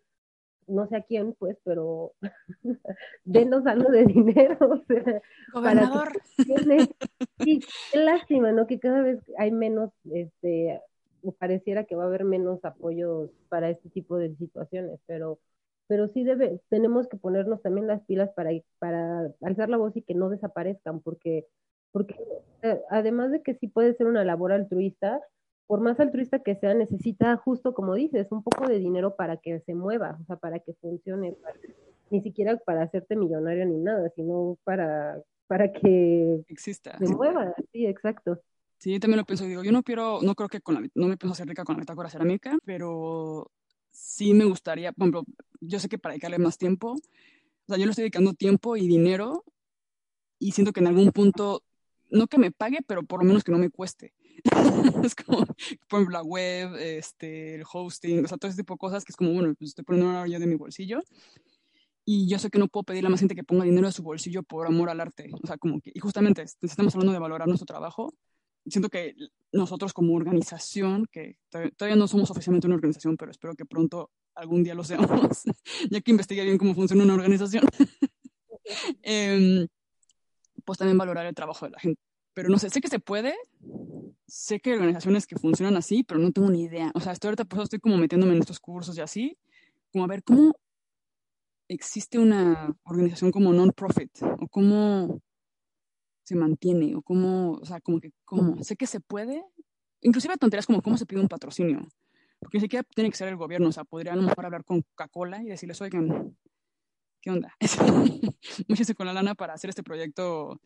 no sé a quién, pues, pero denos algo de dinero. O sea, Gobernador. Para sí, qué lástima, ¿no? Que cada vez hay menos, este, pareciera que va a haber menos apoyos para este tipo de situaciones, pero pero sí debe, tenemos que ponernos también las pilas para, para alzar la voz y que no desaparezcan, porque, porque eh, además de que sí puede ser una labor altruista, por más altruista que sea, necesita justo como dices, un poco de dinero para que se mueva, o sea, para que funcione, para, ni siquiera para hacerte millonario ni nada, sino para, para que exista. se mueva, sí, exacto. Sí, también lo pienso, digo, yo no quiero, no creo que con la, no me pienso hacer rica con la bitácora cerámica, pero sí me gustaría, por ejemplo, yo sé que para dedicarle más tiempo, o sea, yo le estoy dedicando tiempo y dinero y siento que en algún punto, no que me pague, pero por lo menos que no me cueste. es como, por ejemplo, la web, este, el hosting, o sea, todo ese tipo de cosas que es como, bueno, pues estoy poniendo una yo de mi bolsillo. Y yo sé que no puedo pedirle a más gente que ponga dinero de su bolsillo por amor al arte. O sea, como que, y justamente estamos hablando de valorar nuestro trabajo. Siento que nosotros como organización, que todavía no somos oficialmente una organización, pero espero que pronto algún día lo seamos, ya que investigué bien cómo funciona una organización, eh, pues también valorar el trabajo de la gente. Pero no sé, sé que se puede, sé que hay organizaciones que funcionan así, pero no tengo ni idea. O sea, estoy ahorita pues estoy como metiéndome en estos cursos y así, como a ver cómo existe una organización como non-profit o cómo se mantiene o cómo, o sea, como que, cómo, sé que se puede, inclusive tonterías como cómo se pide un patrocinio, porque ni siquiera tiene que ser el gobierno, o sea, podrían a lo mejor hablar con Coca-Cola y decirles, oigan, ¿qué onda? Muchísimo con la lana para hacer este proyecto,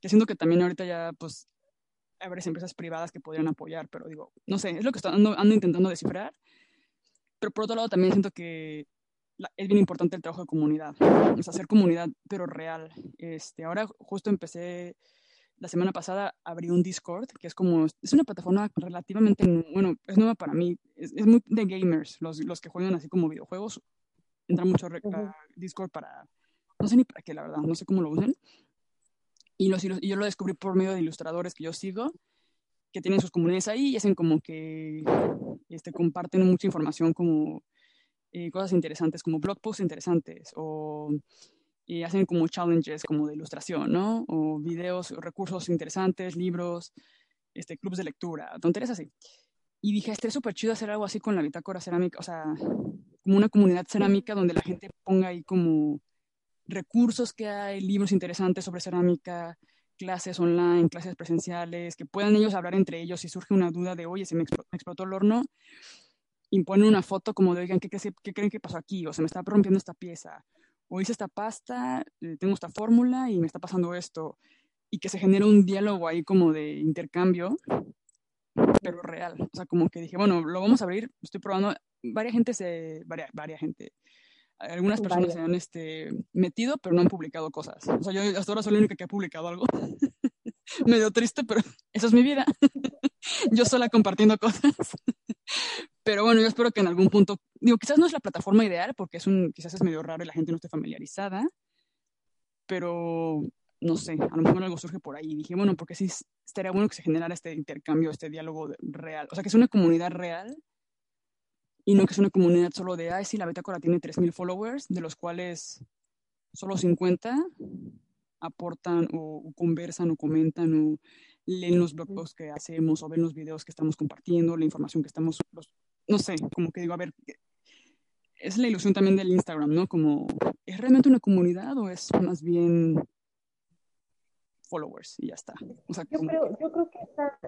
que siento que también ahorita ya, pues, hay varias empresas privadas que podrían apoyar, pero digo, no sé, es lo que estoy, ando, ando intentando descifrar, pero por otro lado también siento que es bien importante el trabajo de comunidad, sea, hacer comunidad, pero real. Este, ahora justo empecé, la semana pasada abrí un Discord, que es como, es una plataforma relativamente, bueno, es nueva para mí, es, muy de gamers, los, los, que juegan así como videojuegos, entran mucho a Discord para, no sé ni para qué, la verdad, no sé cómo lo usen. Y, los, y yo lo descubrí por medio de ilustradores que yo sigo, que tienen sus comunidades ahí y hacen como que este, comparten mucha información como eh, cosas interesantes, como blog posts interesantes o y hacen como challenges como de ilustración, ¿no? O videos, o recursos interesantes, libros, este, clubs de lectura, tonterías así. Y dije, estaría súper chido hacer algo así con la bitácora cerámica, o sea, como una comunidad cerámica donde la gente ponga ahí como recursos que hay, libros interesantes sobre cerámica, clases online, clases presenciales, que puedan ellos hablar entre ellos si surge una duda de, oye, se me explotó el horno, imponen una foto como de, oigan, ¿qué, qué, creen que pasó aquí? O se me está rompiendo esta pieza. O hice esta pasta, eh, tengo esta fórmula y me está pasando esto. Y que se genere un diálogo ahí como de intercambio, pero real. O sea, como que dije, bueno, lo vamos a abrir, estoy probando. Varias gente se, varias, varias gente, algunas personas se han este, metido, pero no han publicado cosas. O sea, yo hasta ahora soy la única que ha publicado algo. Medio triste, pero esa es mi vida. yo sola compartiendo cosas. pero bueno, yo espero que en algún punto, digo, quizás no es la plataforma ideal, porque es un, quizás es medio raro y la gente no esté familiarizada, pero no sé, a lo mejor algo surge por ahí. Y dije, bueno, porque sí estaría bueno que se generara este intercambio, este diálogo real. O sea, que es una comunidad real y no que es una comunidad solo de, ay, sí, la Bitácora tiene 3.000 followers, de los cuales solo 50 aportan o, conversan o comentan o leen los blog posts que hacemos o ven los videos que estamos compartiendo, la información que estamos, no sé, como que digo, a ver, es la ilusión también del Instagram, ¿no? Como, ¿es realmente una comunidad o es más bien followers y ya está? O sea, yo, creo, yo creo que está,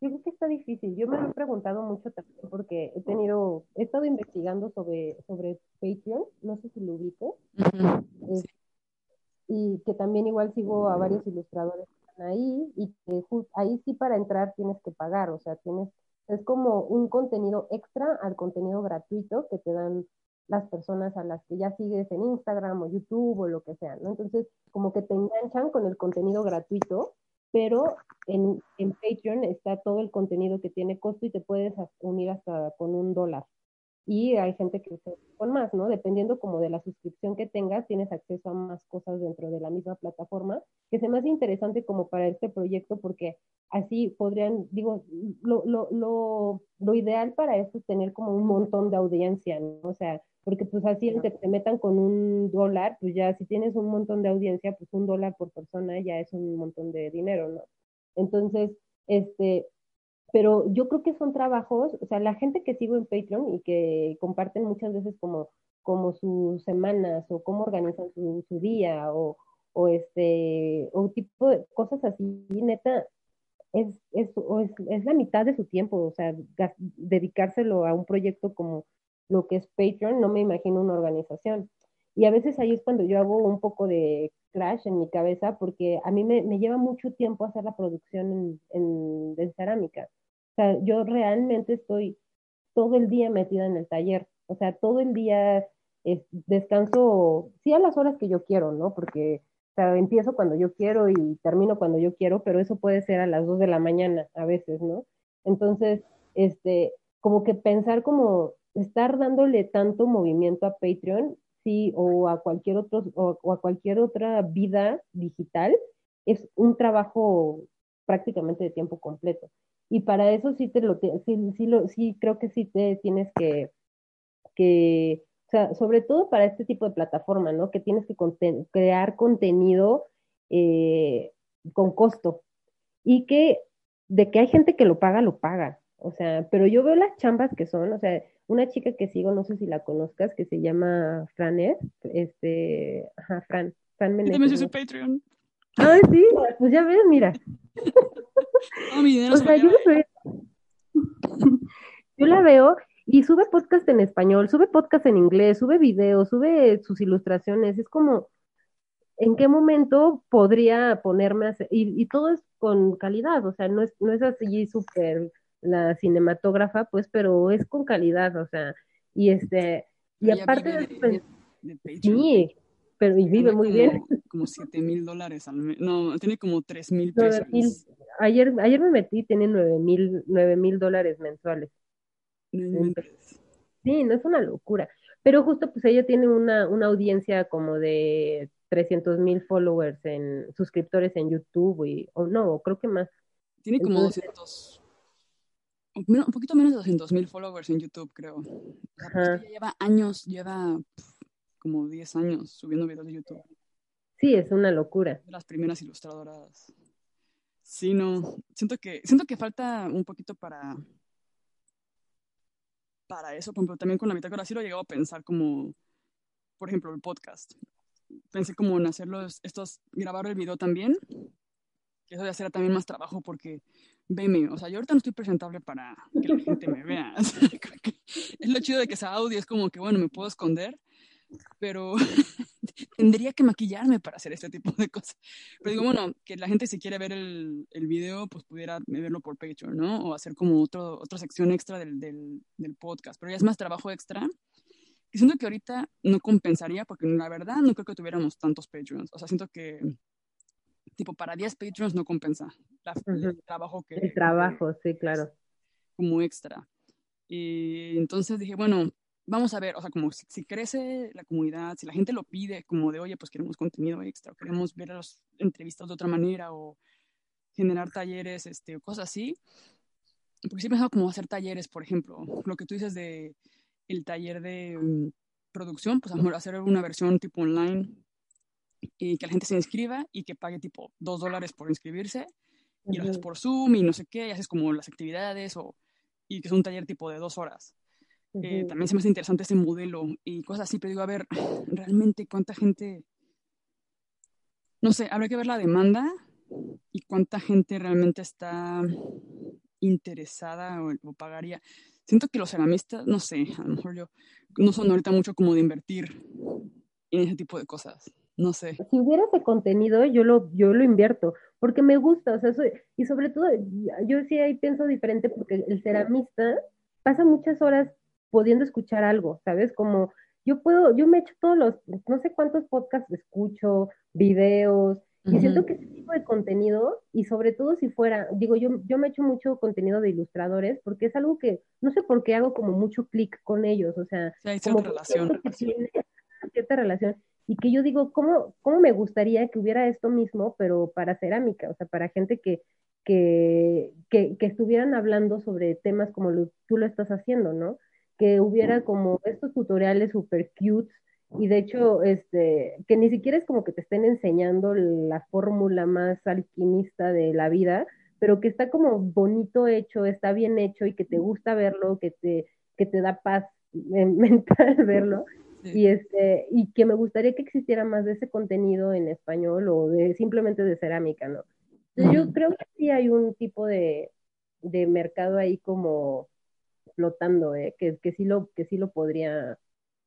yo creo que está difícil. Yo me lo he preguntado mucho también porque he tenido, he estado investigando sobre, sobre Patreon, no sé si lo ubico, y que también igual sigo a varios ilustradores que están ahí y que ahí sí para entrar tienes que pagar, o sea, tienes, es como un contenido extra al contenido gratuito que te dan las personas a las que ya sigues en Instagram o YouTube o lo que sea, ¿no? Entonces, como que te enganchan con el contenido gratuito pero en, en, Patreon está todo el contenido que tiene costo y te puedes unir hasta con un dólar. Y hay gente que se con más, ¿no? Dependiendo como de la suscripción que tengas, tienes acceso a más cosas dentro de la misma plataforma, que se me hace interesante como para este proyecto porque así podrían, digo, lo, lo, lo, lo ideal para esto es tener como un montón de audiencia, ¿no? O sea, porque pues así aunque te metan con un dólar, pues ya si tienes un montón de audiencia, pues un dólar por persona ya es un montón de dinero, ¿no? Entonces, este, pero yo creo que son trabajos, o sea, la gente que sigo en Patreon y que comparten muchas veces como, como sus semanas o cómo organizan su, su día o, o este, o tipo de cosas así, neta, es, es, es, es la mitad de su tiempo, o sea, dedicárselo a un proyecto como lo que es Patreon, no me imagino una organización. Y a veces ahí es cuando yo hago un poco de crash en mi cabeza porque a mí me, me lleva mucho tiempo hacer la producción en, en, cerámica. O sea, yo realmente estoy todo el día metida en el taller. O sea, todo el día descanso, sí a las horas que yo quiero, ¿no? Porque o sea, empiezo cuando yo quiero y termino cuando yo quiero, pero eso puede ser a las 2 de la mañana a veces, ¿no? Entonces, este, como que pensar como estar dándole tanto movimiento a Patreon, sí, o a cualquier otro, o, a cualquier otra vida digital, es un trabajo prácticamente de tiempo completo. Y para eso sí te lo, sí, sí, lo, sí creo que sí te tienes que, que, o sea, sobre todo para este tipo de plataforma, ¿no? Que tienes que crear contenido eh, con costo. Y que de que hay gente que lo paga, lo paga. O sea, pero yo veo las chambas que son, o sea, una chica que sigo, no sé si la conozcas, que se llama Franet, este, ajá, Fran, Fran Yo también soy su Patreon. Ay, sí, pues ya ves, mira. Oh, mi dinero O se sea, yo, yo la veo y sube podcast en español, sube podcast en inglés, sube videos, sube sus ilustraciones. Es como, ¿en qué momento podría ponerme a hacer? Y, y todo es con calidad, o sea, no es, no es así súper la cinematógrafa, pues, pero es con calidad, o sea, y este, y Ella aparte de, de, pues, de Patreon. sí, pero y vive muy como, bien. Como 7 mil dólares al mes. No, tiene como 3 mil pesos. ayer, ayer me metí, tiene nueve mil, nueve mil dólares mensuales. No. Sí, no es una locura. Pero justo pues ella tiene una, una audiencia como de 300 mil followers en suscriptores en YouTube y, o no, creo que más. Tiene como Entonces- 200. Un poquito menos de 200 mil followers en YouTube, creo. O sea, pues, Ajá. ella lleva años, lleva como 10 años subiendo videos de YouTube. Sí, es una locura. Las primeras ilustradoras. Sí, no. Siento que, siento que falta un poquito para. Para eso, por ejemplo, también con la bitácora sí lo he llegado a pensar como, por ejemplo, el podcast. Pensé como en hacerlos, estos, grabar el video también, que eso ya será también más trabajo porque, veme, o sea, yo ahorita no estoy presentable para que la gente me vea. O sea, es lo chido de que sea audio, es como que, bueno, me puedo esconder, pero tendría que maquillarme para hacer este tipo de cosas. Pero digo, bueno, que la gente si quiere ver el, el video, pues pudiera verlo por Patreon, ¿no? O hacer como otro, otra sección extra del, del, del podcast. Pero ya es más trabajo extra. Y siento que ahorita no compensaría, porque la verdad no creo que tuviéramos tantos Patreons. O sea, siento que, tipo, para 10 Patreons no compensa la- el trabajo que... El trabajo, sí, claro. Como extra. Y entonces dije, bueno, vamos a ver, o sea, como si, si crece la comunidad, si la gente lo pide, como de, oye, pues queremos contenido extra, o queremos ver las entrevistas de otra manera, o generar talleres, este, o cosas así. Porque sí he pensado como hacer talleres, por ejemplo, lo que tú dices de el taller de mm, producción, pues a lo mejor hacer una versión tipo online y que la gente se inscriba y que pague tipo dos dólares por inscribirse y lo haces por Zoom y no sé qué, y haces como las actividades o, y que es un taller tipo de dos horas. Eh, ujú. también se me hace interesante ese modelo y cosas así, pero digo, a ver, realmente cuánta gente, no sé, habrá que ver la demanda y cuánta gente realmente está interesada o, o pagaría. Siento que los ceramistas, no sé, a lo mejor yo, no son ahorita mucho como de invertir en ese tipo de cosas, no sé. si hubiera ese contenido, yo lo, yo lo invierto, porque me gusta, o sea, soy- y sobre todo, yo sí ahí pienso diferente, porque el ceramista pasa muchas horas pudiendo escuchar algo, ¿sabes? Como yo puedo, yo me echo todos los, no sé cuántos podcasts escucho, videos, y siento que ese tipo de contenido, y sobre todo si fuera, digo, yo, yo me echo mucho contenido de ilustradores, porque es algo que, no sé por qué hago como mucho clic con ellos, o sea, Sí, hay como cierta relación. siento que tiene cierta relación y que yo digo, ¿cómo, cómo me gustaría que hubiera esto mismo, pero para cerámica, o sea, para gente que, que, que, que estuvieran hablando sobre temas como lo- tú lo estás haciendo, ¿no? Que hubiera como estos tutoriales super cute y de hecho, este, que ni siquiera es como que te estén enseñando la fórmula más alquimista de la vida, pero que está como bonito hecho, está bien hecho y que te gusta verlo, que te, que te da paz men- mental verlo. Sí. Y, este, y que me gustaría que existiera más de ese contenido en español o de simplemente de cerámica, ¿no? Entonces, yo creo que sí hay un tipo de, de mercado ahí como flotando, ¿eh? Que, que sí lo, que sí lo podría,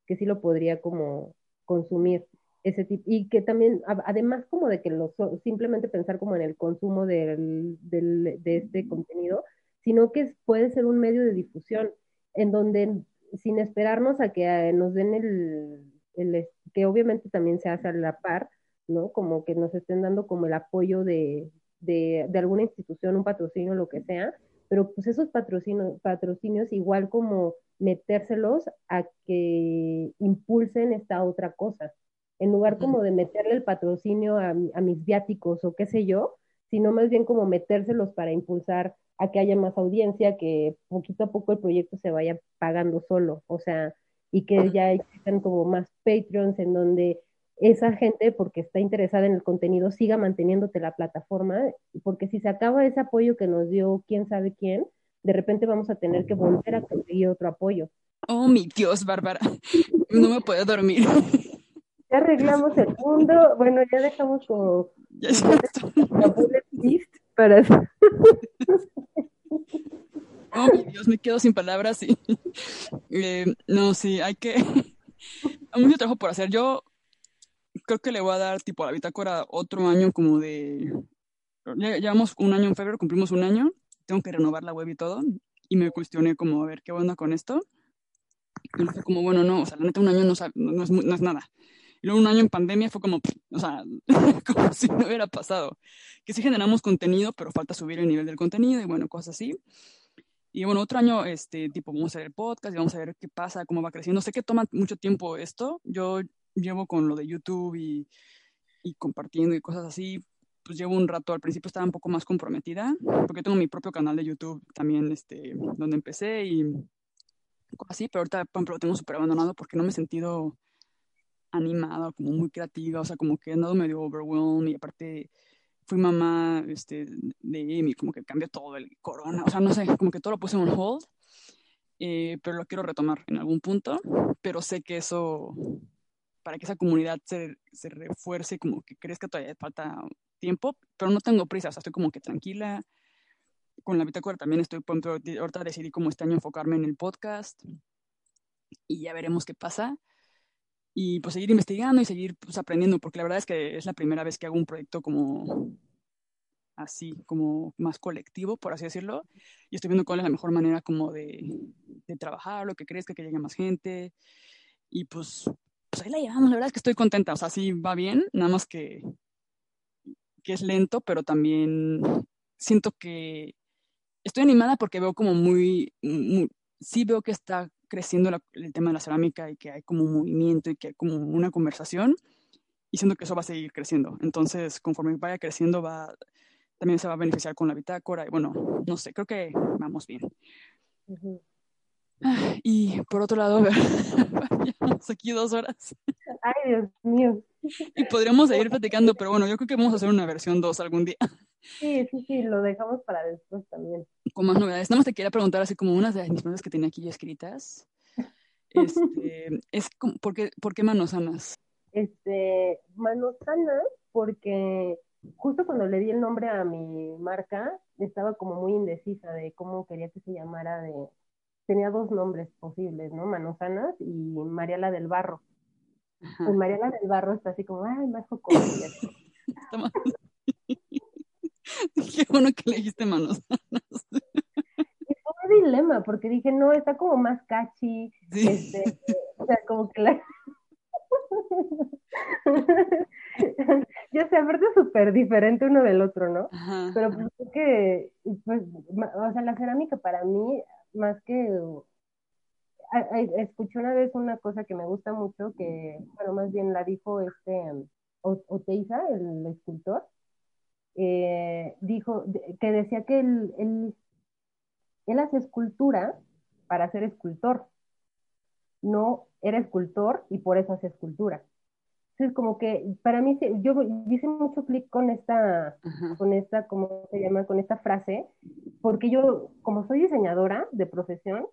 que sí lo podría como consumir ese tipo, y que también, además como de que lo, simplemente pensar como en el consumo del, del- de este contenido, sino que puede ser un medio de difusión en donde sin esperarnos a que eh, nos den el, que obviamente también se hace a la par, ¿no? Como que nos estén dando como el apoyo de, de, de alguna institución, un patrocinio, lo que sea, pero pues esos patrocinios, patrocinios igual como metérselos a que impulsen esta otra cosa, en lugar como de meterle el patrocinio a, a mis viáticos o qué sé yo, sino más bien como metérselos para impulsar a que haya más audiencia, que poquito a poco el proyecto se vaya pagando solo, o sea, y que ya existan como más Patreons en donde esa gente, porque está interesada en el contenido, siga manteniéndote la plataforma, porque si se acaba ese apoyo que nos dio quién sabe quién, de repente vamos a tener que volver a conseguir otro apoyo. Oh, mi Dios, Bárbara. No me puedo dormir. Ya arreglamos el mundo. Bueno, ya dejamos como Ya siento. la bullet list para Oh, mi Dios, me quedo sin palabras y eh, no, sí, hay que hay mucho trabajo por hacer. Yo creo que le voy a dar tipo a la bitácora otro año como de ya llevamos un año en febrero, cumplimos un año, tengo que renovar la web y todo y me cuestioné como a ver qué onda con esto. Y fue como, bueno, no, o sea, la neta un año no, no, no es, no es nada. Y luego un año en pandemia fue como, o sea, como si no hubiera pasado. Que sí generamos contenido, pero falta subir el nivel del contenido y bueno, cosas así. Y bueno, otro año, este, tipo, vamos a hacer el podcast y vamos a ver qué pasa, cómo va creciendo. Sé que toma mucho tiempo esto. Yo llevo con lo de YouTube y, y compartiendo y cosas así, pues llevo un rato. Al principio estaba un poco más comprometida, porque tengo mi propio canal de YouTube también, este, donde empecé y así, pero ahorita, por ejemplo, lo tengo súper abandonado porque no me he sentido animada, como muy creativa, o sea, como que he andado medio overwhelmed y aparte fui mamá este, de Amy, como que cambió todo el corona, o sea, no sé, como que todo lo puse en hold, eh, pero lo quiero retomar en algún punto, pero sé que eso, para que esa comunidad se, se refuerce, como que crezca todavía falta tiempo, pero no tengo prisa, o sea, estoy como que tranquila. Con la bitácora también estoy, ahorita decidí como este año enfocarme en el podcast y ya veremos qué pasa. Y pues seguir investigando y seguir pues, aprendiendo, porque la verdad es que es la primera vez que hago un proyecto como así, como más colectivo, por así decirlo, y estoy viendo cuál es la mejor manera como de, de trabajar, lo que crezca, que llegue más gente, y pues, pues ahí la llevamos, la verdad es que estoy contenta, o sea, sí va bien, nada más que, que es lento, pero también siento que estoy animada porque veo como muy, muy sí veo que está creciendo la- el tema de la cerámica y que hay como un movimiento y que hay como una conversación y siento que eso va a seguir creciendo. Entonces, conforme vaya creciendo, va, también se va a beneficiar con la bitácora y bueno, no sé, creo que vamos bien. Ujú. Ah, Y por otro lado, llevamos aquí dos horas Ay, Dios mío. y podríamos seguir platicando, pero bueno, yo creo que vamos a hacer una versión 2 algún día Sí, sí, sí, lo dejamos para después también. con más novedades. Nada más te quería preguntar así como unas de mis preguntas que tenía aquí ya escritas. Este, es como, ¿por qué, por qué manos sanas? Este, manos sanas, porque justo cuando le di el nombre a mi marca, estaba como muy indecisa de cómo quería que se llamara de... Tenía dos nombres posibles, ¿no? Manos sanas y Mariela del Barro. Ajá. Pues Mariela del Barro está así como, ay, más jocosa. Qué bueno que le dijiste manos. Y fue un dilema, porque dije, no, está como más catchy, Sí. este, o sea, como que la... ya sé, aparte es súper diferente uno del otro, ¿no? Ajá. Pero pues que, pues, o sea, la cerámica para mí, más que, a- a- escuché una vez una cosa que me gusta mucho, que, bueno, más bien la dijo este Oteiza, el escultor, eh, dijo, que decía que él, él, él hace escultura para ser escultor, no era escultor y por eso hace escultura. Entonces, como que para mí, yo hice mucho clic con esta, Ajá. con esta, ¿cómo se llama? Con esta frase, porque yo, como soy diseñadora de profesión,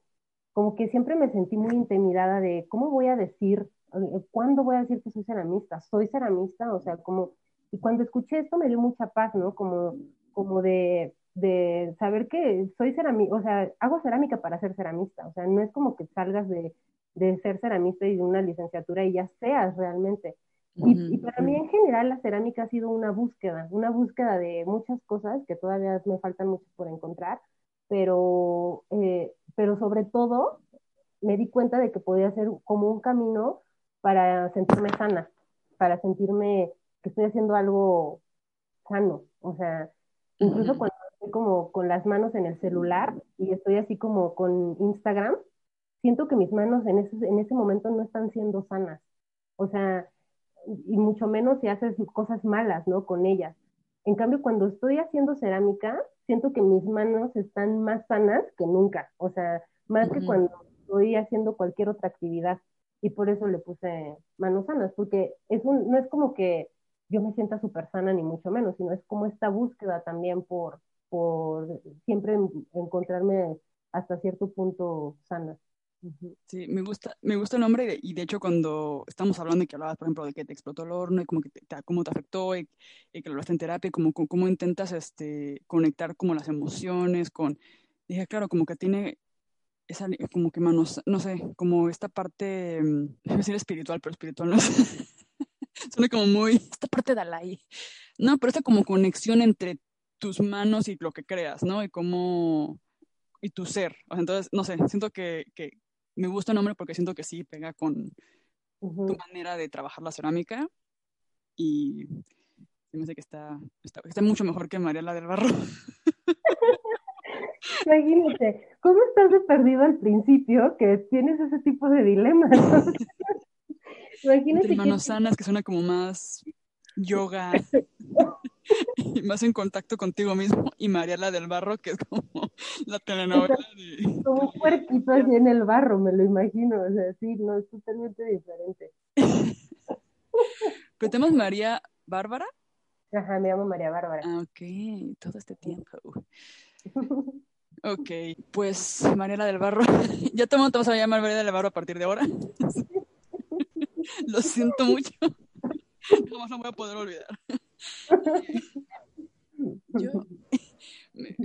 como que siempre me sentí muy intimidada de cómo voy a decir, eh, cuándo voy a decir que soy ceramista, soy ceramista, o sea, como, y cuando escuché esto me dio mucha paz, ¿no? Como, como de, de saber que soy ceramista, o sea, hago cerámica para ser ceramista, o sea, no es como que salgas de, de ser ceramista y de una licenciatura y ya seas realmente. Y, para mí en general la cerámica ha sido una búsqueda, una búsqueda de muchas cosas que todavía me faltan mucho por encontrar, pero, eh, pero sobre todo me di cuenta de que podía ser como un camino para sentirme sana, para sentirme que estoy haciendo algo sano. O sea, incluso cuando estoy como con las manos en el celular y estoy así como con Instagram, siento que mis manos en ese, en ese momento no están siendo sanas. O sea, y mucho menos si haces cosas malas, ¿no? Con ellas. En cambio, cuando estoy haciendo cerámica, siento que mis manos están más sanas que nunca. O sea, más que cuando estoy haciendo cualquier otra actividad. Y por eso le puse manos sanas, porque es un, no es como que yo me sienta súper sana, ni mucho menos, sino es como esta búsqueda también por, por siempre encontrarme hasta cierto punto sana. Sí, me gusta, me gusta el nombre y de, hecho cuando estamos hablando y que hablabas, por ejemplo, de que te explotó el horno y como que te, cómo te afectó y, que lo hablaste en terapia, como cómo intentas este, conectar como las emociones con, dije, claro, como que tiene esa, como que manos, no sé, como esta parte, mm, decir espiritual, pero espiritual no sé. Suena como muy, esta parte de Dalai. No, pero esta como conexión entre tus manos y lo que creas, ¿no? Y cómo, y tu ser. entonces, no sé, siento que, que, me gusta el nombre porque siento que sí pega con tu manera de trabajar la cerámica y me sé que está, está, está mucho mejor que Mariela del Barro. Imagínate, ¿cómo estás de perdido al principio que tienes ese tipo de dilemas? Imagínate. manos sanas que suena como más yoga y más en contacto contigo mismo y Mariela del Barro que es como la telenovela de... Como un puerquito así en el barro, me lo imagino, o sea, sí, no, es totalmente diferente. ¿Pero tenemos María Bárbara? Ajá, me llamo María Bárbara. Ah, ok, todo este tiempo. Ok, pues Mariela del Barro, ya te vamos a llamar Mariela del Barro a partir de ahora. Lo siento mucho. Jamás no voy a poder olvidar. Yo,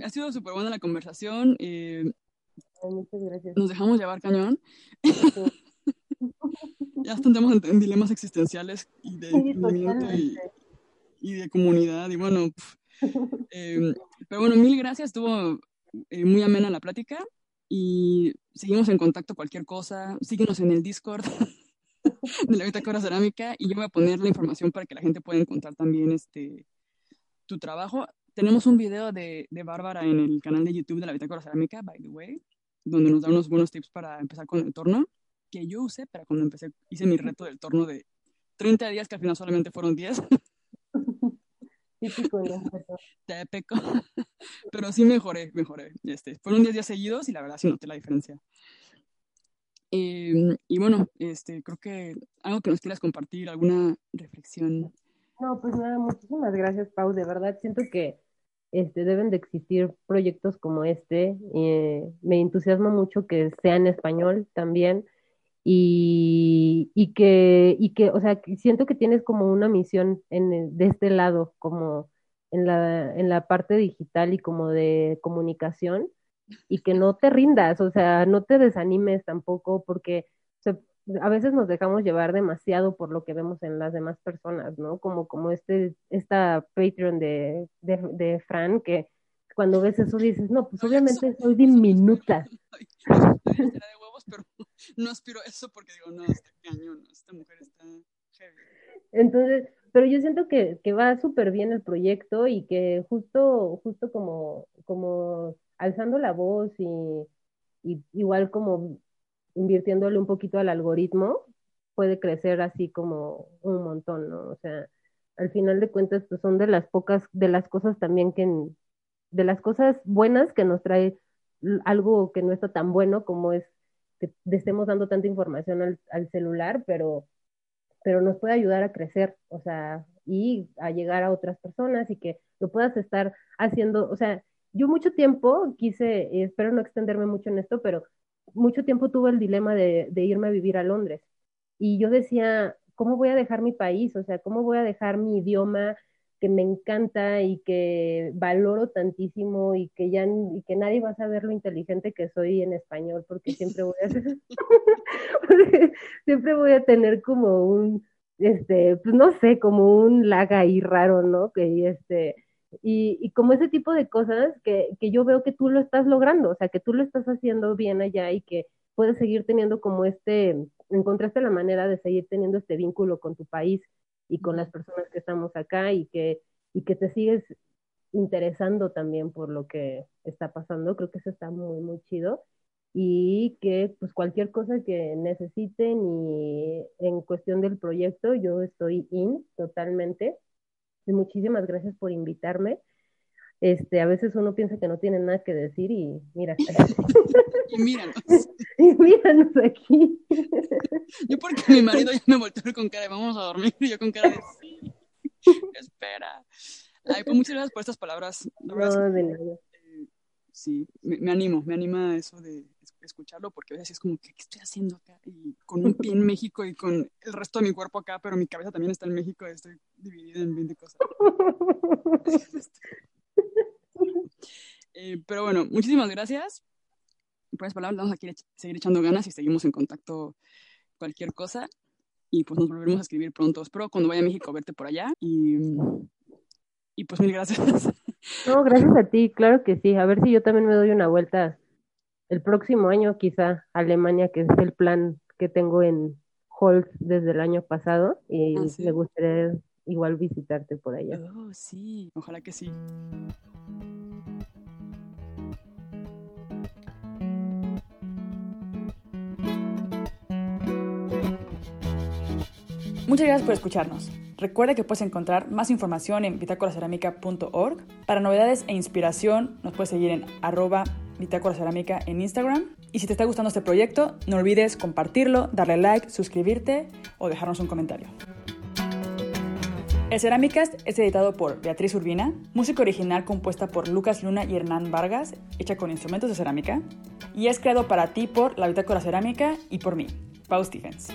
ha sido súper buena la conversación. Eh, muchas gracias. Nos dejamos llevar cañón. ya estamos en, dilemas existenciales y de y, de comunidad. Y bueno, eh, pero bueno, mil gracias. Estuvo eh, muy amena la plática y seguimos en contacto cualquier cosa. Síguenos en el Discord de la Bitácora Cerámica y yo voy a poner la información para que la gente pueda encontrar también este tu trabajo. Tenemos un video de, de Bárbara en el canal de YouTube de la Bitácora Cerámica, by the way, donde nos da unos buenos tips para empezar con el torno, que yo usé para cuando empecé, hice mi reto del torno de 30 días, que al final solamente fueron 10. Típico, Típico. Pero sí mejoré, mejoré. Este, fueron 10 días seguidos y la verdad sí noté la diferencia. Em, y bueno, este, creo que algo que nos quieras compartir, alguna reflexión. No, pues nada, muchísimas gracias, Pau. De verdad, siento que este, deben de existir proyectos como este. Eh, me entusiasma mucho que sea en español también. Y, y, que, y que, o sea, siento que tienes como una misión en, de este lado, como en la, en la parte digital y como de comunicación y que no te rindas, o sea, no te desanimes tampoco porque a veces nos dejamos llevar demasiado por lo que vemos en las demás personas, ¿no? Como, como este, esta Patreon de, de, Fran, que cuando ves eso dices, no, pues obviamente soy diminuta. de huevos, pero no aspiro a eso porque digo, no, está cañón, esta mujer está heavy. Entonces, pero yo siento que, que va súper bien el proyecto y que justo, justo como, como alzando la voz y, igual como invirtiéndole un poquito al algoritmo, puede crecer así como un montón, ¿no? O sea, al final de cuentas, pues son de las pocas, de las cosas también que, de las cosas buenas que nos trae algo que no está tan bueno como es que estemos dando tanta información al, al celular, pero, pero nos puede ayudar a crecer, o sea, y a llegar a otras personas y que lo puedas estar haciendo, o sea, yo mucho tiempo quise, espero no extenderme mucho en esto, pero mucho tiempo tuve el dilema de, irme a vivir a Londres. Y yo decía, ¿cómo voy a dejar mi país? O sea, ¿cómo voy a dejar mi idioma que me encanta y que valoro tantísimo y que ya y que nadie va a saber lo inteligente que soy en español porque siempre voy a siempre voy a tener como un este pues no sé como un lag ahí raro no que este y, como ese tipo de cosas que, que, yo veo que tú lo estás logrando, o sea, que tú lo estás haciendo bien allá y que puedes seguir teniendo como este, encontraste la manera de seguir teniendo este vínculo con tu país y con las personas que estamos acá y que, y que te sigues interesando también por lo que está pasando, creo que eso está muy, muy chido. Y que pues cualquier cosa que necesiten y en cuestión del proyecto yo estoy in totalmente muchísimas gracias por invitarme. Este, a veces uno piensa que no tiene nada que decir y mira. y míranos. y míranos aquí. yo porque mi marido ya me volteó con cara de vamos a dormir y yo con cara de sí, espera. Ay, pues muchas gracias por estas palabras. no, de nada. Sí, me, animo, me anima eso de escucharlo porque a veces es como, ¿qué, estoy haciendo acá? Y con un pie en México y con el resto de mi cuerpo acá, pero mi cabeza también está en México, estoy dividida en 20 cosas. Eh, pero bueno, muchísimas gracias. Por las palabras, vamos a seguir echando ganas y seguimos en contacto cualquier cosa. Y pues nos volveremos a escribir pronto. Espero cuando vaya a México verte por allá. Y, y pues mil gracias. No, gracias a ti, claro que sí. A ver si yo también me doy una vuelta el próximo año, quizá Alemania, que es el plan que tengo en Holz desde el año pasado. Y ah, me gustaría igual visitarte por allá. Oh, sí, ojalá que sí. Muchas gracias por escucharnos. Recuerda que puedes encontrar más información en bitácoracerámica.org. Para novedades e inspiración nos puedes seguir en arroba bitácoracerámica en Instagram. Y si te está gustando este proyecto, no olvides compartirlo, darle like, suscribirte o dejarnos un comentario. El Cerámicas es editado por Beatriz Urbina, música original compuesta por Lucas Luna y Hernán Vargas, hecha con instrumentos de cerámica, y es creado para ti por la Bitácora Cerámica y por mí, Pau Stephens.